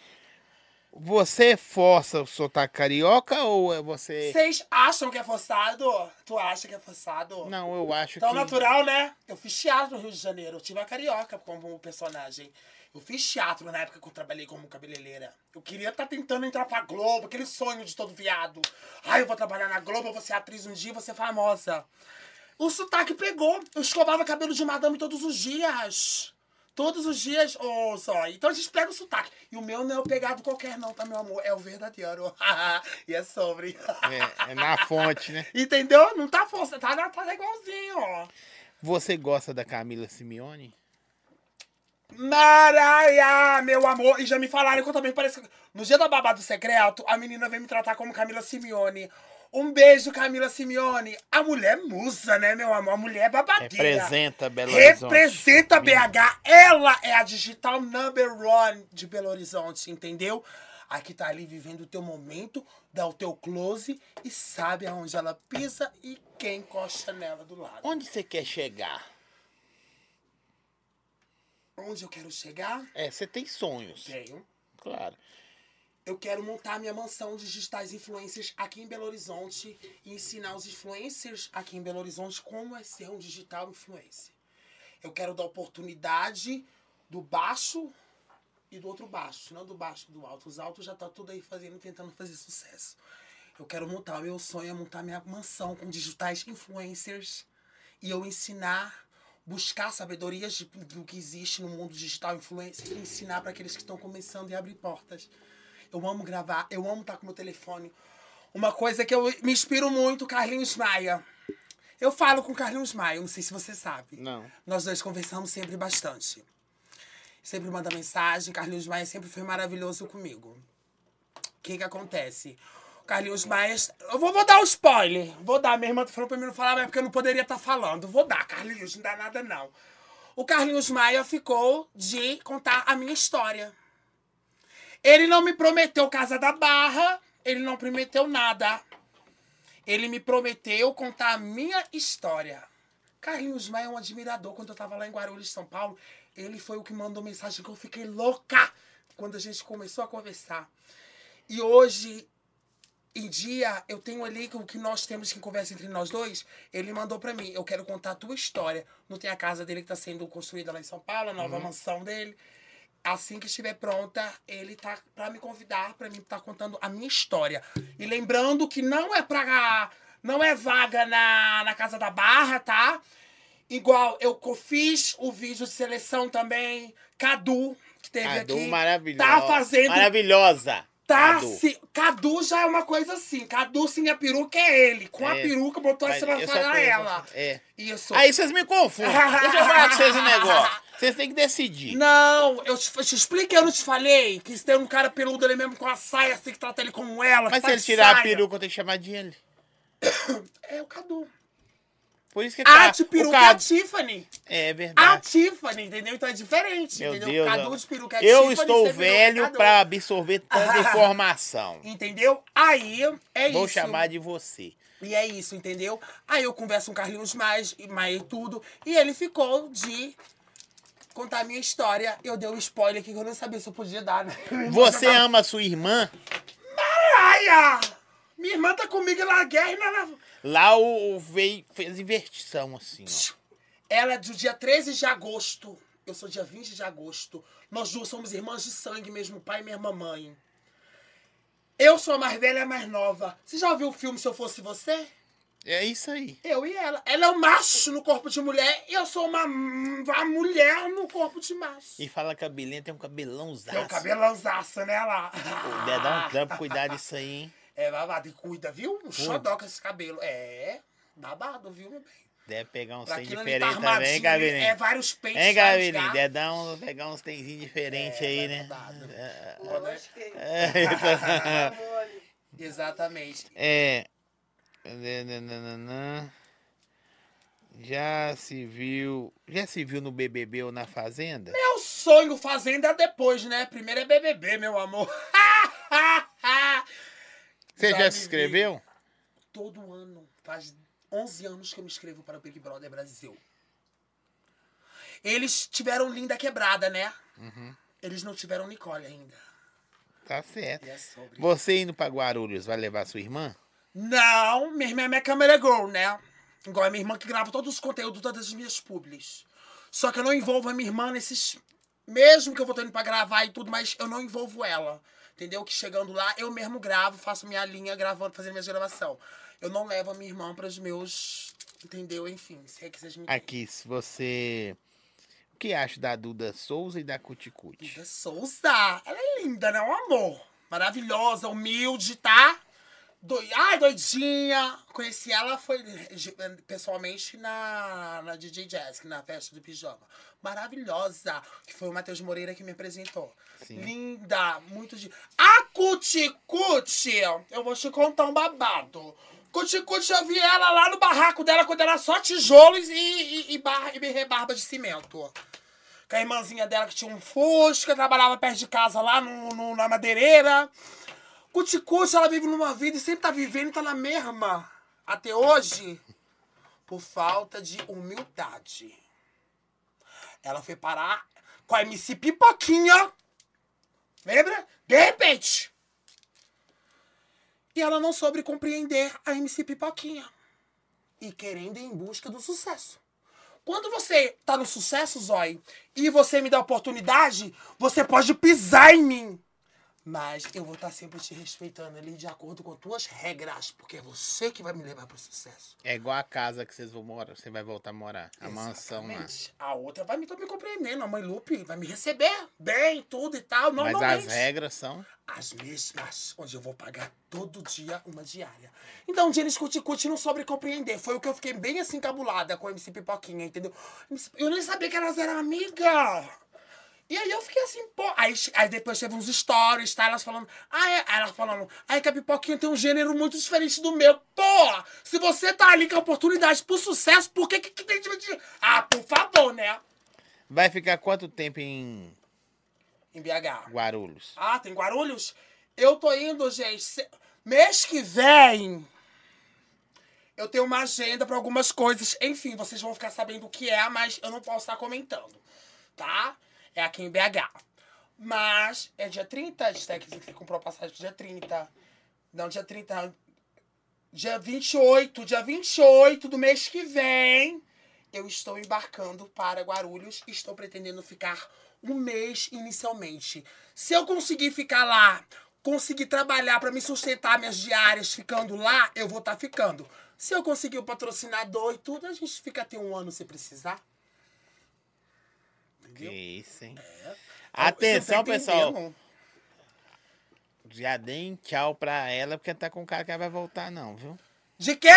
Você força o sotaque carioca ou é você. Vocês acham que é forçado? Tu acha que é forçado? Não, eu acho Tão que. natural, né? Eu fiz teatro no Rio de Janeiro. Eu tive a carioca como personagem. Eu fiz teatro na época que eu trabalhei como cabeleireira. Eu queria estar tentando entrar pra Globo, aquele sonho de todo viado. Ai, eu vou trabalhar na Globo, eu vou ser atriz um dia, vou ser famosa. O sotaque pegou. Eu escovava cabelo de madame todos os dias. Todos os dias, ô só. Então a gente pega o sotaque. E o meu não é o pegado qualquer, não, tá, meu amor? É o verdadeiro. e é sobre. É, é na fonte, né? Entendeu? Não tá força, tá, tá igualzinho, ó. Você gosta da Camila Simeone? Maraia, meu amor. E já me falaram que eu também pareço. No dia da babado secreto, a menina veio me tratar como Camila Simeone. Um beijo, Camila Simeone. A mulher musa, né, meu amor? A mulher babadeira. Representa Belo Horizonte. Representa BH. Ela é a digital number one de Belo Horizonte, entendeu? Aqui tá ali vivendo o teu momento, dá o teu close e sabe aonde ela pisa e quem encosta nela do lado. Onde você quer chegar? Onde eu quero chegar? É, você tem sonhos. Tenho. Claro. Eu quero montar minha mansão de digitais influencers aqui em Belo Horizonte e ensinar os influencers aqui em Belo Horizonte como é ser um digital influencer. Eu quero dar oportunidade do baixo e do outro baixo, não do baixo e do alto. Os altos já tá tudo aí fazendo, tentando fazer sucesso. Eu quero montar, meu sonho é montar minha mansão com digitais influencers e eu ensinar, buscar sabedorias do que existe no mundo digital influencer e ensinar para aqueles que estão começando e abrir portas. Eu amo gravar, eu amo estar com meu telefone. Uma coisa que eu me inspiro muito, Carlinhos Maia. Eu falo com o Carlinhos Maia, não sei se você sabe. Não. Nós dois conversamos sempre bastante. Sempre manda mensagem, Carlinhos Maia sempre foi maravilhoso comigo. O que que acontece? O Carlinhos Maia... Eu vou, vou dar um spoiler. Vou dar. Minha irmã falou pra mim não falar, mas é porque eu não poderia estar falando. Vou dar, Carlinhos, não dá nada não. O Carlinhos Maia ficou de contar a minha história. Ele não me prometeu Casa da Barra, ele não prometeu nada. Ele me prometeu contar a minha história. Carlinhos Maia é um admirador. Quando eu tava lá em Guarulhos, São Paulo, ele foi o que mandou mensagem que eu fiquei louca quando a gente começou a conversar. E hoje em dia, eu tenho ali o que nós temos que conversa entre nós dois. Ele mandou pra mim: Eu quero contar a tua história. Não tem a casa dele que tá sendo construída lá em São Paulo, a nova mansão dele. Assim que estiver pronta, ele tá pra me convidar pra mim estar contando a minha história. E lembrando que não é pra. Não é vaga na, na Casa da Barra, tá? Igual eu fiz o vídeo de seleção também. Cadu, que teve Cadu, aqui. maravilhosa. Tá fazendo Maravilhosa. Tá, Cadu. Cadu já é uma coisa assim. Cadu sem a peruca é ele. Com a É. peruca botou Mas essa pra ela. É. Isso. Aí vocês me confundem. Deixa eu falar com vocês um negócio. Vocês têm que decidir. Não, eu te, te expliquei, eu não te falei que se tem um cara peludo ali mesmo com a saia, você tem que tratar ele como ela. Mas se ele tirar a saia. peruca, eu tenho que chamar de ele. É o Cadu. Por isso que A tá- de peruca é a Tiffany. É A verdade. Tiffany, entendeu? Então é diferente, Meu entendeu? Deus. Cadu de peruca é eu Tiffany, estou velho pra absorver tanta informação. Entendeu? Aí, é Vou isso. chamar de você. E é isso, entendeu? Aí eu converso com o Carlinhos mais, e mais tudo. E ele ficou de contar a minha história. Eu dei um spoiler aqui que eu não sabia se eu podia dar, né? Você ama sua irmã? Aia! Minha irmã tá comigo na guerra e na... Lá o, o veio, fez inversão, assim, ó. Ela é do dia 13 de agosto. Eu sou dia 20 de agosto. Nós duas somos irmãs de sangue, mesmo pai e mesma mãe. Eu sou a mais velha e a mais nova. Você já ouviu o filme Se Eu Fosse Você? É isso aí. Eu e ela. Ela é um macho no corpo de mulher e eu sou uma, uma mulher no corpo de macho. E fala cabelinho, tem um cabelão zaço. Tem o cabelãozaço, né, lá? Deve dar um trampo cuidar disso aí, hein? É babado. E cuida, viu? Um xodó com esse cabelo. É, babado, viu, meu bem? Deve pegar uns tem ali tá diferentes também, hein, cabelinho? É vários pentes. Hein, garfos. Deve dar um, pegar uns tenzinhos diferentes aí, né? babado. É, Quando é- é, Exatamente. É. Nananana. Já se viu. Já se viu no BBB ou na Fazenda? Meu sonho fazenda é depois, né? Primeiro é BBB, meu amor. Você já, se inscreveu? Todo ano. Faz 11 anos que eu me inscrevo para o Big Brother Brasil. Eles tiveram Linda Quebrada, né? Uhum. Eles não tiveram Nicole ainda. Tá certo. É. Você indo pra Guarulhos vai levar sua irmã? Não, minha irmã é minha câmera girl, né? Igual a minha irmã que grava todos os conteúdos, todas as minhas publis. Só que eu não envolvo a minha irmã nesses. Mesmo que eu vou tendo pra gravar e tudo, mas eu não envolvo ela. Entendeu? Que chegando lá, eu mesmo gravo, faço minha linha gravando, fazendo minhas gravação. Eu não levo a minha irmã pros meus. Entendeu? Enfim, se é que vocês me Aqui, se você. O que acha da Duda Souza e da Cuticute? Duda Souza. Ela é linda, né? Um amor. Maravilhosa, humilde, tá? Doi... Ai, doidinha. Conheci ela foi pessoalmente na, na DJ Jazz, na festa do pijama. Maravilhosa. Que foi o Matheus Moreira que me apresentou. Sim. Linda, muito de. A Cuticute! Eu vou te contar um babado. Cuticute, eu vi ela lá no barraco dela quando era só tijolos e, e, e, barra, e rebarba de cimento com a irmãzinha dela que tinha um Fusca, trabalhava perto de casa lá no, no- na madeireira. Cuticute, ela vive numa vida e sempre tá vivendo e tá na mesma. Até hoje, por falta de humildade. Ela foi parar com a MC Pipoquinha. Lembra? De repente. E ela não soube compreender a MC Pipoquinha. E querendo ir em busca do sucesso. Quando você tá no sucesso, Zói, e você me dá oportunidade, você pode pisar em mim. Mas eu vou estar sempre te respeitando ali de acordo com tuas regras, porque é você que vai me levar pro sucesso. É igual a casa que vocês vão morar, você vai voltar a morar. A mansão lá. Exatamente. A outra vai me, me compreendendo, a mãe Lupe vai me receber bem, tudo e tal, Mas normalmente. as regras são. As mesmas, onde eu vou pagar todo dia uma diária. Então, um dia eles cuticute não soube compreender. Foi o que eu fiquei bem assim encabulada com a MC Pipoquinha, entendeu? Eu nem sabia que elas eram amigas. E aí eu fiquei assim, pô. Aí, aí depois teve uns stories, tá? Elas falando. Ah, é. Aí ela falando. Aí que a pipoquinha tem um gênero muito diferente do meu. Pô! Se você tá ali com a oportunidade pro sucesso, por que que, que tem de. Ah, por favor, né? Vai ficar quanto tempo em Em BH. Guarulhos? Ah, tem Guarulhos? Eu tô indo, gente. se- Mês que vem. Eu tenho uma agenda pra algumas coisas. Enfim, vocês vão ficar sabendo o que é, mas eu não posso estar comentando. Tá? É aqui em BH. Mas é dia 30, a gente que você comprou passagem pro dia 30. Não, dia 30. Dia 28, dia 28 do mês que vem, eu estou embarcando para Guarulhos. Estou pretendendo ficar um mês inicialmente. Se eu conseguir ficar lá, conseguir trabalhar para me sustentar minhas diárias ficando lá, eu vou estar ficando. Se eu conseguir o patrocinador e tudo, a gente fica até um ano se precisar. Que Entendeu? isso, hein? É. Atenção, tá pessoal. Já deem tchau pra ela, porque tá com cara que ela vai voltar, não, viu? De quê?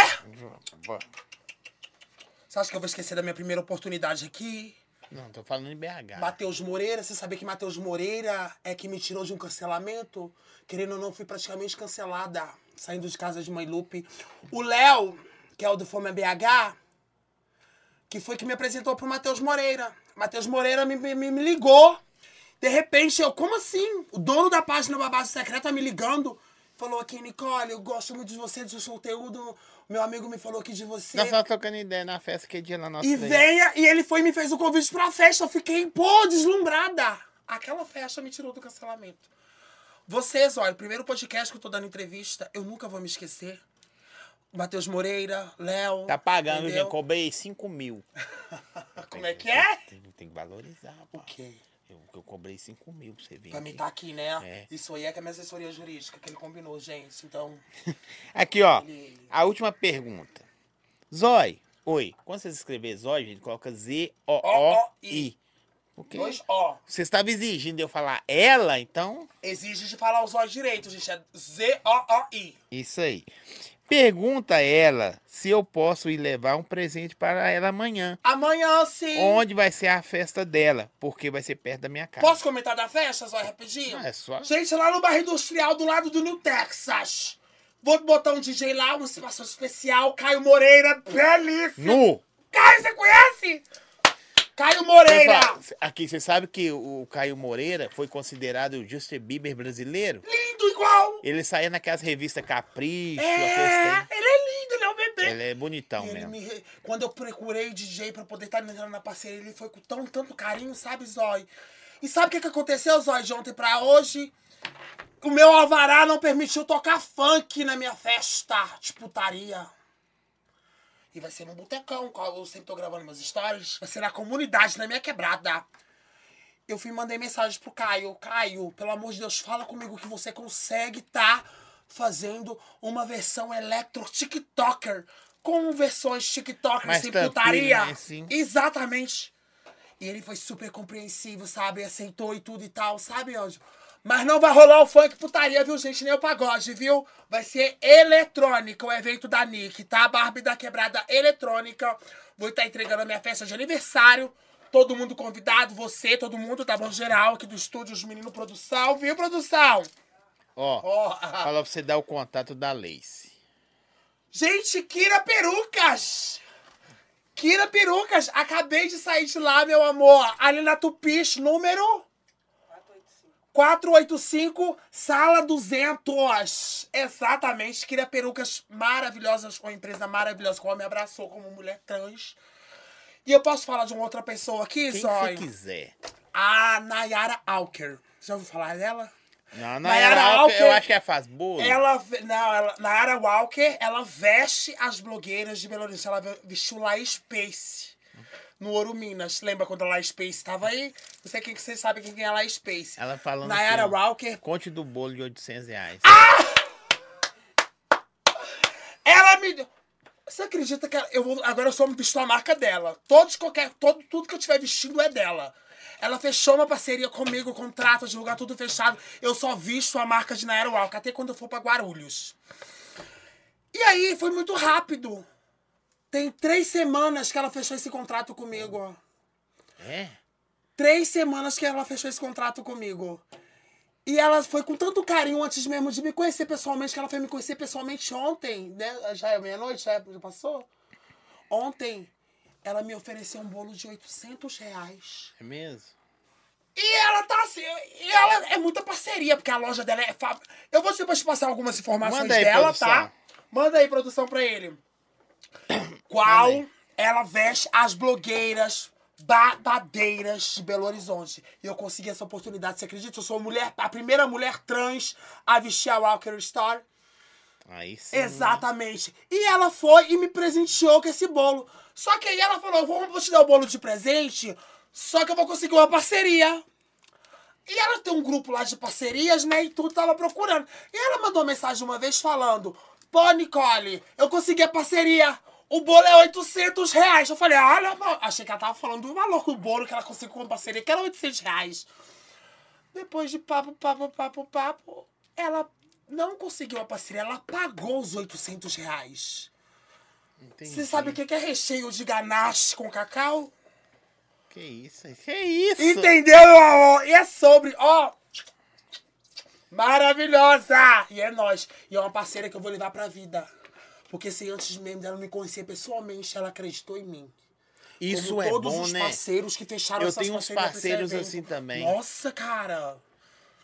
Você acha que eu vou esquecer da minha primeira oportunidade aqui? Não, tô falando em BH. Matheus Moreira, você sabia que Matheus Moreira é que me tirou de um cancelamento? Querendo ou não, fui praticamente cancelada, saindo de casa de Mãe Lupe. O Léo, que é o do Fome BH, que foi que me apresentou pro Matheus Moreira. Matheus Moreira me, me, me ligou. De repente, eu, como assim? O dono da página Babado Secreta me ligando. Falou aqui, Nicole, eu gosto muito de você, do seu conteúdo. Meu amigo me falou aqui de você. Nós só trocando ideia na festa que dia lá nossa. E daí. venha, e ele foi e me fez o convite pra festa. Eu fiquei, pô, deslumbrada. Aquela festa me tirou do cancelamento. Vocês, olha, o primeiro podcast que eu tô dando entrevista, eu nunca vou me esquecer. Matheus Moreira, Léo. Tá pagando, entendeu? já cobrei 5 mil. Como é que é? Tem, tem que valorizar. O quê? Eu, eu cobrei 5 mil pra você vir. Pra mim tá aqui, né? É. Isso aí é que é minha assessoria jurídica, que ele combinou, gente. Então, Aqui, ó. Ele- A última pergunta. Zói. Oi. Quando vocês escrever Zói, gente, coloca Z-O-O-I. Porque dois ó. você estava exigindo eu falar ela, então. Exige de falar os olhos direito, gente. É Z-O-O-I. Isso aí. Pergunta ela se eu posso ir levar um presente para ela amanhã. Amanhã, sim. Onde vai ser a festa dela? Porque vai ser perto da minha casa. Posso comentar da festa, Zóia, rapidinho? Não, é só. Gente, lá no bairro industrial, do lado do New Texas. Vou botar um DJ lá, uma situação especial. Caio Moreira, belíssimo. Nu! Caio, você conhece? Caio Moreira. Aqui, você sabe que o Caio Moreira foi considerado o Justin Bieber brasileiro? Lindo igual. Ele saía naquelas revistas Capricho, É, ele é lindo, ele é um bebê. Ele é bonitão ele mesmo. me Quando eu procurei DJ pra poder estar entrando na parceria, ele foi com tão, tanto carinho, sabe, Zói? E sabe o que, que aconteceu, Zói, de ontem pra hoje? O meu alvará não permitiu tocar funk na minha festa de putaria. E vai ser no botecão, qual eu sempre tô gravando meus stories. Vai ser na comunidade, na minha quebrada. Eu fui e mandei mensagem pro Caio. Caio, pelo amor de Deus, fala comigo que você consegue tá fazendo uma versão electro TikToker. Com versões TikToker Mais sem putaria. né, assim? Exatamente. E ele foi super compreensivo, sabe? Aceitou e tudo e tal, sabe, Anjo? Mas não vai rolar o funk putaria, viu, gente? Nem o pagode, viu? Vai ser eletrônica o evento da Nick, tá? Barbie da Quebrada Eletrônica. Vou estar entregando a minha festa de aniversário. Todo mundo convidado, você, todo mundo, tá bom? Geral aqui do estúdio, os meninos produção, viu, produção? Ó, Ó, fala pra você dar o contato da Lace. Gente, Kira Perucas! Kira Perucas, acabei de sair de lá, meu amor. Ali na Tupis, número 485, sala 200. Exatamente, Kira Perucas maravilhosas, uma empresa maravilhosa, qual me abraçou como mulher trans. E eu posso falar de uma outra pessoa aqui, Quem Zói? você quiser. A Nayara Alker. Já ouviu falar dela? Não, Nayara era Alker- eu acho que é faz bolo. Ela, não, ela, Nayara Walker, ela veste as blogueiras de Belo Horizonte. Ela ve- vestiu La Space no Ouro Minas. Lembra quando a La Space estava aí? Não sei quem que vocês sabem quem é a Space. Ela falando Nayara Walker, Conte do bolo de 800 reais. ela me deu. Você acredita que ela- eu vou, agora eu só me visto a marca dela? Todos, qualquer, todo, tudo que eu estiver vestindo é dela. Ela fechou uma parceria comigo, contrato, divulgar tudo fechado. Eu só visto a marca de Nayara Walker, até quando eu for pra Guarulhos. E aí, foi muito rápido. Tem três semanas que ela fechou esse contrato comigo. É? Três semanas que ela fechou esse contrato comigo. E ela foi com tanto carinho antes mesmo de me conhecer pessoalmente, que ela foi me conhecer pessoalmente ontem, né? Já é meia-noite, já, já passou? Ontem, ela me ofereceu um bolo de 800 reais. É mesmo? E ela tá assim, e ela é muita parceria, porque a loja dela é. Fa... Eu vou depois te passar algumas informações Manda aí, dela, produção. tá? Manda aí, produção, pra ele. Qual Amém. ela veste as blogueiras babadeiras de Belo Horizonte. E eu consegui essa oportunidade, você acredita? Eu sou a, mulher, a primeira mulher trans a vestir a Walker Star. Aí sim. Exatamente. E ela foi e me presenteou com esse bolo. Só que aí ela falou: vou, vou te dar o bolo de presente, só que eu vou conseguir uma parceria. E ela tem um grupo lá de parcerias, né? E tudo tava procurando. E ela mandou mensagem uma vez falando: Pô, Nicole, eu consegui a parceria. O bolo é 800 reais. Eu falei, olha, achei que ela tava falando do valor do bolo que ela conseguiu com a parceria, que era 800 reais. Depois de papo, papo, papo, papo, ela não conseguiu a parceria, ela pagou os 800 reais. Entendi. Você sabe o que que é recheio de ganache com cacau? Que isso? Que isso? Entendeu, meu amor? E é sobre, ó. Maravilhosa! E é nós. E é uma parceira que eu vou levar pra vida. Porque se antes mesmo dela me conhecer pessoalmente, ela acreditou em mim. Isso Como é todos bom, os né? parceiros que fecharam Eu tenho uns parceiros assim também. Nossa, cara.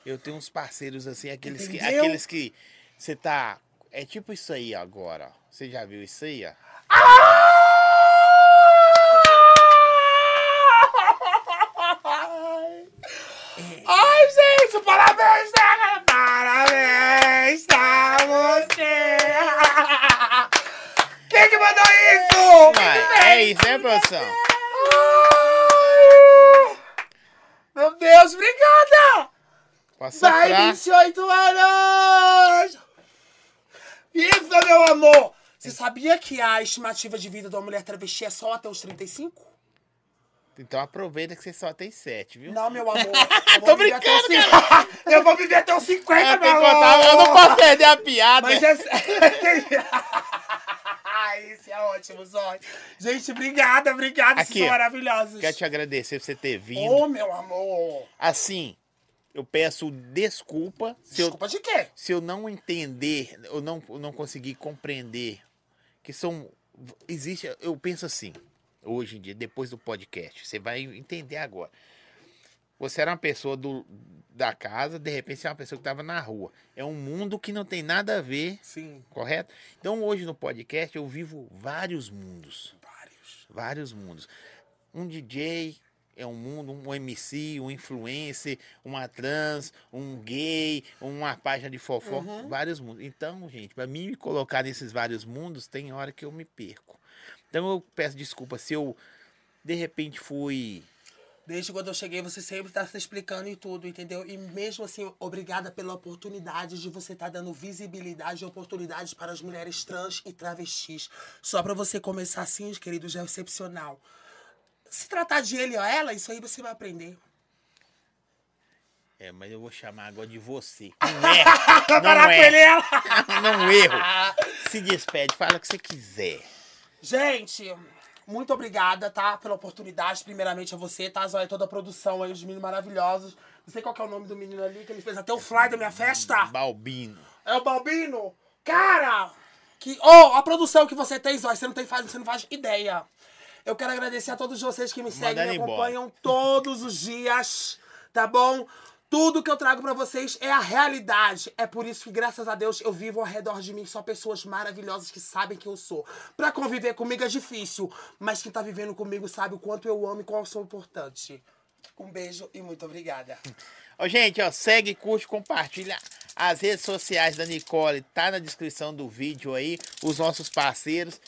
Eu tenho uns parceiros assim, aqueles que, Entendeu? aqueles que você tá. É tipo isso aí agora. Você já viu isso aí, ó? Ai, gente, parabéns, né? Parabéns pra Quem que mandou isso? Que é isso, né, produção? Ai! Meu Deus, obrigada! Vai, soprar? 28 anos! Viva, meu amor! Você sabia que a estimativa de vida de uma mulher travesti é só até os 35? Então aproveita que você só tem sete, viu? Não, meu amor. Tô brincando, 50. Eu vou viver até os 50, Eu, meu amor. contar, eu não posso perder a piada. Mas é... É ótimo. Gente, obrigada, obrigada. Vocês Aqui, são ó. maravilhosos. Quero te agradecer por você ter vindo. Ô, meu amor. Assim, eu peço desculpa se eu, Desculpa de quê? se eu não entender, eu não, eu não conseguir compreender que são. Existe. Eu penso assim, hoje em dia, depois do podcast, você vai entender agora. Você era uma pessoa do, da casa, de repente você é uma pessoa que estava na rua. É um mundo que não tem nada a ver, Sim, correto? Então hoje no podcast eu vivo vários mundos. vários. Vários mundos. Um DJ é um mundo, um MC, um influencer, uma trans, um gay, uma página de fofoca, Uhum. vários mundos. Então, gente, para mim me colocar nesses vários mundos, tem hora que eu me perco. Então eu peço desculpa se eu de repente fui Desde quando eu cheguei, você sempre tá se explicando e tudo, entendeu? E mesmo assim, obrigada pela oportunidade de você estar dando visibilidade e oportunidades para as mulheres trans e travestis. Só pra você começar assim, querido, já é excepcional. Se tratar de ele ou ela, isso aí você vai aprender. É, mas eu vou chamar agora de você. Não é. Parar Não é. ela. Não erro. Se despede, fala o que você quiser. Gente, muito obrigada, tá? Pela oportunidade. Primeiramente a você, tá? Zóia, toda a produção aí, os meninos maravilhosos. Não sei qual que é o nome do menino ali, que ele fez até o fly da minha festa. Balbino. É o Balbino? Cara! Que, oh, a produção que você tem, Zóia, você não tem faz, você não faz ideia. Eu quero agradecer a todos vocês que me seguem, me embora. acompanham todos os dias, tá bom? Tudo que eu trago pra vocês é a realidade. É por isso que, graças a Deus, eu vivo ao redor de mim só pessoas maravilhosas que sabem quem eu sou. Pra conviver comigo é difícil, mas quem tá vivendo comigo sabe o quanto eu amo e qual eu sou importante. Um beijo e muito obrigada. Ó, gente, ó, segue, curte, compartilha as redes sociais da Nicole, tá na descrição do vídeo aí, os nossos parceiros.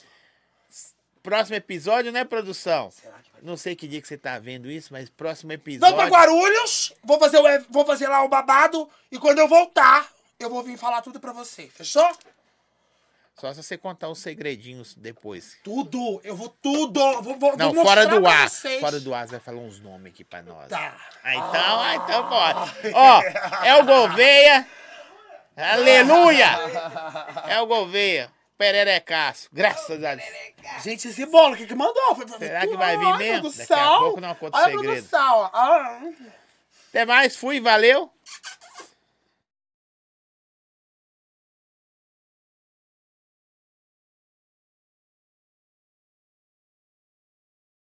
Próximo episódio, né, produção? Será que Não sei que dia que você tá vendo isso, mas próximo episódio. pra Guarulhos, vou fazer, o, vou fazer lá o babado e quando eu voltar, eu vou vir falar tudo pra você. Fechou? Só se você contar os segredinhos depois. Tudo, eu vou tudo. Vou, vou, Não, vou fora do ar. vocês. Fora do ar, você vai falar uns nomes aqui pra nós. Tá. Ah, então, ah, então bora. Ó, é o Gouveia. Aleluia! É o Gouveia. Pererecaço. Graças a Deus. Gente, esse bolo, o que que mandou? Foi- foi- Será que vai vir mesmo? Daqui a pouco não conta o Olha a segredo. produção, ó. Ah. Até mais, fui, valeu.